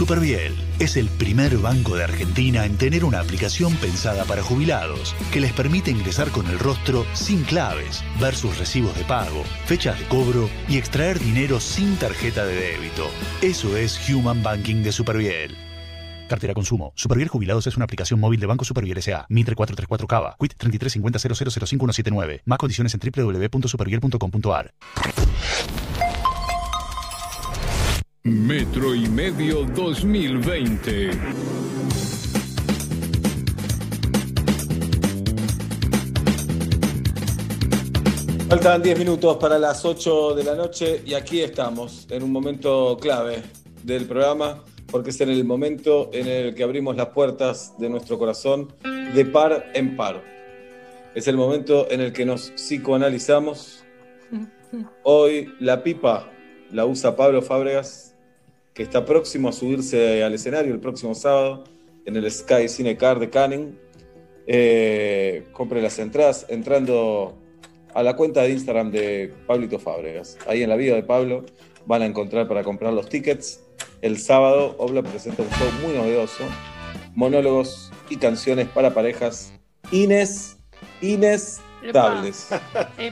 Superviel es el primer banco de Argentina en tener una aplicación pensada para jubilados que les permite ingresar con el rostro sin claves, ver sus recibos de pago, fechas de cobro y extraer dinero sin tarjeta de débito. Eso es Human Banking de Superviel. Cartera Consumo. Superviel Jubilados es una aplicación móvil de Banco Superviel S.A. Mitre 434 Cava. Quit 3350 Más condiciones en www.superviel.com.ar. Metro y Medio 2020. Faltan 10 minutos para las 8 de la noche y aquí estamos, en un momento clave del programa, porque es en el momento en el que abrimos las puertas de nuestro corazón de par en par. Es el momento en el que nos psicoanalizamos. [laughs] Hoy la pipa la usa Pablo Fábregas, que está próximo a subirse al escenario el próximo sábado en el Sky Cinecar de Canning. Eh, compre las entradas entrando a la cuenta de Instagram de Pablito Fábregas. Ahí en la vida de Pablo van a encontrar para comprar los tickets. El sábado Obla presenta un show muy novedoso, monólogos y canciones para parejas ines, inestables.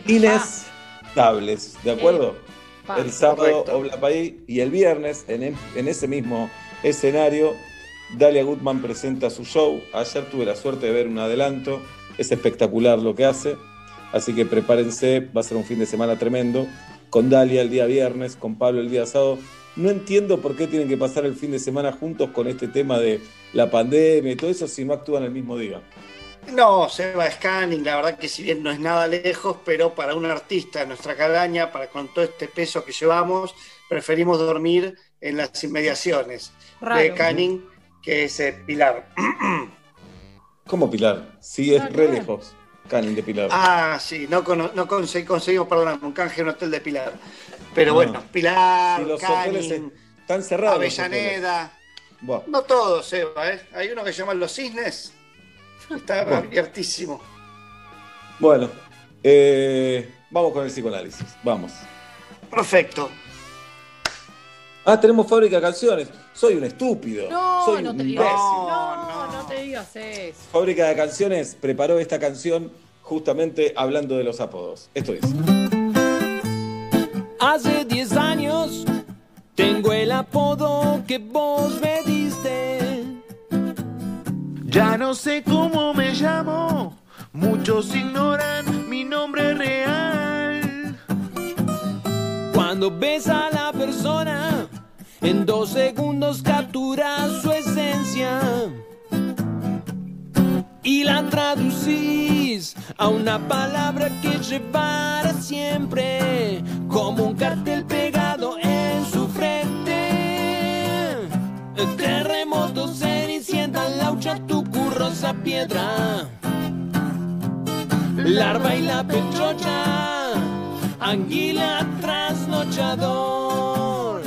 Inestables, ¿de acuerdo? El sábado Correcto. Oblapay y el viernes en, en ese mismo escenario Dalia Goodman presenta su show. Ayer tuve la suerte de ver un adelanto. Es espectacular lo que hace. Así que prepárense, va a ser un fin de semana tremendo. Con Dalia el día viernes, con Pablo el día sábado. No entiendo por qué tienen que pasar el fin de semana juntos con este tema de la pandemia y todo eso si no actúan el mismo día. No, Seba Scanning, la verdad que si bien no es nada lejos, pero para un artista de nuestra calaña, para con todo este peso que llevamos, preferimos dormir en las inmediaciones Raro. de Canning, que es eh, Pilar. [clears throat] ¿Cómo Pilar? Sí, es re lejos. Canin de Pilar. Ah, sí, no, cono- no conse- conseguimos, perdón, un canje en un hotel de Pilar. Pero Ah. bueno, Pilar, Si los Canning, hoteles están cerrados. los Avellaneda. No todos, Seba, ¿eh? Hay uno que se llama Los Cisnes. Está abiertísimo. Bueno, eh, vamos con el psicoanálisis. Vamos. Perfecto. Ah, tenemos fábrica de canciones. Soy un estúpido. No, Soy no un te digas. No, no te digas eso. Fábrica de canciones preparó esta canción justamente hablando de los apodos. Esto es. Hace 10 años tengo el apodo que vos me diste. Ya no sé cómo me llamo, muchos ignoran mi nombre real. Cuando ves a la persona, en dos segundos capturas su esencia. Y la traducís a una palabra que llevará siempre como un cartel pegado en Terremoto, cenicienta, laucha, tucu, rosa, piedra. Larva y la pechocha, anguila, trasnochador.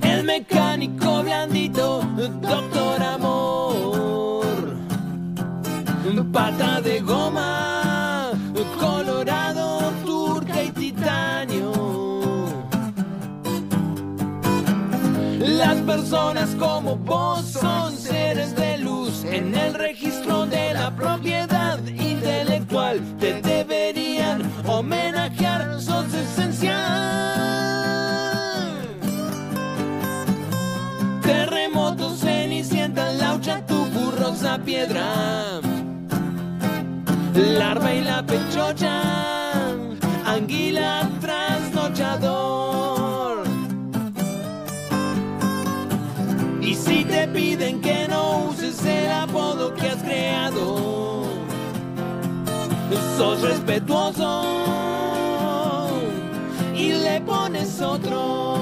El mecánico blandito, doctor amor. Pata de goma, colorado, turca y titanio. Las personas como vos son seres de luz en el registro de la propiedad intelectual. Te deberían homenajear, sos esencial. Terremotos, cenicienta, laucha, tubu, rosa, piedra. Larva y la pechocha, anguila, trasnochador. Si te piden que no uses el apodo que has creado, sos respetuoso y le pones otro.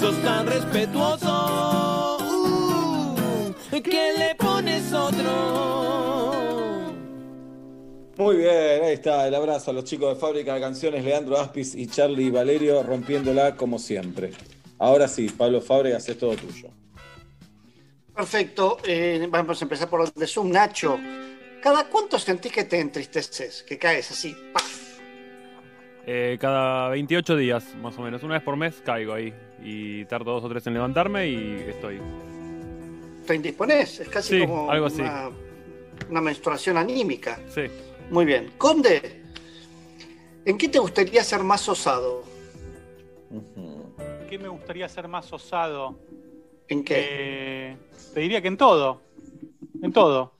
Sos tan respetuoso uh, que le pones otro. Muy bien, ahí está. El abrazo a los chicos de Fábrica de Canciones, Leandro Aspis y Charlie Valerio, rompiéndola como siempre. Ahora sí, Pablo Fábrega, haces todo tuyo. Perfecto. eh, vamos a empezar por el de Zoom. Nacho, ¿cada cuánto sentís que te entristeces? Que caes así. ¡paf! Eh, cada 28 días, más o menos. Una vez por mes caigo ahí. Y tardo dos o tres en levantarme y estoy. ¿Te indisponés? Es casi Sí, como algo así. Una, una menstruación anímica. Sí. Muy bien. Conde, ¿en qué te gustaría ser más osado? ¿Qué me gustaría ser más osado? ¿En qué? te diría que en todo. En todo.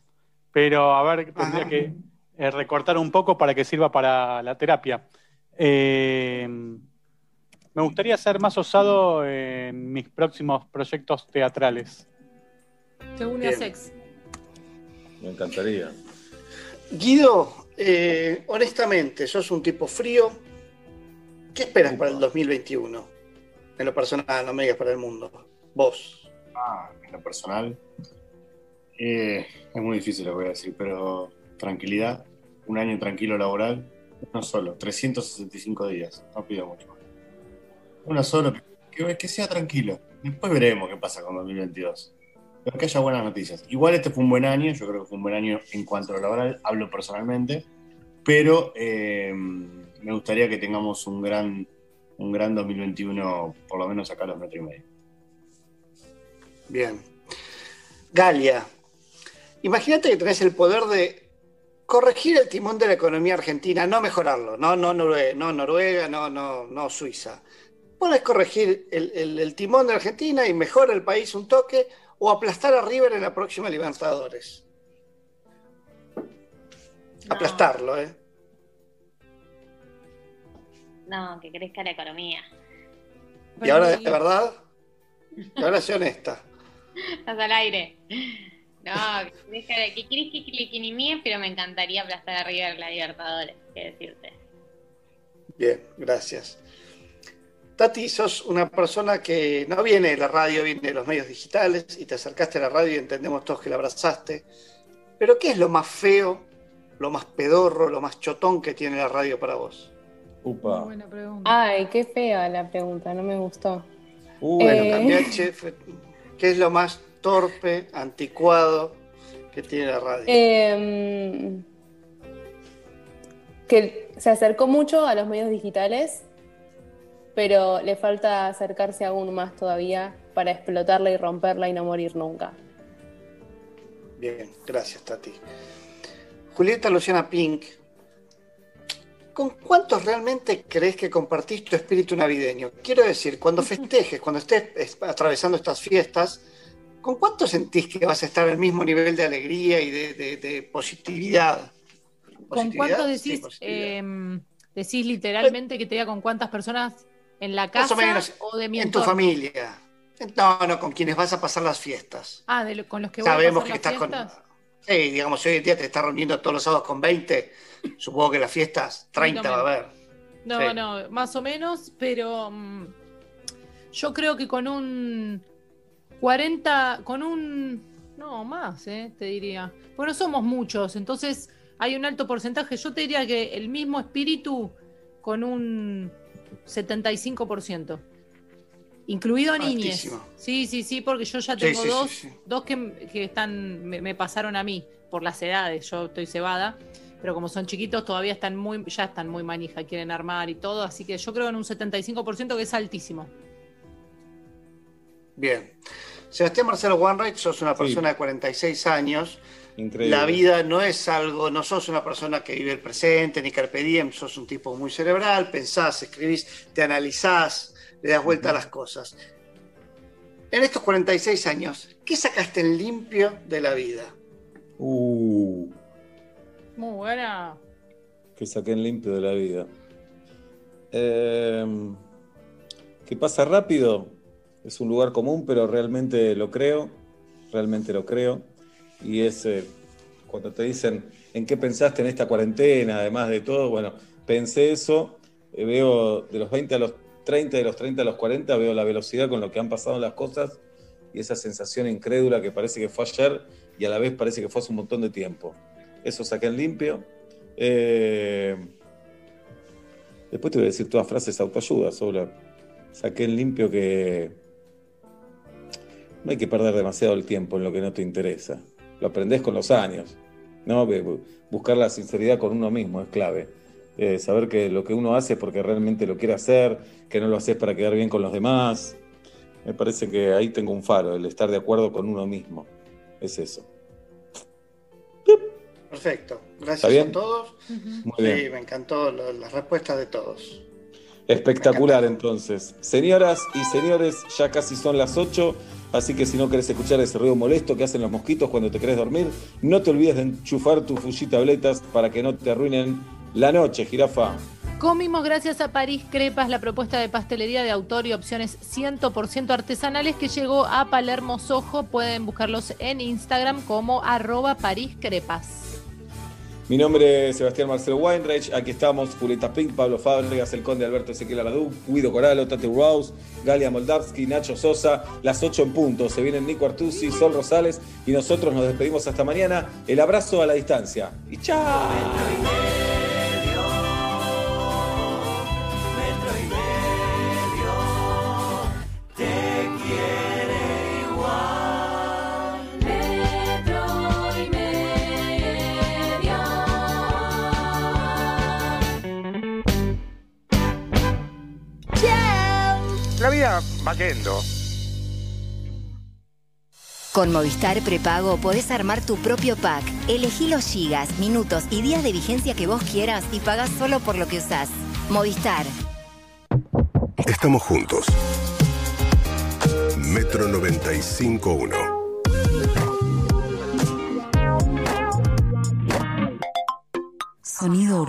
Pero a ver, tendría que eh, recortar un poco para que sirva para la terapia. Eh, me gustaría ser más osado en mis próximos proyectos teatrales. Se une a sex. Me encantaría. Guido, eh, honestamente, sos un tipo frío. ¿Qué esperas para el 2021? En lo personal, no me digas para el mundo. Vos. Ah, en lo personal. eh, es muy difícil lo que voy a decir, pero tranquilidad, un año tranquilo laboral, uno solo, 365 días, no pido mucho más. Uno solo, que, sea tranquilo. Después veremos qué pasa con 2022. Pero que haya buenas noticias. Igual este fue un buen año, yo creo que fue un buen año en cuanto a lo laboral, hablo personalmente, pero eh, me gustaría que tengamos un gran, un gran 2021, por lo menos acá a los metros y medio. Bien. Galia, imagínate que tenés el poder de corregir el timón de la economía argentina, no mejorarlo, no, no, Noruega, no, Noruega, no, no, no Suiza. Podés corregir el, el- el timón de Argentina y mejora el país un toque o aplastar a River en la próxima Libertadores. Aplastarlo, ¿eh? No, que crezca la economía. Y ahora, de verdad, y ahora sé honesta. Estás al aire. No, que crezca la... Que querés que economía, pero me encantaría aplastar a River en la Libertadores, qué decirte. Bien, gracias. Tati, sos una persona que no viene de la radio, viene de los medios digitales y te acercaste a la radio y entendemos todos que la abrazaste. Pero ¿qué es lo más feo, lo más pedorro, lo más chotón que tiene la radio para vos? Upa. Buena pregunta. Ay, qué fea la pregunta, no me gustó. Bueno, Eh, también, [laughs] che, fue- ¿qué es lo más torpe, anticuado que tiene la radio? em, que se acercó mucho a los medios digitales, pero le falta acercarse aún más todavía para explotarla y romperla y no morir nunca. Bien, gracias, Tati. Julieta Luciana Pink, ¿con cuántos realmente crees que compartís tu espíritu navideño? Quiero decir, cuando festejes, cuando estés es- atravesando estas fiestas, ¿con cuánto sentís que vas a estar al mismo nivel de alegría y de, de- de positividad? ¿Con cuánto decís, em, decís literalmente que te diga con cuántas personas en la Más casa o menos o de mi en tu familia. No, no, con quienes vas a pasar las fiestas. Ah, de lo- con los que voy Sabemos a que pasar estás las con. Sí, digamos, hoy en día te estás reuniendo todos los sábados con 20. Supongo que las fiestas 30 va a haber. No, Sí. no, más o menos, pero mm, yo creo que con un 40, con un... No, más, eh, te diría. Bueno, somos muchos, entonces hay un alto porcentaje. Yo te diría que el mismo espíritu con un 75%. Incluido niñes. Sí, sí, sí, porque yo ya tengo sí, sí, dos, sí. dos que, que están, me, me pasaron a mí por las edades. Yo estoy cebada, pero como son chiquitos todavía están muy, ya están muy manija, quieren armar y todo, así que yo creo en un 75% que es altísimo. Bien. Sebastián Marcelo Wanreich, sos una persona de 46 años. Increíble. La vida no es algo, no sos una persona que vive el presente ni carpe diem, sos un tipo muy cerebral, pensás, escribís, te analizás, le das vuelta a las cosas. En estos 46 años, ¿qué sacaste en limpio de la vida? Uh, Muy buena. que saqué en limpio de la vida. Eh, que pasa rápido. Es un lugar común, pero realmente lo creo. Realmente lo creo. Y es eh, cuando te dicen, ¿en qué pensaste en esta cuarentena? Además de todo, bueno, pensé eso. eh, veo de los 20 a los 30, de los 30 a los 40, veo la velocidad con lo que han pasado las cosas y esa sensación incrédula que parece que fue ayer y a la vez parece que fue hace un montón de tiempo. Eso saqué en limpio. Eh, después te voy a decir todas frases autoayuda, sobre saqué en limpio que no hay que perder demasiado el tiempo en lo que no te interesa. Lo aprendés con los años. ¿no? Buscar la sinceridad con uno mismo es clave. Eh, saber que lo que uno hace es porque realmente lo quiere hacer, que no lo haces para quedar bien con los demás. Me parece que ahí tengo un faro, el estar de acuerdo con uno mismo. Es eso. Perfecto. Gracias ¿Está bien? a todos. Muy sí, bien. me encantó lo- las respuestas de todos. Espectacular entonces. Señoras y señores, ya casi son las 8, así que si no querés escuchar ese ruido molesto que hacen los mosquitos cuando te querés dormir, no te olvides de enchufar tus Fuji tabletas para que no te arruinen la noche, jirafa. Comimos gracias a París Crepas la propuesta de pastelería de autor y opciones 100% artesanales que llegó a Palermo Sojo. Pueden buscarlos en Instagram como arroba París Crepas. Mi nombre es Sebastián Marcelo Weinreich, aquí estamos, Julieta Pink, Pablo Fábregas, el Conde Alberto Ezequiel Aladú, Guido Coralo, Tati Rouse, Galia Moldavsky, Nacho Sosa, las 8 en punto, se vienen Nico Artusi, Sol Rosales y nosotros nos despedimos hasta mañana. El abrazo a la distancia. Y chao. Va yendo. Con Movistar Prepago podés armar tu propio pack. Elegí los gigas, minutos y días de vigencia que vos quieras y pagás solo por lo que usás. Movistar. Estamos juntos. Metro 95.1. Sonido urbano.